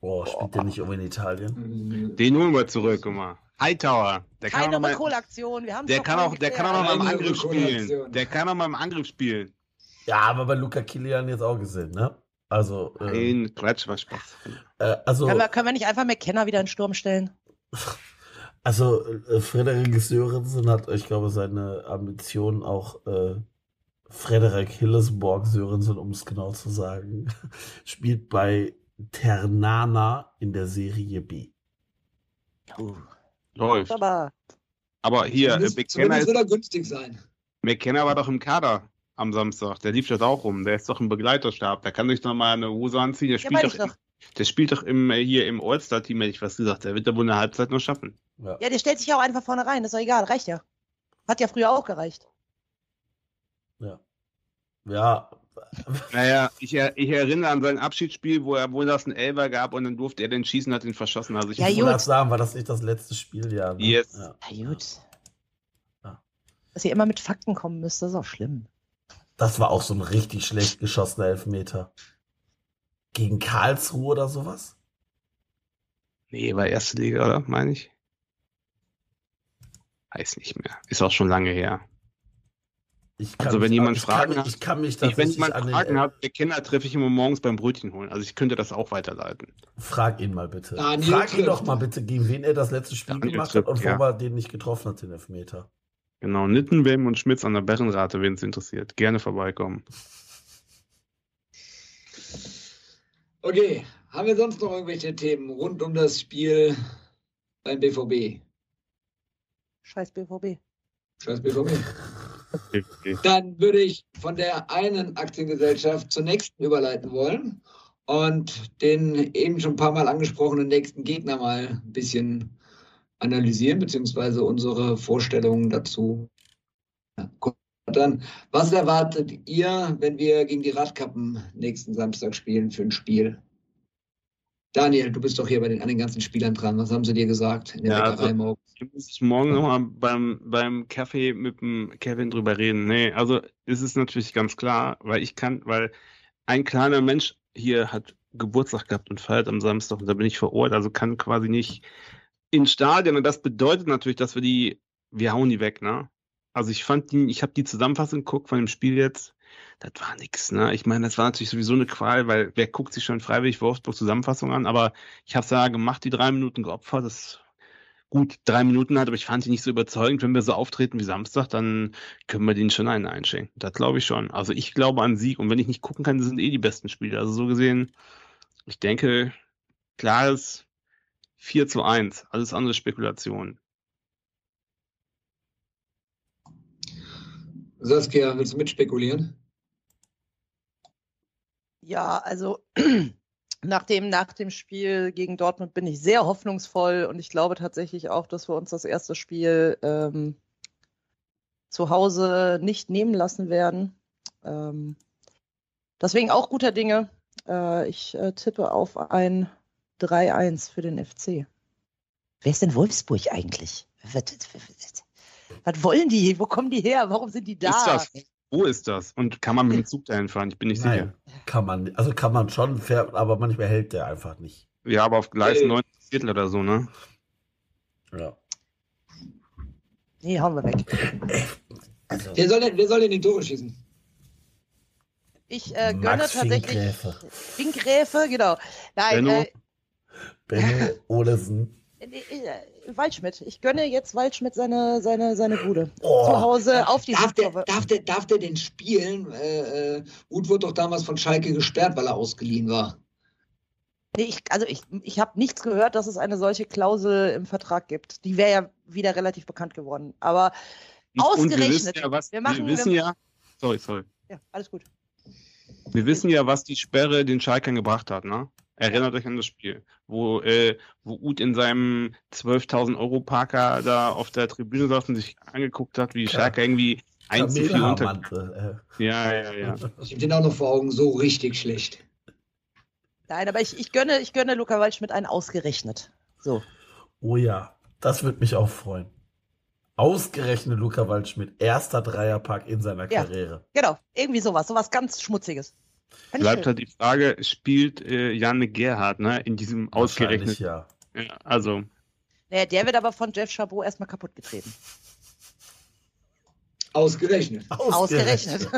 Oh, spielt der nicht irgendwo in Italien? Den holen wir zurück, guck mal. Hightower, der kann keine Rückholaktion, wir haben der kann auch, der kann auch noch mal im Angriff spielen. Der kann auch mal im Angriff spielen. Ja, aber bei Luca Kilian jetzt auch gesehen, ne? Also, äh, Nein, Quatsch, was Spaß. äh, also, Können wir, können wir nicht einfach McKenna wieder in den Sturm stellen? also äh, Frederik Sörensen hat, ich glaube, seine Ambition auch äh, Frederik Hillesborg Sörensen, um es genau zu sagen, spielt bei Ternana in der Serie B. Uh, Läuft. aber Aber hier, äh, McKenna, ist, er günstig sein. McKenna war doch im Kader am Samstag. Der lief das auch rum. Der ist doch im Begleiterstab. Der kann sich noch mal eine Hose anziehen. Der ja, spielt meine doch, doch. Der spielt doch im, äh, hier im All-Star-Team, hätte ich was gesagt. Der wird da wohl eine Halbzeit noch schaffen. Ja. Ja, der stellt sich ja auch einfach vorne rein. ist doch egal, reicht ja. Hat ja früher auch gereicht. Ja. Ja. Naja, ich, er, ich erinnere an sein Abschiedsspiel, wo er wohl das ein Elber gab und dann durfte er den schießen, hat ihn verschossen. Also ich Ja, Ich gut. sagen, war das nicht das letzte Spieljahr? Ne? Yes. Ja. Ja, gut. Ja. Dass ihr immer mit Fakten kommen müsst, das ist auch schlimm. Das war auch so ein richtig schlecht geschossener Elfmeter. Gegen Karlsruhe oder sowas? Nee, war erste Liga, oder? Meine ich. Weiß nicht mehr. Ist auch schon lange her. Ich Also, wenn jemand ich Fragen kann, hat- ich kann mich Ich, wenn jemand an den, Fragen hat, der Kinder treffe ich immer morgens beim Brötchen holen. Also ich könnte das auch weiterleiten. Frag ihn mal bitte. Daniel Frag ihn trifft. doch mal bitte, gegen wen er das letzte Spiel Daniel gemacht trifft, hat und ja. wo er den nicht getroffen hat, den Elfmeter. Genau, Nittenwem und Schmitz an der Berrenrate, wen es interessiert. Gerne vorbeikommen. Okay, haben wir sonst noch irgendwelche Themen rund um das Spiel beim BVB? Scheiß BVB. Scheiß BVB. Dann würde ich von der einen Aktiengesellschaft zur nächsten überleiten wollen und den eben schon ein paar Mal angesprochenen nächsten Gegner mal ein bisschen analysieren, beziehungsweise unsere Vorstellungen dazu. Dann, was erwartet ihr, wenn wir gegen die Radkappen nächsten Samstag spielen für ein Spiel? Daniel, du bist doch hier bei den, an den ganzen Spielern dran. Was haben sie dir gesagt in der Ja, Bäckerei also- morgen? Da muss ich morgen nochmal beim, beim Kaffee mit dem Kevin drüber reden. Nee, also ist es natürlich ganz klar, weil ich kann, weil ein kleiner Mensch hier hat Geburtstag gehabt und feiert am Samstag und da bin ich vor Ort, also kann quasi nicht ins Stadion und das bedeutet natürlich, dass wir die, wir hauen die weg, ne? Also ich fand die, ich habe die Zusammenfassung geguckt von dem Spiel jetzt, das war nix, ne? Ich meine, das war natürlich sowieso eine Qual, weil wer guckt sich schon freiwillig Wolfsburg Zusammenfassung an, aber ich habe es ja gemacht, die drei Minuten geopfert, das gut drei Minuten hat, aber ich fand die nicht so überzeugend. Wenn wir so auftreten wie Samstag, dann können wir denen schon einen einschenken. Das glaube ich schon. Also ich glaube an Sieg und wenn ich nicht gucken kann, sind eh die besten Spiele. Also so gesehen, ich denke, klares 4 zu 1. Alles andere Spekulation. Saskia, willst du mitspekulieren? Ja, also nach dem, nach dem Spiel gegen Dortmund bin ich sehr hoffnungsvoll und ich glaube tatsächlich auch, dass wir uns das erste Spiel ähm, zu Hause nicht nehmen lassen werden. Ähm, deswegen auch guter Dinge. Äh, ich äh, tippe auf ein 3-1 für den FC. Wer ist denn Wolfsburg eigentlich? Was, was, was wollen die? Wo kommen die her? Warum sind die da? Ist das? Wo ist das? Und kann man mit dem Zug dahin fahren? Ich bin nicht Nein, kann man, also kann man schon, fährt, aber manchmal hält der einfach nicht. sicher. Ja, aber auf Gleis Äh. 9 Viertel oder so, ne? Ja. Nee, hauen wir weg. Also, Wer soll denn, wer soll denn die Tore schießen? Ich äh, gönne Max tatsächlich. Finkgräfe. Finkgräfe, genau. Nein, Benno? äh, Benno Olesen. Äh, äh, Waldschmidt. Ich gönne jetzt Waldschmidt seine, seine, seine Bude. Oh, Zu Hause auf die Darf der, darf, der, darf der den spielen? Äh, äh, Uth wurde doch damals von Schalke gesperrt, weil er ausgeliehen war. Nee, ich, also ich, ich habe nichts gehört, dass es eine solche Klausel im Vertrag gibt. Die wäre ja wieder relativ bekannt geworden. Aber Und wir wissen Ausgerechnet. ja, was, Wir wir, machen- wissen wir- ja, sorry, sorry. ja, alles gut. Wir wissen ja, was die Sperre den Schalkern gebracht hat, ne? Erinnert euch an das Spiel, wo, äh, wo Uth in seinem 12.000 Euro Parker da auf der Tribüne saß und sich angeguckt hat, wie Ja. Schalke irgendwie 1 zu 4 unter. Kamelhaarmantel, Ja, ja, ja. Ich habe den auch noch vor Augen, so richtig schlecht. Nein, aber ich, ich, gönne, ich gönne Luca Waldschmidt einen ausgerechnet. So. äh. Oh ja, das würde mich auch freuen. Ausgerechnet Luca Waldschmidt, erster Dreierpack in seiner Ja. Karriere. Genau, irgendwie sowas, sowas ganz Schmutziges. Bleibt halt die Frage, spielt äh, Janne Gerhardt, ne, in diesem ausgerechnet. ja. Ja, also, Naja, der wird aber von Jeff Chabot erstmal kaputt getreten. Ausgerechnet. Ausgerechnet.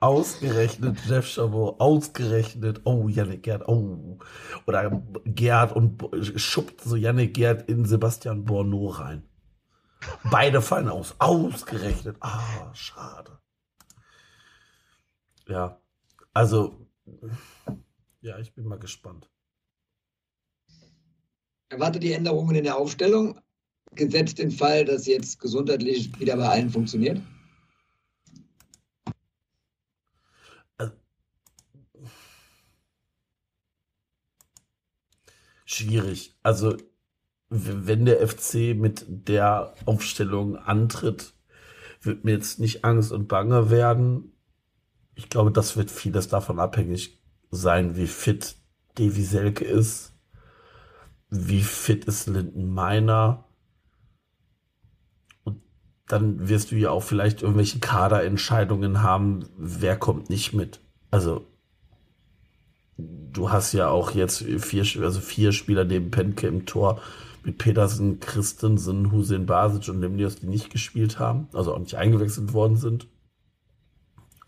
Ausgerechnet Jeff Chabot, ausgerechnet, oh, Yannick Gerd, oh. Oder Gerd und schuppt so Yannick Gerd in Sebastian Borneau rein. Beide fallen aus, ausgerechnet. Ah, schade. Ja, also ja, ich bin mal gespannt. Erwartet die Änderungen in der Aufstellung, gesetzt den Fall, dass jetzt gesundheitlich wieder bei allen funktioniert? Schwierig. Also, wenn der FC mit der Aufstellung antritt, wird mir jetzt nicht Angst und Bange werden. Ich glaube, das wird vieles davon abhängig sein, wie fit Davy Selke ist, wie fit ist Linden Meiner. Und dann wirst du ja auch vielleicht irgendwelche Kaderentscheidungen haben, wer kommt nicht mit. Also, du hast ja auch jetzt vier, also vier Spieler neben Penke im Tor mit Petersen, Christensen, Hussein Basic und Lemnios, die nicht gespielt haben, also auch nicht eingewechselt worden sind.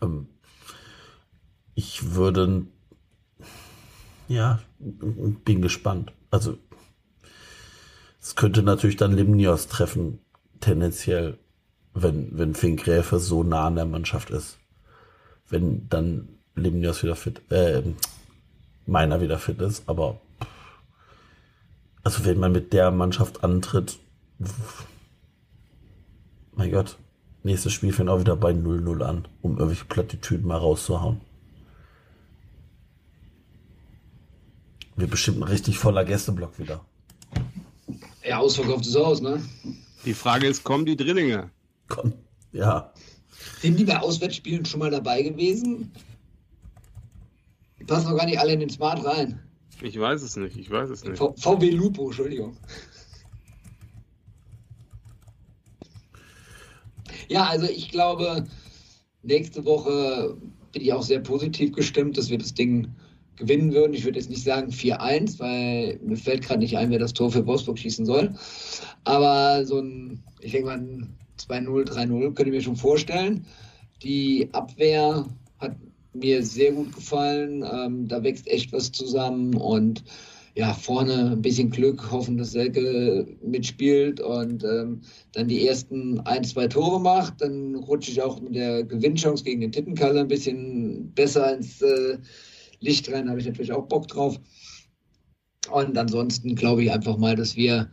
Ähm, ich würde, ja, bin gespannt. Also, es könnte natürlich dann Limnios treffen, tendenziell, wenn, wenn Finkgräfe so nah an der Mannschaft ist. Wenn dann Limnios wieder fit, äh, meiner wieder fit ist, aber also wenn man mit der Mannschaft antritt, mein Gott, nächstes Spiel fängt auch wieder bei 0-0 an, um irgendwelche Plattitüden mal rauszuhauen. Wir bestimmt ein richtig voller Gästeblock wieder. Ja, ausverkauftes Haus, ne? Die Frage ist, kommen die Drillinge? Komm, ja. Sind die bei Auswärtsspielen schon mal dabei gewesen? Die passen doch gar nicht alle in den Smart rein. Ich weiß es nicht, ich weiß es nicht. V VW Lupo, Entschuldigung. Ja, also ich glaube, nächste Woche bin ich auch sehr positiv gestimmt, dass wir das Ding gewinnen würden. Ich würde jetzt nicht sagen 4-1, weil mir fällt gerade nicht ein, wer das Tor für Wolfsburg schießen soll. Aber so ein, ich denke mal, ein 2-0, 3-0 könnte ich mir schon vorstellen. Die Abwehr hat mir sehr gut gefallen. Ähm, da wächst echt was zusammen und ja, vorne ein bisschen Glück, hoffen, dass Selke mitspielt und ähm, dann die ersten ein, zwei Tore macht. Dann rutsche ich auch mit der Gewinnchance gegen den Tittenkalle ein bisschen besser ins äh, Licht rein. Habe ich natürlich auch Bock drauf. Und ansonsten glaube ich einfach mal, dass wir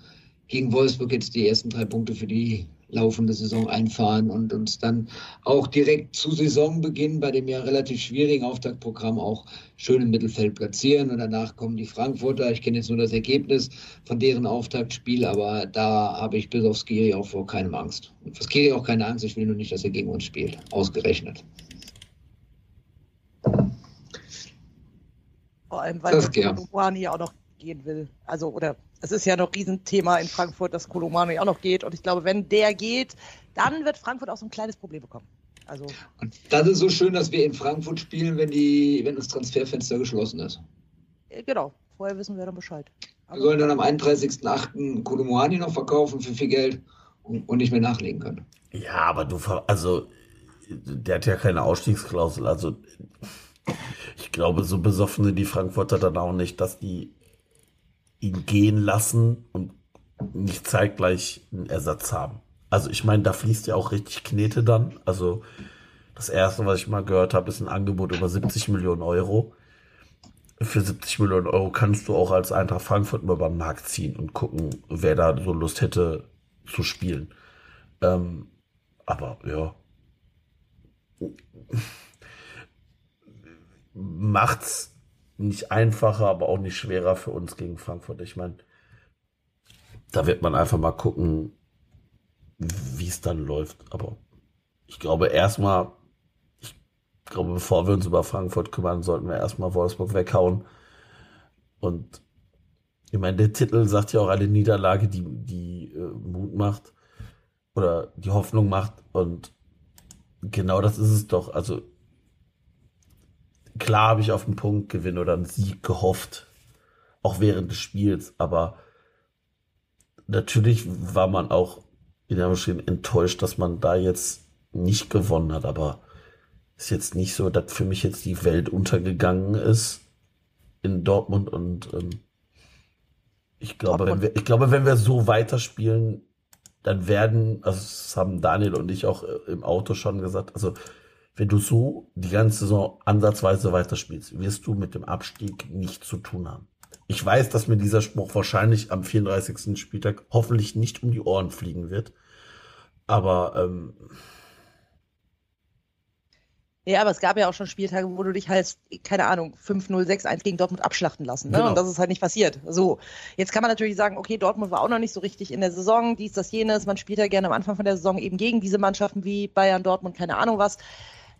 gegen Wolfsburg jetzt die ersten drei Punkte für die laufende Saison einfahren und uns dann auch direkt zu Saisonbeginn bei dem ja relativ schwierigen Auftaktprogramm auch schön im Mittelfeld platzieren. Und danach kommen die Frankfurter. Ich kenne jetzt nur das Ergebnis von deren Auftaktspiel, aber da habe ich bis auf Skiri auch vor keinem Angst. Und für Skiri auch keine Angst. Ich will nur nicht, dass er gegen uns spielt. Ausgerechnet. Vor allem, weil Kolumani auch noch gehen will. Also, oder es ist ja noch ein Riesenthema in Frankfurt, dass Kolomani auch noch geht. Und ich glaube, wenn der geht, dann wird Frankfurt auch so ein kleines Problem bekommen. Also und das ist so schön, dass wir in Frankfurt spielen, wenn, die, wenn das Transferfenster geschlossen ist. Äh, genau, vorher wissen wir dann Bescheid. Aber wir sollen dann am 31.08. Kolomani noch verkaufen für viel Geld und, und nicht mehr nachlegen können. Ja, aber du, also, der hat ja keine Ausstiegsklausel. Also, ich glaube, so besoffen sind die Frankfurter dann auch nicht, dass die ihn gehen lassen und nicht zeitgleich einen Ersatz haben. Also ich meine, da fließt ja auch richtig Knete dann. Also das erste, was ich mal gehört habe, ist ein Angebot über 70 Millionen Euro. Für 70 Millionen Euro kannst du auch als Eintracht Frankfurt mal beim Markt ziehen und gucken, wer da so Lust hätte zu spielen. Ähm, aber ja. Macht's nicht einfacher, aber auch nicht schwerer für uns gegen Frankfurt. Ich meine, da wird man einfach mal gucken, wie es dann läuft. Aber ich glaube erstmal, ich glaube, bevor wir uns über Frankfurt kümmern, sollten wir erstmal Wolfsburg weghauen. Und ich meine, der Titel sagt ja auch eine Niederlage, die, die äh, Mut macht oder die Hoffnung macht. Und genau das ist es doch. Also klar habe ich auf einen Punktgewinn oder einen Sieg gehofft, auch während des Spiels, aber natürlich war man auch in der Maschine enttäuscht, dass man da jetzt nicht gewonnen hat, aber ist jetzt nicht so, dass für mich jetzt die Welt untergegangen ist in Dortmund und ähm, ich glaube, wenn wir, ich glaube, wenn wir so weiterspielen, dann werden, also das haben Daniel und ich auch äh, im Auto schon gesagt, also wenn du so die ganze Saison ansatzweise weiterspielst, wirst du mit dem Abstieg nichts zu tun haben. Ich weiß, dass mir dieser Spruch wahrscheinlich am 34. Spieltag hoffentlich nicht um die Ohren fliegen wird. Aber ähm, Ja, aber es gab ja auch schon Spieltage, wo du dich halt, keine Ahnung, 5-0, 6-1 gegen Dortmund abschlachten lassen. Ne? Genau. Und das ist halt nicht passiert. So, jetzt kann man natürlich sagen, okay, Dortmund war auch noch nicht so richtig in der Saison, dies, das, jenes. Man spielt ja gerne am Anfang von der Saison eben gegen diese Mannschaften wie Bayern, Dortmund, keine Ahnung was.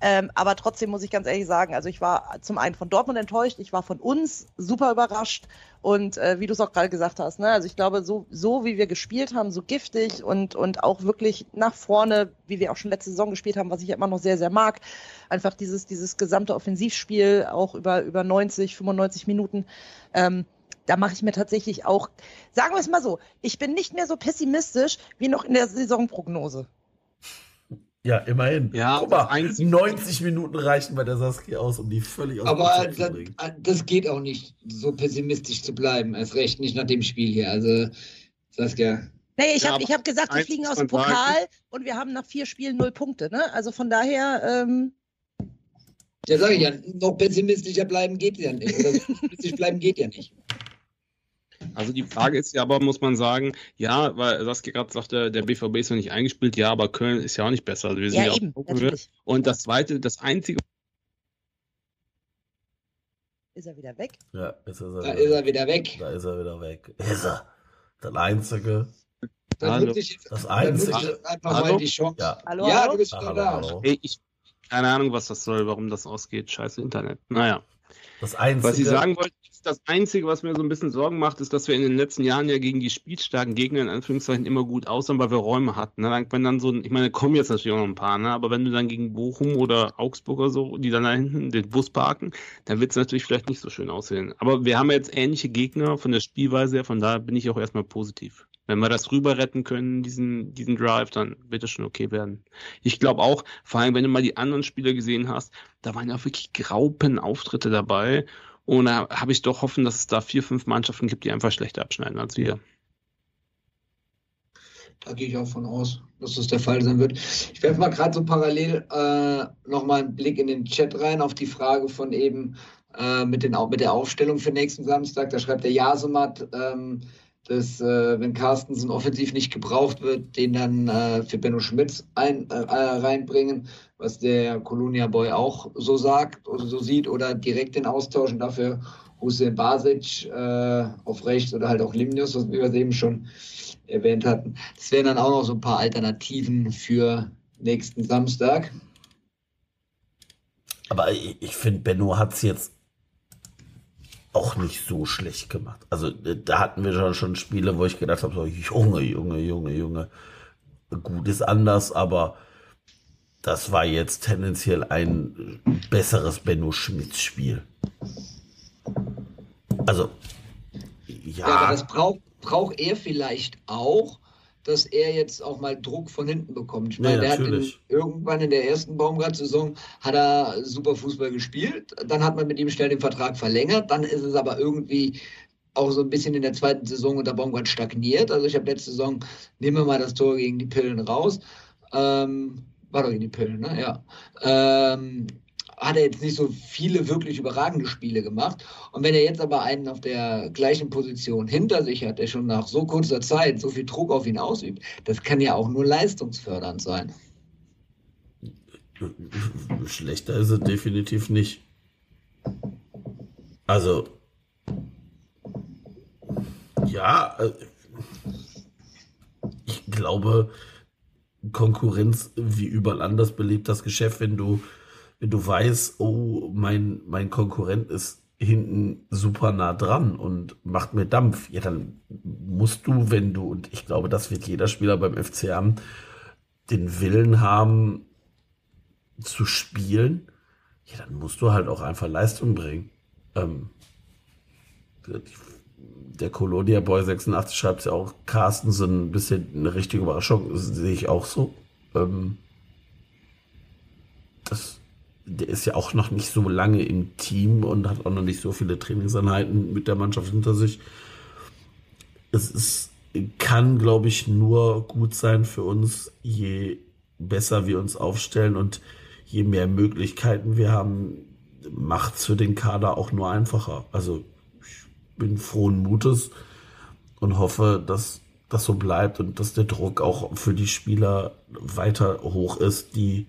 Ähm, aber trotzdem muss ich ganz ehrlich sagen, also ich war zum einen von Dortmund enttäuscht, ich war von uns super überrascht und äh, wie du es auch gerade gesagt hast, ne, also ich glaube, so, so wie wir gespielt haben, so giftig und, und auch wirklich nach vorne, wie wir auch schon letzte Saison gespielt haben, was ich ja immer noch sehr, sehr mag, einfach dieses, dieses gesamte Offensivspiel auch über, über 90, 95 Minuten, ähm, da mache ich mir tatsächlich auch, sagen wir es mal so, ich bin nicht mehr so pessimistisch wie noch in der Saisonprognose. Ja, immerhin. Ja, Guck mal, das Einzige- 90 Minuten reichen bei der Saskia aus, um die völlig aus dem Aber das, bringen. das geht auch nicht, so pessimistisch zu bleiben. Erst recht nicht nach dem Spiel hier. Also, Saskia. Nee, ich Ja, habe hab gesagt, wir fliegen aus dem. Pokal und wir haben nach vier Spielen null Punkte. Ne? Also von daher, ähm, Ja, sage ich ja, noch pessimistischer bleiben geht ja nicht. Oder pessimistisch bleiben geht ja nicht. Also die Frage ist ja aber, muss man sagen, ja, weil Saskia gerade sagte, der BVB ist noch nicht eingespielt, ja, aber Köln ist ja auch nicht besser. Also wir sind ja, ja, eben, natürlich. Und das zweite, das einzige, Ist er wieder weg? Ja, ist er, Da wieder ist er weg. wieder weg. Da ist er wieder weg. Ist er. Das Einzige. Da Hallo. nutze ich jetzt, Das ich Einzige. jetzt einfach Hallo? mal die Chance. Ja. Hallo, ja, hallo? du bist wieder hallo, da. hallo. ey, ich, keine Ahnung, was das soll, warum das ausgeht. Scheiße Internet. Naja. Das Einzige. Was ich sagen wollte, ist, das Einzige, was mir so ein bisschen Sorgen macht, ist, dass wir in den letzten Jahren ja gegen die spielstarken Gegner in Anführungszeichen immer gut aussahen, weil wir Räume hatten. Ne? Wenn dann so, ein- ich meine, kommen jetzt natürlich auch noch ein paar, ne? aber wenn du dann gegen Bochum oder Augsburg oder so, die dann da hinten den Bus parken, dann wird es natürlich vielleicht nicht so schön aussehen. Aber wir haben ja jetzt ähnliche Gegner von der Spielweise her, von daher bin ich auch erstmal positiv. Wenn wir das rüber retten können, diesen, diesen Drive, dann wird es schon okay werden. Ich glaube auch, vor allem, wenn du mal die anderen Spieler gesehen hast, da waren ja auch wirklich Graupenauftritte dabei. Und da habe ich doch hoffen, dass es da vier, fünf Mannschaften gibt, die einfach schlechter abschneiden als wir. Da gehe ich auch von aus, dass das der Fall sein wird. Ich werfe mal gerade so parallel äh, nochmal einen Blick in den Chat rein auf die Frage von eben äh, mit, den, mit der Aufstellung für nächsten Samstag. Da schreibt der Jasemat, ähm, dass äh, wenn Carstensen offensiv nicht gebraucht wird, den dann äh, für Benno Schmitz ein, äh, äh, reinbringen, was der Colonia Boy auch so sagt oder so sieht oder direkt den austauschen. Dafür Hussein Basic äh, auf rechts oder halt auch Limnius, was wir eben schon erwähnt hatten. Das wären dann auch noch so ein paar Alternativen für nächsten Samstag. Aber ich, ich finde, Benno hat es jetzt auch nicht so schlecht gemacht. Also äh, da hatten wir schon, schon Spiele, wo ich gedacht habe, so, Junge, Junge, Junge, Junge. Gut ist anders, aber das war jetzt tendenziell ein besseres Benno Schmitz Spiel. Also, Ja, ja, das braucht braucht er vielleicht auch, dass er jetzt auch mal Druck von hinten bekommt. Ich Ja, meine, der hat in, irgendwann in der ersten Baumgart-Saison hat er super Fußball gespielt. Dann hat man mit ihm schnell den Vertrag verlängert. Dann ist es aber irgendwie auch so ein bisschen in der zweiten Saison unter Baumgart stagniert. Also ich habe letzte Saison, nehmen wir mal das Tor gegen die Pillen raus. Ähm, war doch gegen die Pillen, ne? Ja. Ähm, hat er jetzt nicht so viele wirklich überragende Spiele gemacht. Und wenn er jetzt aber einen auf der gleichen Position hinter sich hat, der schon nach so kurzer Zeit so viel Druck auf ihn ausübt, das kann ja auch nur leistungsfördernd sein. schlechter ist es definitiv nicht. Also, ja, äh, ich glaube, Konkurrenz wie überall anders belebt das Geschäft, wenn du, wenn du weißt, oh, mein, mein Konkurrent ist hinten super nah dran und macht mir Dampf, ja, dann musst du, wenn du, und ich glaube, das wird jeder Spieler beim FC haben, den Willen haben, zu spielen, ja, dann musst du halt auch einfach Leistung bringen. Ähm, der Colonia Boy 86 schreibt ja auch, Carsten so ein bisschen eine richtige Überraschung, sehe ich auch so. Ähm, das, der ist ja auch noch nicht so lange im Team und hat auch noch nicht so viele Trainingseinheiten mit der Mannschaft hinter sich. Es ist, kann, glaube ich, nur gut sein für uns, je besser wir uns aufstellen und je mehr Möglichkeiten wir haben, macht es für den Kader auch nur einfacher. Also ich bin frohen Mutes und hoffe, dass das so bleibt und dass der Druck auch für die Spieler weiter hoch ist, die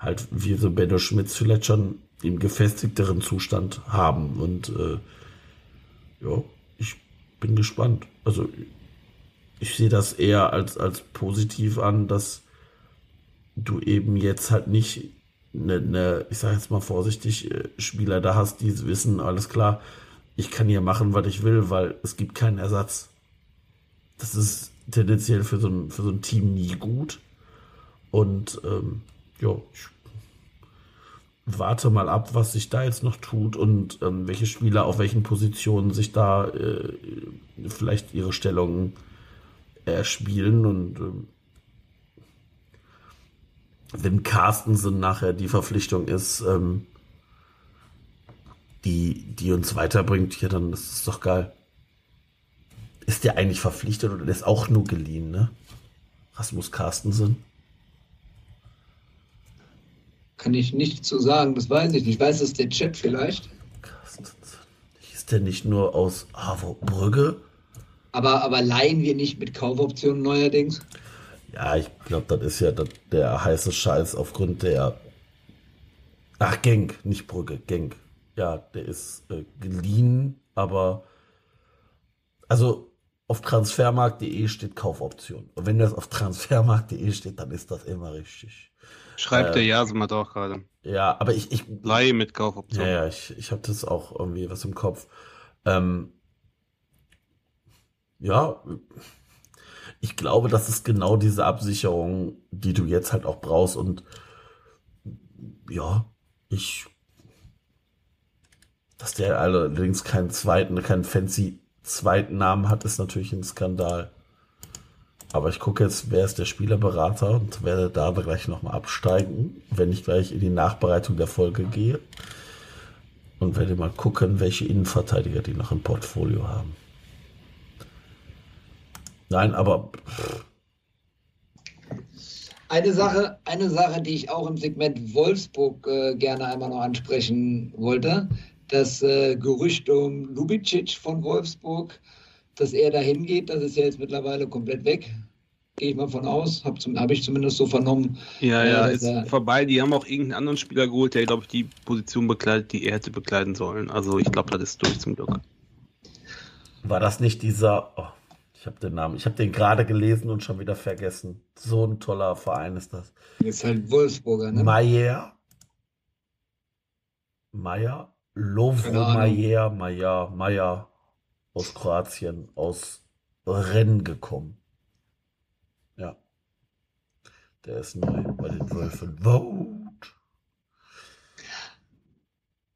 halt wie so Benno Schmitz vielleicht schon im gefestigteren Zustand haben. Und äh, ja, ich bin gespannt. Also ich sehe das eher als, als positiv an, dass du eben jetzt halt nicht eine, eine ich sage jetzt mal vorsichtig, äh, Spieler da hast, die wissen, alles klar, ich kann hier machen, was ich will, weil es gibt keinen Ersatz das ist tendenziell für so ein, für so ein Team nie gut. Und ähm, ja, ich warte mal ab, was sich da jetzt noch tut und ähm, welche Spieler auf welchen Positionen sich da äh, vielleicht ihre Stellungen erspielen. Und ähm, wenn Carstensen nachher die Verpflichtung ist, ähm, die, die uns weiterbringt, ja, dann ist es doch geil. Ist der eigentlich verpflichtet oder der ist auch nur geliehen, ne? Rasmus Carstensen? Kann ich nicht zu sagen, das weiß ich nicht. Ich weiß es der Chat vielleicht. Carstensen. Ist der nicht nur aus Brügge? Aber, aber leihen wir nicht mit Kaufoptionen neuerdings? Ja, ich glaube, das ist ja der heiße Scheiß aufgrund der. Ach, Genk, nicht Brügge, Genk. Ja, der ist äh, geliehen, aber. Also, auf transfermarkt.de steht Kaufoption. Und wenn das auf transfermarkt.de steht, dann ist das immer richtig. Schreibt äh, der Jasmat auch gerade. Ja, aber ich. ich Leihe mit Kaufoption. Ja, ja, ich, ich habe das auch irgendwie was im Kopf. Ähm, ja, ich glaube, das ist genau diese Absicherung, die du jetzt halt auch brauchst. Und ja, ich. Dass der allerdings keinen zweiten, keinen fancy zweiten Namen hat, ist natürlich ein Skandal. Aber ich gucke jetzt, wer ist der Spielerberater und werde da gleich nochmal absteigen, wenn ich gleich in die Nachbereitung der Folge gehe. Und werde mal gucken, welche Innenverteidiger die noch im Portfolio haben. Nein, aber. Eine Sache, eine Sache, die ich auch im Segment Wolfsburg äh, gerne einmal noch ansprechen wollte das äh, Gerücht um Lubicic von Wolfsburg, dass er dahin geht, das ist ja jetzt mittlerweile komplett weg. Gehe ich mal von aus, habe hab ich zumindest so vernommen. Ja, ja, äh, ist er, vorbei. Die haben auch irgendeinen anderen Spieler geholt, der, glaube ich, die Position bekleidet, die er hätte bekleiden sollen. Also ich glaube, das ist durch zum Glück. War das nicht dieser, oh, ich habe den Namen, ich habe den gerade gelesen und schon wieder vergessen. So ein toller Verein ist das. Ist halt Wolfsburger, ne? Mayer. Mayer? Lovro Mayer, Mayer, Mayer aus Kroatien, aus Rennen gekommen. Ja. Der ist neu bei den Wölfen. Vote.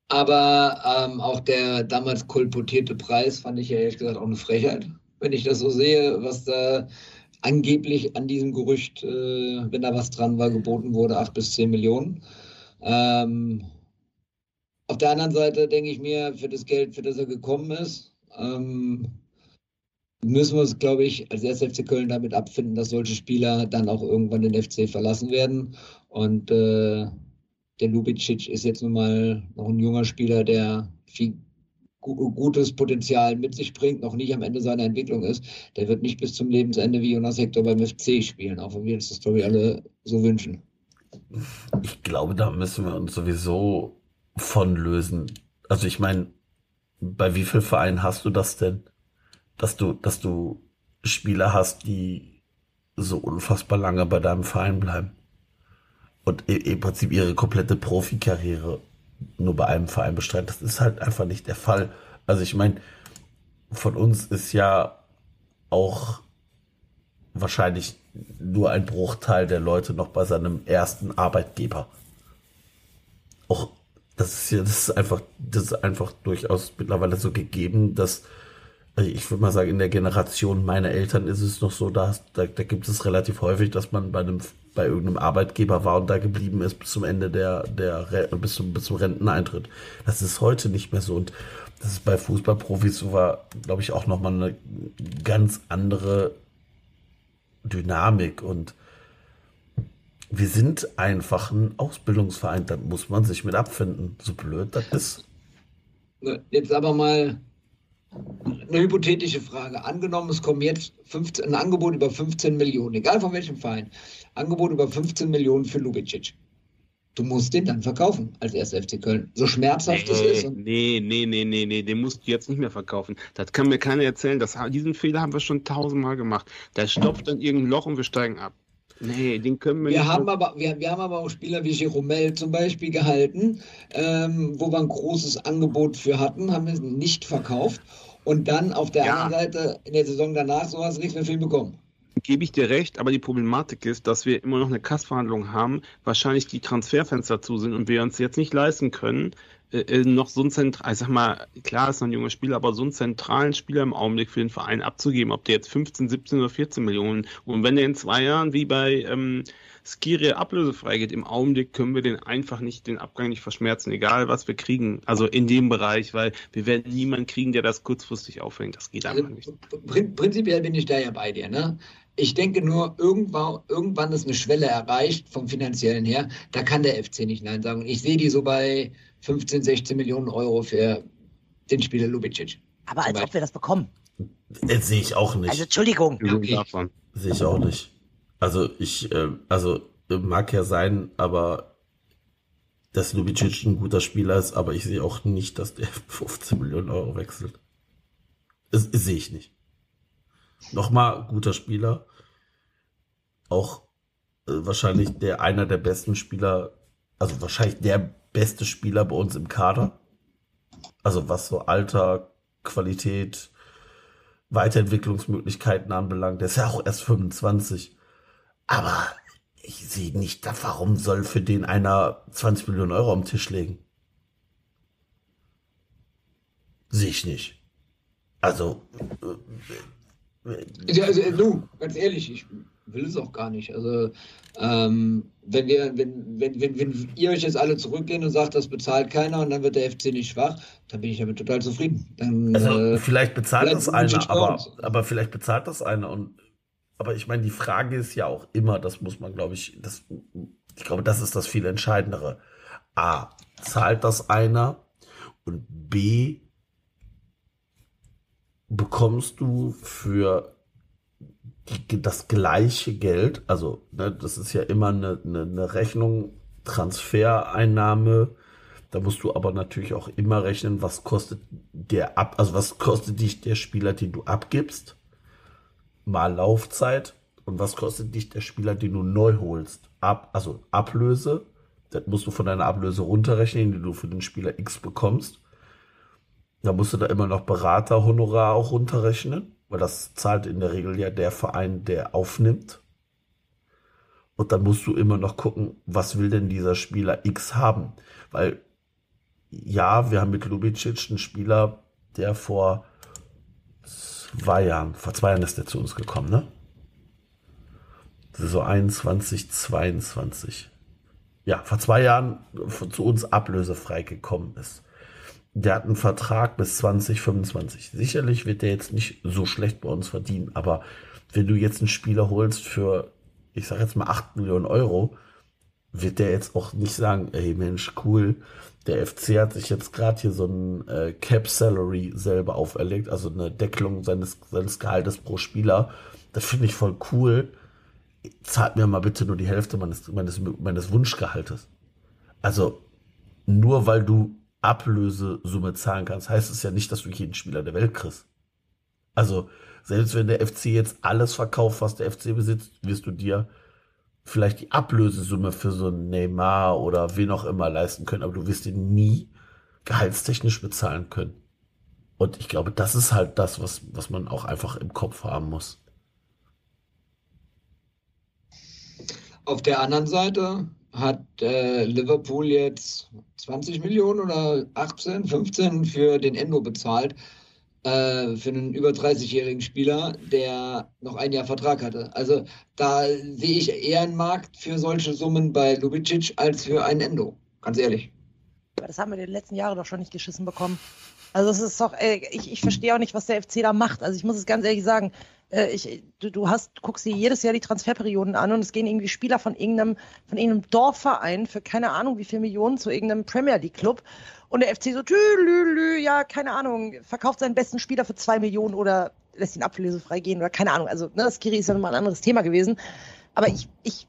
Aber ähm, auch der damals kolportierte Preis fand ich ja ehrlich gesagt auch eine Frechheit, wenn ich das so sehe, was da angeblich an diesem Gerücht, äh, wenn da was dran war, geboten wurde, 8 bis 10 Millionen. Ähm, auf der anderen Seite denke ich mir, für das Geld, für das er gekommen ist, ähm, müssen wir uns, glaube ich, als FC Köln damit abfinden, dass solche Spieler dann auch irgendwann den FC verlassen werden. Und äh, der Lubicic ist jetzt nun mal noch ein junger Spieler, der viel gutes Potenzial mit sich bringt, noch nicht am Ende seiner Entwicklung ist. Der wird nicht bis zum Lebensende wie Jonas Hector beim FC spielen, auch wenn wir uns das, glaube ich, alle so wünschen. Ich glaube, da müssen wir uns sowieso von lösen. Also ich meine, bei wie vielen Vereinen hast du das denn? Dass du, dass du Spieler hast, die so unfassbar lange bei deinem Verein bleiben. Und im Prinzip ihre komplette Profikarriere nur bei einem Verein bestreiten. Das ist halt einfach nicht der Fall. Also ich meine, von uns ist ja auch wahrscheinlich nur ein Bruchteil der Leute noch bei seinem ersten Arbeitgeber. Auch das ist ja, das ist einfach, das ist einfach durchaus mittlerweile so gegeben, dass also ich würde mal sagen, in der Generation meiner Eltern ist es noch so, da, da, da gibt es relativ häufig, dass man bei einem bei irgendeinem Arbeitgeber war und da geblieben ist bis zum Ende der, der bis zum, bis zum Renteneintritt. Das ist heute nicht mehr so. Und das ist bei Fußballprofis so war, glaube ich, auch nochmal eine ganz andere Dynamik. Und wir sind einfach ein Ausbildungsverein, da muss man sich mit abfinden. So blöd das ist. Jetzt aber mal eine hypothetische Frage. Angenommen, es kommen jetzt 15, ein Angebot über 15 Millionen, egal von welchem Verein. Angebot über 15 Millionen für Lubicic. Du musst den dann verkaufen als 1. FC Köln. So schmerzhaft es ist. Nee, nee, nee, nee, nee, nee, den musst du jetzt nicht mehr verkaufen. Das kann mir keiner erzählen. Das, diesen Fehler haben wir schon tausendmal gemacht. Der stopft in irgendein Loch und wir steigen ab. Nee, den können wir wir nicht. haben aber, wir, wir haben aber auch Spieler wie Jeromel zum Beispiel gehalten, ähm, wo wir ein großes Angebot für hatten, haben wir es nicht verkauft. Und dann auf der Ja. anderen Seite in der Saison danach sowas nichts mehr ihn bekommen. Gebe ich dir recht, aber die Problematik ist, dass wir immer noch eine Kassverhandlung haben, wahrscheinlich die Transferfenster zu sind und wir uns jetzt nicht leisten können, äh, äh, noch so einen zentralen, ich sag mal, klar ist noch ein junger Spieler, aber so einen zentralen Spieler im Augenblick für den Verein abzugeben, ob der jetzt 15, 17 oder 14 Millionen und wenn der in zwei Jahren wie bei ähm, Skiri ablösefrei geht, im Augenblick können wir den einfach nicht, den Abgang nicht verschmerzen, egal was wir kriegen, also in dem Bereich, weil wir werden niemanden kriegen, der das kurzfristig aufhängt, das geht einfach nicht. Also, prin prinzipiell bin ich da ja bei dir. Ne? Ich denke nur, irgendwann, irgendwann ist eine Schwelle erreicht vom finanziellen her. Da kann der FC nicht Nein sagen. Ich sehe die so bei 15, 16 Millionen Euro für den Spieler Lubicic. Aber als ob wir das bekommen. Das sehe ich auch nicht. Also Entschuldigung. Davon. Sehe ich auch nicht. Also ich, äh, also äh, mag ja sein, aber dass Lubicic ein guter Spieler ist, aber ich sehe auch nicht, dass der 15 Millionen Euro wechselt. Das, das sehe ich nicht. Nochmal guter Spieler. Auch äh, wahrscheinlich der einer der besten Spieler, also wahrscheinlich der beste Spieler bei uns im Kader. Also was so Alter, Qualität, Weiterentwicklungsmöglichkeiten anbelangt. Der ist ja auch erst 25. Aber ich sehe nicht, warum soll für den einer 20 Millionen Euro am Tisch legen? Sehe ich nicht. Also, äh, äh, Ja, also, du, ganz ehrlich, ich will es auch gar nicht. Also, ähm, wenn, wir, wenn, wenn, wenn, wenn ihr euch jetzt alle zurückgehen und sagt, das bezahlt keiner und dann wird der FC nicht schwach, dann bin ich damit total zufrieden. Dann, Also äh, vielleicht bezahlt das einer, aber, aber vielleicht bezahlt das einer und aber ich meine, die Frage ist ja auch immer, das muss man, glaube ich, das, ich glaube, das ist das viel Entscheidendere. A, zahlt das einer und B, bekommst du für das gleiche Geld, also ne, das ist ja immer eine, eine, eine Rechnung, Transfereinnahme, da musst du aber natürlich auch immer rechnen, was kostet der ab, also was kostet dich der Spieler, den du abgibst, mal Laufzeit und was kostet dich der Spieler, den du neu holst, ab, also Ablöse, das musst du von deiner Ablöse runterrechnen, die du für den Spieler X bekommst. Da musst du da immer noch Beraterhonorar auch runterrechnen, weil das zahlt in der Regel ja der Verein, der aufnimmt. Und dann musst du immer noch gucken, was will denn dieser Spieler X haben? Weil ja, wir haben mit Lubicic einen Spieler, der vor zwei Jahren, vor zwei Jahren ist der zu uns gekommen, ne? Saison 21, 22. Ja, vor zwei Jahren zu uns ablösefrei gekommen ist. Der hat einen Vertrag bis 2025. Sicherlich wird der jetzt nicht so schlecht bei uns verdienen, aber wenn du jetzt einen Spieler holst für, ich sag jetzt mal 8 Millionen Euro, wird der jetzt auch nicht sagen, ey Mensch, cool, der FC hat sich jetzt gerade hier so ein äh, Cap Salary selber auferlegt, also eine Deckelung seines, seines Gehaltes pro Spieler. Das finde ich voll cool. Zahlt mir mal bitte nur die Hälfte meines, meines, meines Wunschgehaltes. Also, nur weil du Ablösesumme zahlen kannst, heißt es ja nicht, dass du jeden Spieler der Welt kriegst. Also, selbst wenn der FC jetzt alles verkauft, was der FC besitzt, wirst du dir vielleicht die Ablösesumme für so einen Neymar oder wen auch immer leisten können, aber du wirst ihn nie gehaltstechnisch bezahlen können. Und ich glaube, das ist halt das, was, was man auch einfach im Kopf haben muss. Auf der anderen Seite hat äh, Liverpool jetzt 20 Millionen oder 18, 15 für den Endo bezahlt. Äh, für einen über 30-jährigen Spieler, der noch ein Jahr Vertrag hatte. Also da sehe ich eher einen Markt für solche Summen bei Lubicic als für einen Endo. Ganz ehrlich. Das haben wir in den letzten Jahren doch schon nicht geschissen bekommen. Also es ist doch, ey, ich, ich verstehe auch nicht, was der FC da macht. Also ich muss es ganz ehrlich sagen, äh, ich, du, du hast, guckst dir jedes Jahr die Transferperioden an und es gehen irgendwie Spieler von irgendeinem, von irgendeinem Dorfverein für keine Ahnung wie viel Millionen zu irgendeinem Premier League Club und der FC so, tü, lü, lü, ja, keine Ahnung, verkauft seinen besten Spieler für zwei Millionen oder lässt ihn ablösefrei gehen oder keine Ahnung. Also, ne, Skiri ist ja nochmal ein anderes Thema gewesen. Aber ich, ich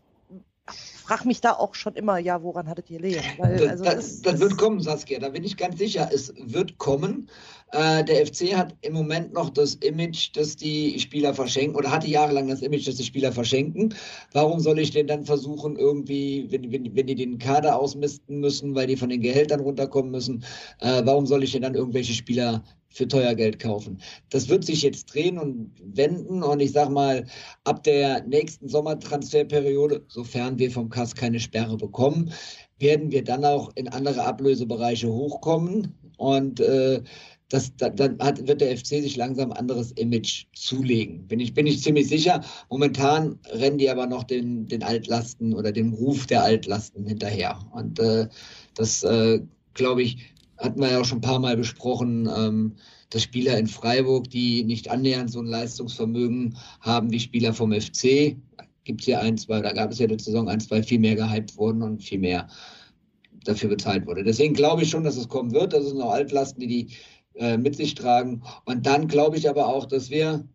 frage mich da auch schon immer, ja, woran hattet ihr Lehen? Weil, also, das, das, das, wird kommen, Saskia, da bin ich ganz sicher. Es wird kommen. Äh, der FC hat im Moment noch das Image, dass die Spieler verschenken oder hatte jahrelang das Image, dass die Spieler verschenken. Warum soll ich denn dann versuchen, irgendwie, wenn, wenn, wenn die den Kader ausmisten müssen, weil die von den Gehältern runterkommen müssen, äh, warum soll ich denn dann irgendwelche Spieler für teuer Geld kaufen. Das wird sich jetzt drehen und wenden und ich sag mal, ab der nächsten Sommertransferperiode, sofern wir vom Kass keine Sperre bekommen, werden wir dann auch in andere Ablösebereiche hochkommen und äh, das, da, dann hat, wird der FC sich langsam anderes Image zulegen. Bin ich, bin ich ziemlich sicher. Momentan rennen die aber noch den, den Altlasten oder dem Ruf der Altlasten hinterher. Und äh, das, äh, glaube ich, hatten wir ja auch schon ein paar Mal besprochen, ähm, dass Spieler in Freiburg, die nicht annähernd so ein Leistungsvermögen haben wie Spieler vom FC, gibt es ja ein, zwei, da gab es ja die Saison ein, zwei, viel mehr gehypt wurden und viel mehr dafür bezahlt wurde. Deswegen glaube ich schon, dass es kommen wird. Das sind noch Altlasten, die die äh, mit sich tragen. Und dann glaube ich aber auch, dass wir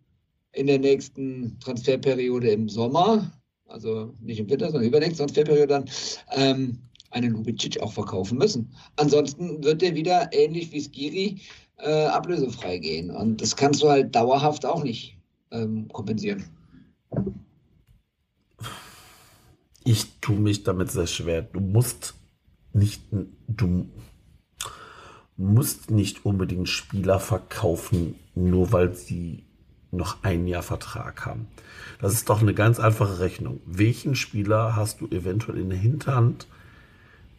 in der nächsten Transferperiode im Sommer, also nicht im Winter, sondern übernächste Transferperiode dann, ähm, einen Lubicic auch verkaufen müssen. Ansonsten wird der wieder ähnlich wie Skiri äh, ablösefrei gehen. Und das kannst du halt dauerhaft auch nicht ähm, kompensieren. Ich tue mich damit sehr schwer. Du musst nicht, du musst nicht unbedingt Spieler verkaufen, nur weil sie noch ein Jahr Vertrag haben. Das ist doch eine ganz einfache Rechnung. Welchen Spieler hast du eventuell in der Hinterhand,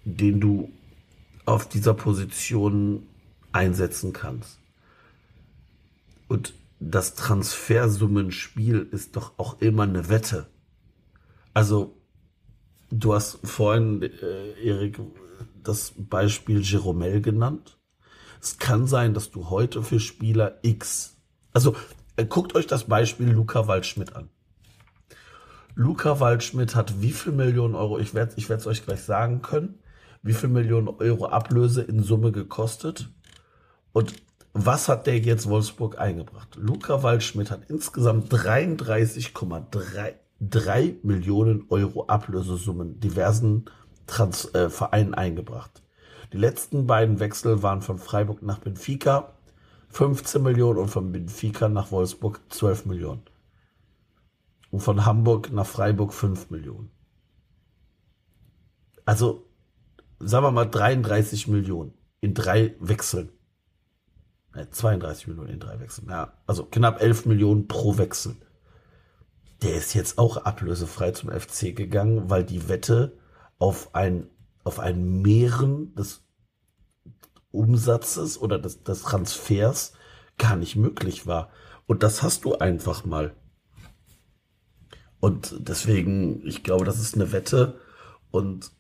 den du auf dieser Position einsetzen kannst. Und das Transfersummenspiel ist doch auch immer eine Wette. Also, du hast vorhin, äh, Erik, das Beispiel Jeromel genannt. Es kann sein, dass du heute für Spieler X, also äh, guckt euch das Beispiel Luca Waldschmidt an. Luca Waldschmidt hat wie viel Millionen Euro, ich werde ich es euch gleich sagen können, wie viel Millionen Euro Ablöse in Summe gekostet. Und was hat der jetzt Wolfsburg eingebracht? Luca Waldschmidt hat insgesamt 33,3 Millionen Euro Ablösesummen diversen Trans äh, Vereinen eingebracht. Die letzten beiden Wechsel waren von Freiburg nach Benfica 15 Millionen und von Benfica nach Wolfsburg 12 Millionen. Und von Hamburg nach Freiburg 5 Millionen. Also sagen wir mal 33 Millionen in drei Wechseln. Ja, 32 Millionen in drei Wechseln. Ja, also knapp 11 Millionen pro Wechsel. Der ist jetzt auch ablösefrei zum FC gegangen, weil die Wette auf ein, auf ein Mehren des Umsatzes oder des, des Transfers gar nicht möglich war. Und das hast du einfach mal. Und deswegen, ich glaube, das ist eine Wette. Und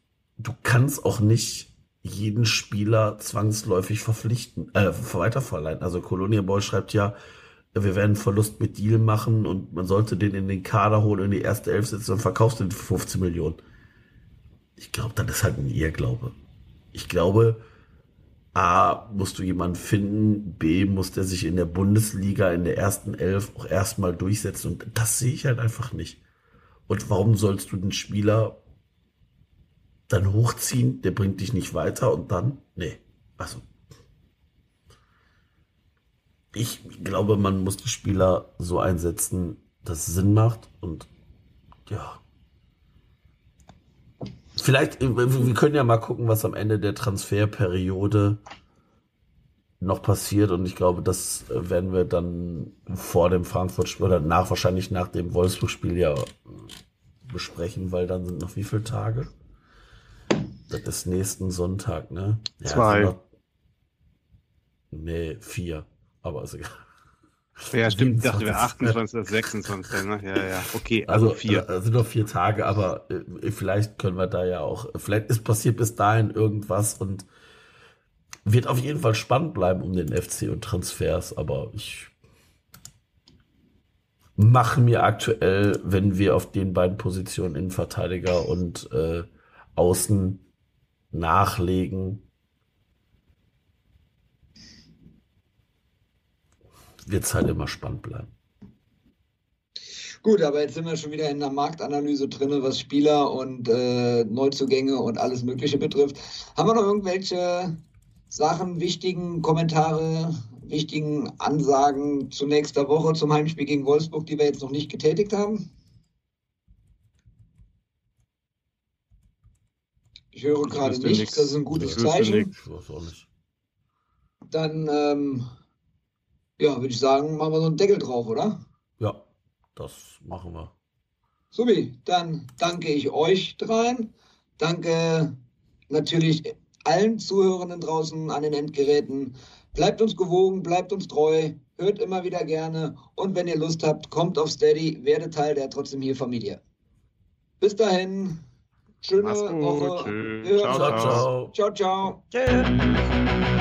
du kannst auch nicht jeden Spieler zwangsläufig verpflichten, äh, weiterverleihen. Also Colonia Boy schreibt ja, wir werden Verlust mit Deal machen und man sollte den in den Kader holen, in die erste Elf setzen und verkaufst den für 15 Millionen. Ich glaube, das ist halt ein Irrglaube. Ich glaube, A, musst du jemanden finden, B, muss der sich in der Bundesliga in der ersten Elf auch erstmal durchsetzen und das sehe ich halt einfach nicht. Und warum sollst du den Spieler dann hochziehen, der bringt dich nicht weiter und dann, nee, also. Ich glaube, man muss die Spieler so einsetzen, dass es Sinn macht und ja. Vielleicht, wir können ja mal gucken, was am Ende der Transferperiode noch passiert und ich glaube, das werden wir dann vor dem Frankfurt-Spiel oder nach, wahrscheinlich nach dem Wolfsburg-Spiel ja besprechen, weil dann sind noch wie viele Tage? Das ist nächsten Sonntag, ne? Ja, Zwei. Noch, nee, vier. Aber ist egal. Ja, stimmt. Ich dachte, wir 28. 26. Ne? Ja, ja. Okay, also, also vier. Also sind noch vier Tage, aber äh, vielleicht können wir da ja auch, vielleicht ist passiert bis dahin irgendwas und wird auf jeden Fall spannend bleiben um den FC und Transfers, aber ich machen mir aktuell, wenn wir auf den beiden Positionen Innenverteidiger und äh, Außen nachlegen, wird es halt immer spannend bleiben. Gut, aber jetzt sind wir schon wieder in der Marktanalyse drin, was Spieler und äh, Neuzugänge und alles Mögliche betrifft. Haben wir noch irgendwelche Sachen, wichtigen Kommentare, wichtigen Ansagen zu nächster Woche zum Heimspiel gegen Wolfsburg, die wir jetzt noch nicht getätigt haben? Ich höre Ich gerade nichts, nichts. das ist ein gutes Ich Zeichen. Ich weiß auch nicht. Dann, ähm, ja, würde ich sagen, machen wir so einen Deckel drauf, oder? Ja, das machen wir. Subi, dann danke ich euch dreien. Danke natürlich allen Zuhörenden draußen an den Endgeräten. Bleibt uns gewogen, bleibt uns treu, hört immer wieder gerne und wenn ihr Lust habt, kommt auf Steady, werdet Teil der trotzdem hier Familie. Bis dahin, schöne. Woche. Tschüss. Hören Ciao, ciao. ciao, ciao. Tschüss.